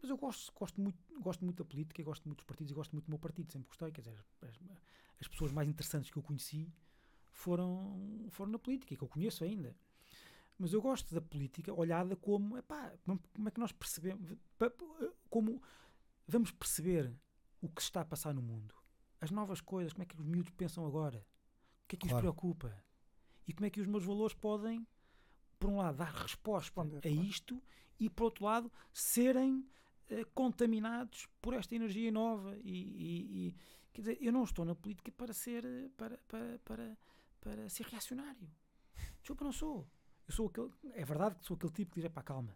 Mas eu gosto, gosto, muito, gosto muito da política, gosto muito dos partidos e gosto muito do meu partido, sempre gostei. Quer dizer, as, as pessoas mais interessantes que eu conheci foram, foram na política, que eu conheço ainda. Mas eu gosto da política olhada como, epá, como é que nós percebemos, como vamos perceber o que se está a passar no mundo, as novas coisas, como é que os miúdos pensam agora, o que é que claro. os preocupa e como é que os meus valores podem, por um lado, dar resposta a isto e, por outro lado, serem eh, contaminados por esta energia nova e, e, e, quer dizer, eu não estou na política para ser para, para, para, para ser reacionário. Desculpa, não sou. Eu sou aquele, é verdade que sou aquele tipo que diz, pá, calma.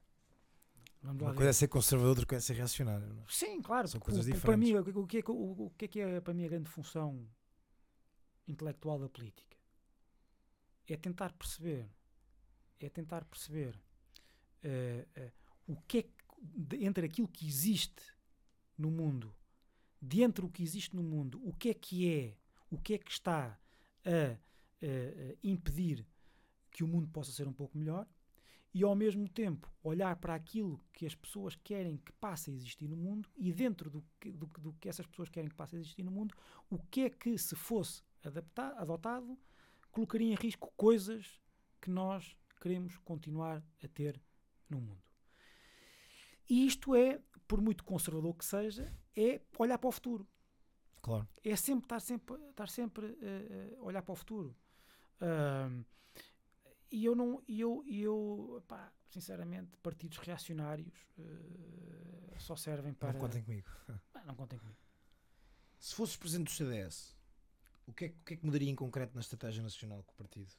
Vamos Uma coisa é ser conservador, outra coisa é ser reacionário. Não? É? Sim, claro. São coisas diferentes. Para mim, o que, é, o, o que é que é para mim a grande função intelectual da política? É tentar perceber, é tentar perceber uh, uh, o que é que entre aquilo que existe no mundo, de entre o que existe no mundo, o que é que é, o que é que está a, a, a impedir que o mundo possa ser um pouco melhor, e ao mesmo tempo olhar para aquilo que as pessoas querem que passe a existir no mundo e dentro do que, do, do que essas pessoas querem que passe a existir no mundo, o que é que, se fosse adaptado, adotado, colocaria em risco coisas que nós queremos continuar a ter no mundo. E isto é, por muito conservador que seja, é olhar para o futuro. Claro. É sempre estar sempre, estar sempre a olhar para o futuro. Ahm, e eu não, e eu, eu pá, sinceramente, partidos reacionários eh, só servem para. Não contem comigo. Não contem comigo. Se fosses presidente do CDS, o que, é, que- o que é que mudaria em concreto na estratégia nacional que o partido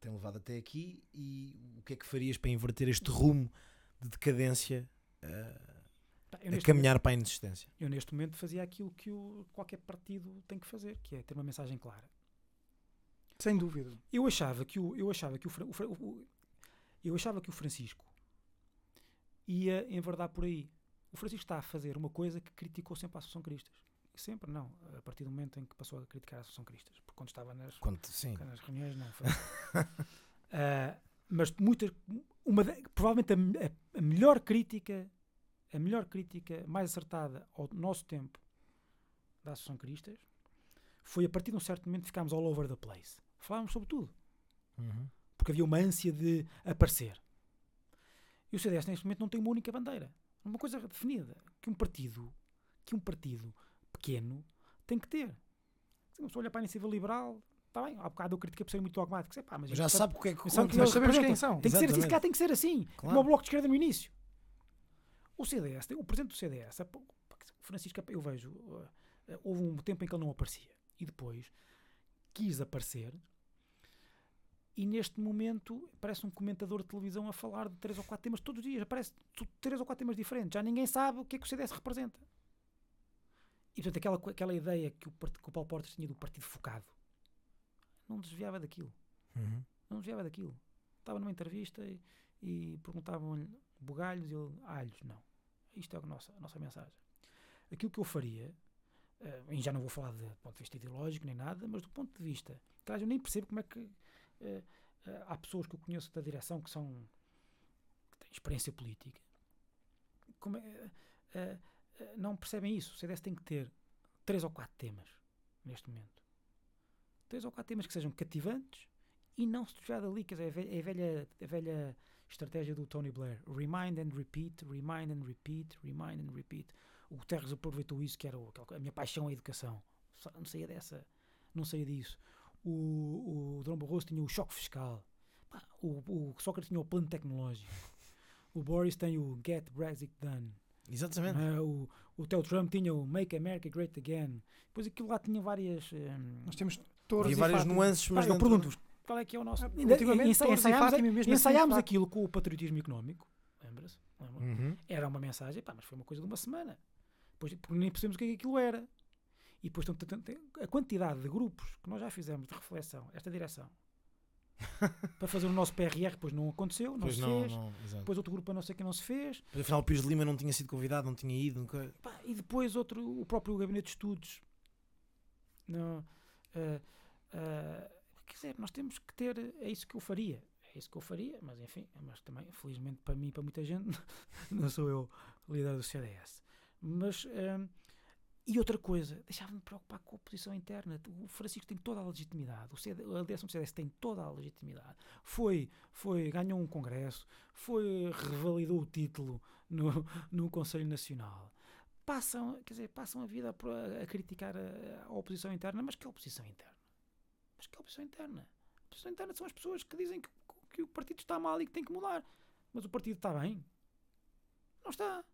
tem levado até aqui e o que é que farias para inverter este rumo de decadência eu a caminhar para a inexistência? eu neste momento fazia aquilo que o- qualquer partido tem que fazer, que é ter uma mensagem clara. Sem dúvida. Eu achava que o, eu achava que o, o o- eu achava que o Francisco ia enverdar por aí. O Francisco está a fazer uma coisa que criticou sempre a Associação Cristas. Sempre não, a partir do momento em que passou a criticar a Associação Cristas, porque quando estava nas, Quando, sim. nas reuniões não foi. Ah, mas muitas, uma provavelmente a, me- a- a melhor crítica, a melhor crítica mais acertada ao nosso tempo da Associação Cristas foi a partir de um certo momento ficámos all over the place. Falávamos sobre tudo, Uhum. porque havia uma ânsia de aparecer. E o CDS neste momento não tem uma única bandeira, uma coisa definida que um partido, que um partido pequeno tem que ter. Se uma pessoa olha para a iniciativa liberal, está bem, há bocado eu critiquei por ser muito dogmático, sei, pá, mas Já sabe o que é que conta. que Nós eles sabemos quem representam. são. Tem que ser assim, Exatamente. se calhar tem que ser assim, Claro. como o Bloco de Esquerda no início. O CDS, o presidente do CDS, o Francisco, eu vejo, uh, houve um tempo em que ele não aparecia e depois quis aparecer e neste momento parece um comentador de televisão a falar de três ou quatro temas todos os dias, aparece três ou quatro temas diferentes, já ninguém sabe o que é que o CDS representa. E portanto aquela, aquela ideia que o, que o Paulo Portas tinha do partido focado não desviava daquilo Uhum. não desviava daquilo. Estava numa entrevista e, e perguntavam-lhe bugalhos e ele, alhos, não. Isto é a nossa, a nossa mensagem. Aquilo que eu faria, eh, e já não vou falar de ponto de vista ideológico nem nada, mas do ponto de vista, aliás, eu nem percebo como é que eh, eh, há pessoas que eu conheço da direção que são que têm experiência política, como é, não percebem isso. O CDS tem que ter três ou quatro temas neste momento. Três ou quatro temas que sejam cativantes e não se desviar dali, quer dizer, a velha, a velha, a velha estratégia do Tony Blair, remind and repeat, remind and repeat, remind and repeat. O Guterres aproveitou isso, que era a minha paixão à educação. Só- Não saía dessa, não saía disso. O, o Dom Barroso tinha o choque fiscal. O, o Sócrates tinha o plano tecnológico. O Boris tem o Get Brexit Done. Exatamente. não é? o, o Theo Trump tinha o Make America Great Again. Depois aquilo lá tinha várias. hum, Nós temos touros Havia e várias nuances, mas eu dentro- pergunto-vos qual é que é o nosso. Ah, Torres e ensaiámos, assim, ensaiámos aquilo com o patriotismo económico. Lembra-se? Lembra? Uhum. Era uma mensagem, pá, mas foi uma coisa de uma semana. Depois, porque nem percebemos o que é que aquilo era. E depois a quantidade de grupos que nós já fizemos de reflexão, esta direção, para fazer o nosso PRR, depois não aconteceu, não Pois se não, fez. não. Depois outro grupo a não sei que não se fez. Depois, afinal, o Pires de Lima não tinha sido convidado, não tinha ido. Nunca... Pá, e depois outro, o próprio gabinete de estudos. Não, ah, ah, quer dizer, nós temos que ter. É isso que eu faria. É isso que eu faria, mas enfim, mas também, felizmente para mim e para muita gente, não sou eu líder do CDS. Mas. ah, e outra coisa, deixava-me preocupar com a oposição interna. O Francisco tem toda a legitimidade, o a do CDS tem toda a legitimidade. Foi, foi, ganhou um congresso, foi, revalidou o título no, no Conselho Nacional passam, quer dizer, passam a vida a, a criticar a, a oposição interna, mas que oposição interna? Mas que oposição interna? A oposição interna são as pessoas que dizem que, que o partido está mal e que tem que mudar. Mas o partido está bem? Não está.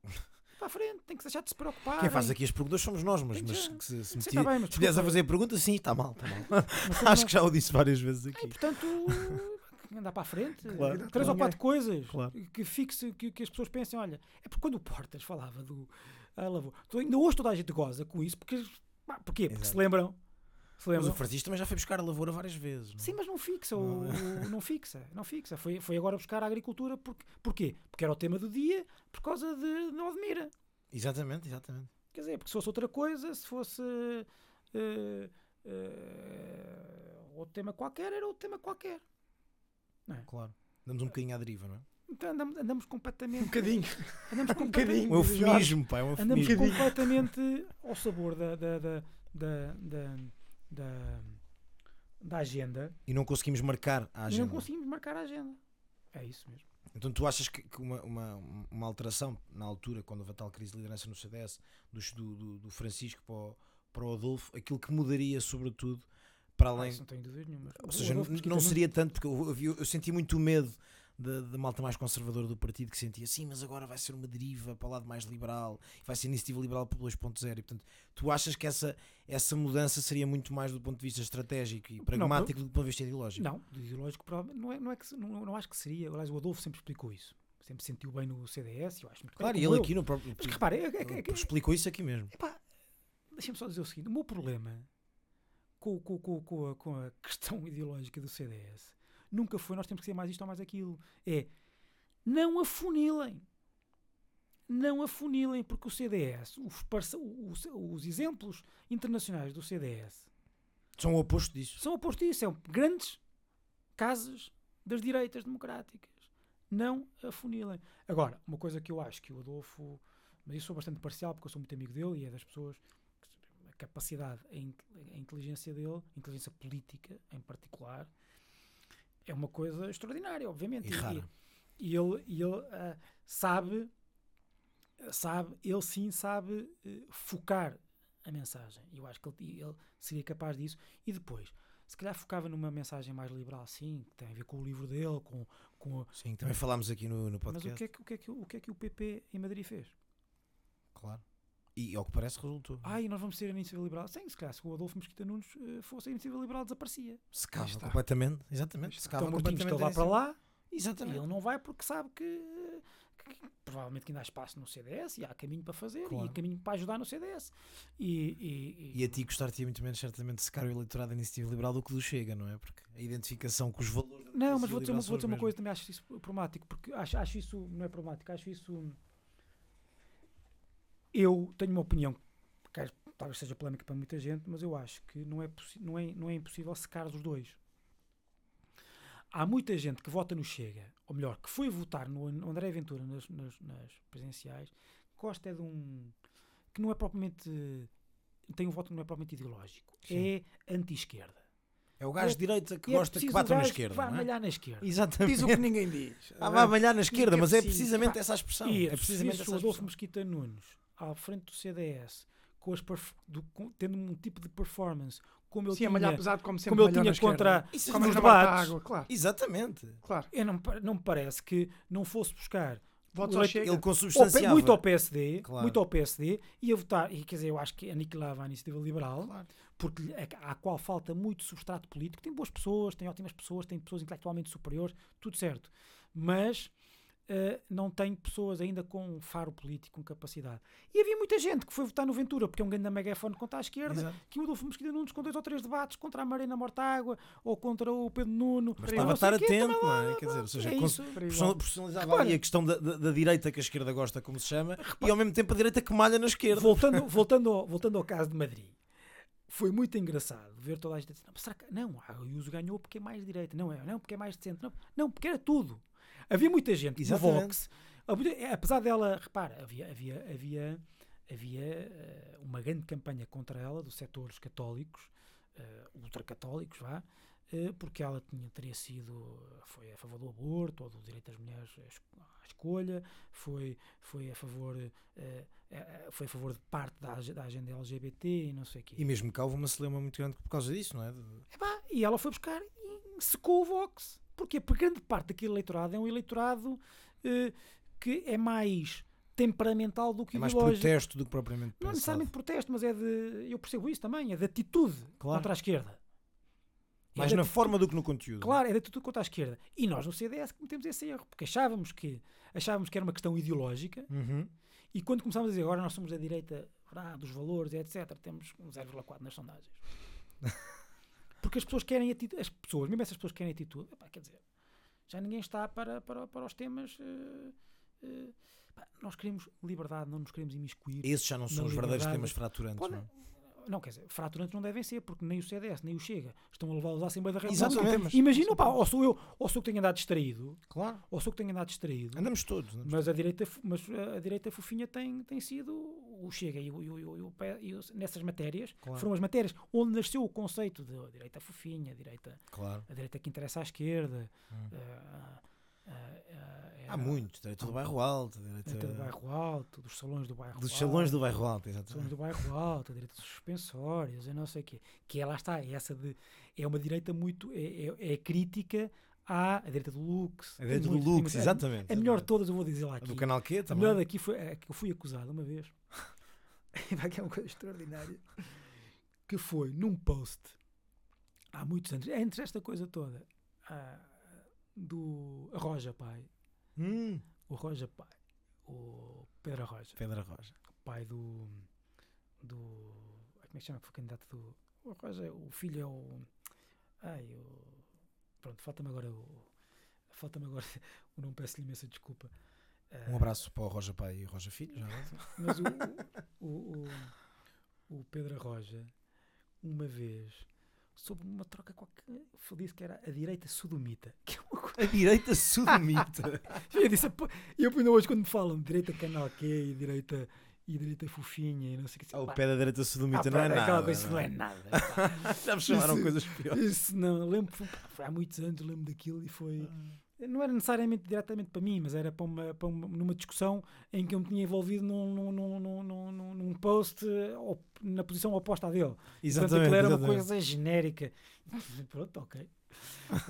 Para a frente, tem que deixar de se preocupar. Quem faz aqui as perguntas somos nós, mas, mas que se, se, Sim, meti- está bem, mas se viesse a fazer perguntas, sim, está mal, está mal. Acho que já o disse várias vezes E, aqui. portanto, andar para a frente. Claro, Três claro. ou quatro coisas Claro. que fixe, que, que as pessoas pensem, olha, é porque quando o Portas falava do a lavoura, tu- ainda hoje toda a gente goza com isso, porque pá, porquê? Porque se Exato. lembram. Mas o Francisco também já foi buscar a lavoura várias vezes. não é? Sim, mas não fixa, o, o- não fixa, não fixa. Foi, foi agora buscar a agricultura, porque, porquê? Porque era o tema do dia, por causa de não admira. Exatamente, exatamente. Quer dizer, porque se fosse outra coisa, se fosse eh, eh, outro tema qualquer, era outro tema qualquer. Claro. Damos um bocadinho à deriva, não é? Então andamos, andamos completamente. Um bocadinho. Andamos Um bocadinho. Um eufemismo, pá, é um Andamos eufemismo. completamente ao sabor da, da, da, da, da, da, da agenda E não conseguimos marcar a e não agenda. conseguimos marcar a agenda. É isso mesmo. Então tu achas que, que uma, uma, uma alteração na altura, quando houve a tal crise de liderança no CDS, do, do, do Francisco para o, para o Adolfo, aquilo que mudaria sobretudo para Ah, além. isso não tenho dúvidas nenhuma. Ou seja, não Nunes- seria tanto, porque eu, eu, eu senti muito medo da, da malta mais conservadora do partido que sentia assim, mas agora vai ser uma deriva para o lado mais liberal, vai ser iniciativa liberal para o 2.0. E portanto, tu achas que essa, essa mudança seria muito mais do ponto de vista estratégico e pragmático do que do ponto de vista ideológico? Não, do ideológico provavelmente não é, não é que não, não acho que seria. Aliás, o Adolfo sempre explicou isso. Sempre sentiu bem no CDS, eu acho muito Claro, e como ele eu. aqui no próprio. Mas que repare, é, é, é, explicou isso aqui mesmo. Deixa-me só dizer o seguinte: o meu problema com, com, com, com, a, com a questão ideológica do CDS nunca foi nós temos que ser mais isto ou mais aquilo. É não afunilem. Não afunilem, porque o CDS, os, os, os exemplos internacionais do CDS São o oposto disso. são opostos a isso. São grandes casas das direitas democráticas. Não afunilem. Agora, uma coisa que eu acho que o Adolfo. Mas isso sou bastante parcial, porque eu sou muito amigo dele e é das pessoas. A capacidade, a, in- a inteligência dele, a inteligência política em particular, é uma coisa extraordinária, obviamente. E rara. e ele, e ele ah, sabe, sabe, ele sim sabe eh, focar a mensagem. Eu acho que ele, ele seria capaz disso. E depois, se calhar focava numa mensagem mais liberal, sim, que tem a ver com o livro dele, com, com Sim, também falámos aqui no, no mas podcast. o que, é que, o, que é que, o que é que o PP em Madrid fez? Claro. E ao que parece resultou. Ai, nós vamos ser a iniciativa liberal. Sim, se calhar se o Adolfo Mesquita Nunes eh, fosse a iniciativa liberal, desaparecia. Secava está. completamente. Exatamente. Secava Então completamente. está lá para lá e Exatamente. ele não vai porque sabe que, que- que provavelmente que ainda há espaço no CDS e há caminho para fazer Claro. e caminho para ajudar no CDS. E, e- e- E a ti gostar-te muito menos, certamente, de secar o eleitorado da iniciativa liberal do que do Chega, não é? Porque a identificação com os valores. Não, mas vou dizer, uma, vou dizer uma coisa, também acho isso problemático, porque acho, acho isso, não é problemático, acho isso. Eu tenho uma opinião, que talvez seja polémica para muita gente, mas eu acho que não é, não é, não é impossível secar os dois. Há muita gente que vota no Chega, ou melhor, que foi votar no An- André Ventura nas, nas, nas presidenciais, gosta é de um. que não é propriamente. tem um voto que não é propriamente ideológico, Sim. é anti-esquerda. É o gajo É- de direita que é gosta que o na esquerda. Vai não é? malhar na esquerda. Exatamente. Diz o que ninguém diz. Ah, vai malhar na esquerda, que é mas é preciso. precisamente Epá, essa a expressão. É precisamente essa o a Adolfo expressão. Mesquita Nunes à frente do CDS, com as do- com- tendo um tipo de performance como ele Sim, a malhar tinha, pesado como como tinha contra na morta debates, água, claro. Exatamente. claro. eu não, não me parece que não fosse buscar Votos ao Chega. Ele consubstanciava. muito ao PSD, Claro. muito ao PSD, ia votar, e quer dizer, eu acho que aniquilava a iniciativa liberal, Claro. porque lhe- à qual falta muito substrato político. Tem boas pessoas, tem ótimas pessoas, tem pessoas intelectualmente superiores, tudo certo. Mas eh, não tem pessoas ainda com um faro político, com capacidade. E havia muita gente que foi votar no Ventura, porque é um grande megafone contra a esquerda, Exato. que o Adolfo Mesquita Nunes com dois ou três debates contra a Marina Mortágua ou contra o Pedro Nuno. Mas estava a estar atento, não é? Quer dizer, ou seja, é isso. person- personalizava Repara. ali a questão da, da- da direita que a esquerda gosta, como se chama, e ao mesmo tempo a direita que malha na esquerda. Voltando, voltando, ao, voltando ao caso de Madrid, foi muito engraçado ver toda a gente dizer: não, será que, não, a Ayuso ganhou porque é mais direita, não é, não, porque é mais de centro, não, não, porque era tudo. Havia muita gente no Exatamente. Vox, há muita- é, apesar dela, repara, havia, havia, havia, havia eh, uma grande campanha contra ela dos setores católicos, eh, ultracatólicos, vá, eh, porque ela tinha, teria sido, foi a favor do aborto ou do direito das mulheres à es- à escolha, foi, foi a favor foi a favor de parte da, da agenda LGBT e não sei o quê. E mesmo cá houve uma celeuma muito grande por causa disso, não é? Epá, e ela foi buscar e secou o Vox. Porquê? Porque grande parte daquele eleitorado é um eleitorado eh, que é mais temperamental do que É mais ideológico. protesto do que propriamente Não é pensado. necessariamente protesto, mas é de. Eu percebo isso também, é de atitude Claro. contra a esquerda. É Mais de na forma do que no conteúdo. Claro, é de atitude contra a esquerda. E nós no CDS cometemos esse erro, porque achávamos que, achávamos que era uma questão ideológica Uhum. e quando começámos a dizer agora nós somos da direita ah, dos valores, etc., temos um 0,4 nas sondagens. Porque as pessoas querem atitude, as pessoas, mesmo essas pessoas que querem atitude, epá, quer dizer, já ninguém está para, para, para os temas. eh, eh, pá, nós queremos liberdade, não nos queremos imiscuir. Esses já não são os verdadeiros temas fraturantes, Pode- não é? Não, quer dizer, fraturantes não devem ser, porque nem o CDS, nem o Chega estão a levá-los à Assembleia da República. Exatamente. Imagina, pá, ou sou eu, ou sou que tenho andado distraído, Claro. ou sou que tenho andado distraído. Andamos todos. andamos Mas a direita, mas a direita fofinha tem, tem sido o Chega e, o, e, o- e o- e nessas matérias Claro. foram as matérias onde nasceu o conceito de direita fofinha, a direita, Claro. a direita que interessa à esquerda. Hum. Uh, Há muitos, direito do bairro alto, direito, direito do bairro alto, dos salões do bairro dos alto. salões do bairro alto, Salões exatamente. do bairro alto, a direita dos suspensórios, eu não sei o quê. Que é, lá está, é essa de. É uma direita muito. É, é, é crítica à a direita do Lux. A direita do muito- Lux, muito- a- exatamente. A melhor de todas, eu vou dizer lá A aqui. do canal Q A também. melhor daqui foi a que eu fui acusado uma vez. Que é uma coisa extraordinária. Que foi num post há muitos anos, entre esta coisa toda, ah, do Roja Pai, Hum, o Roja Pai, o Pedro Roja, Pedro Roja. pai do. do. Como é que chama? que Foi candidato do. O Roja, o filho é o. Ai, o. Pronto, falta-me agora o. Falta-me agora o nome, peço-lhe imensa desculpa. Um abraço para o Roja Pai e o Roja Filho. Já. Mas o, o, o, o Pedro Roja, uma vez, sobre uma troca qualquer, disse que era a direita sodomita. Que é uma coisa. A direita sodomita. Eu disse, eu ainda hoje quando me falam direita canal Q e direita, e direita fofinha e não sei o que. Ao pé da direita sodomita ah, não é nada. Aquela coisa não é nada. Já me chamaram Isso- coisas piores. Isso não, lembro, há muitos anos, lembro daquilo e foi. Ah. Não era necessariamente diretamente para mim, mas era para uma, para uma- numa discussão em que eu me tinha envolvido num, num, num, num, num- post op- na posição oposta à dele. Portanto, Exatamente. aquilo era uma exatamente. coisa genérica. Pronto, ok.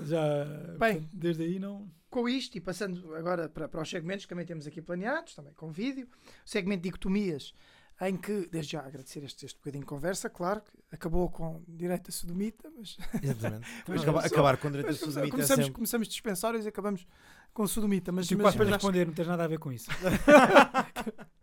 Já, Bem. portanto, desde aí não. Com isto, e passando agora para, para os segmentos que também temos aqui planeados, também com vídeo, o segmento de dicotomias, em que, desde já agradecer este, este bocadinho de conversa, claro, que acabou com direita sodomita, mas, Exatamente. Mas Acaba- só- acabar com direita mas come- sodomita é começamos, sempre... começamos dispensórios e acabamos com sodomita. Mas, Tipo, mas, quase para responder, não tens nada a ver com isso.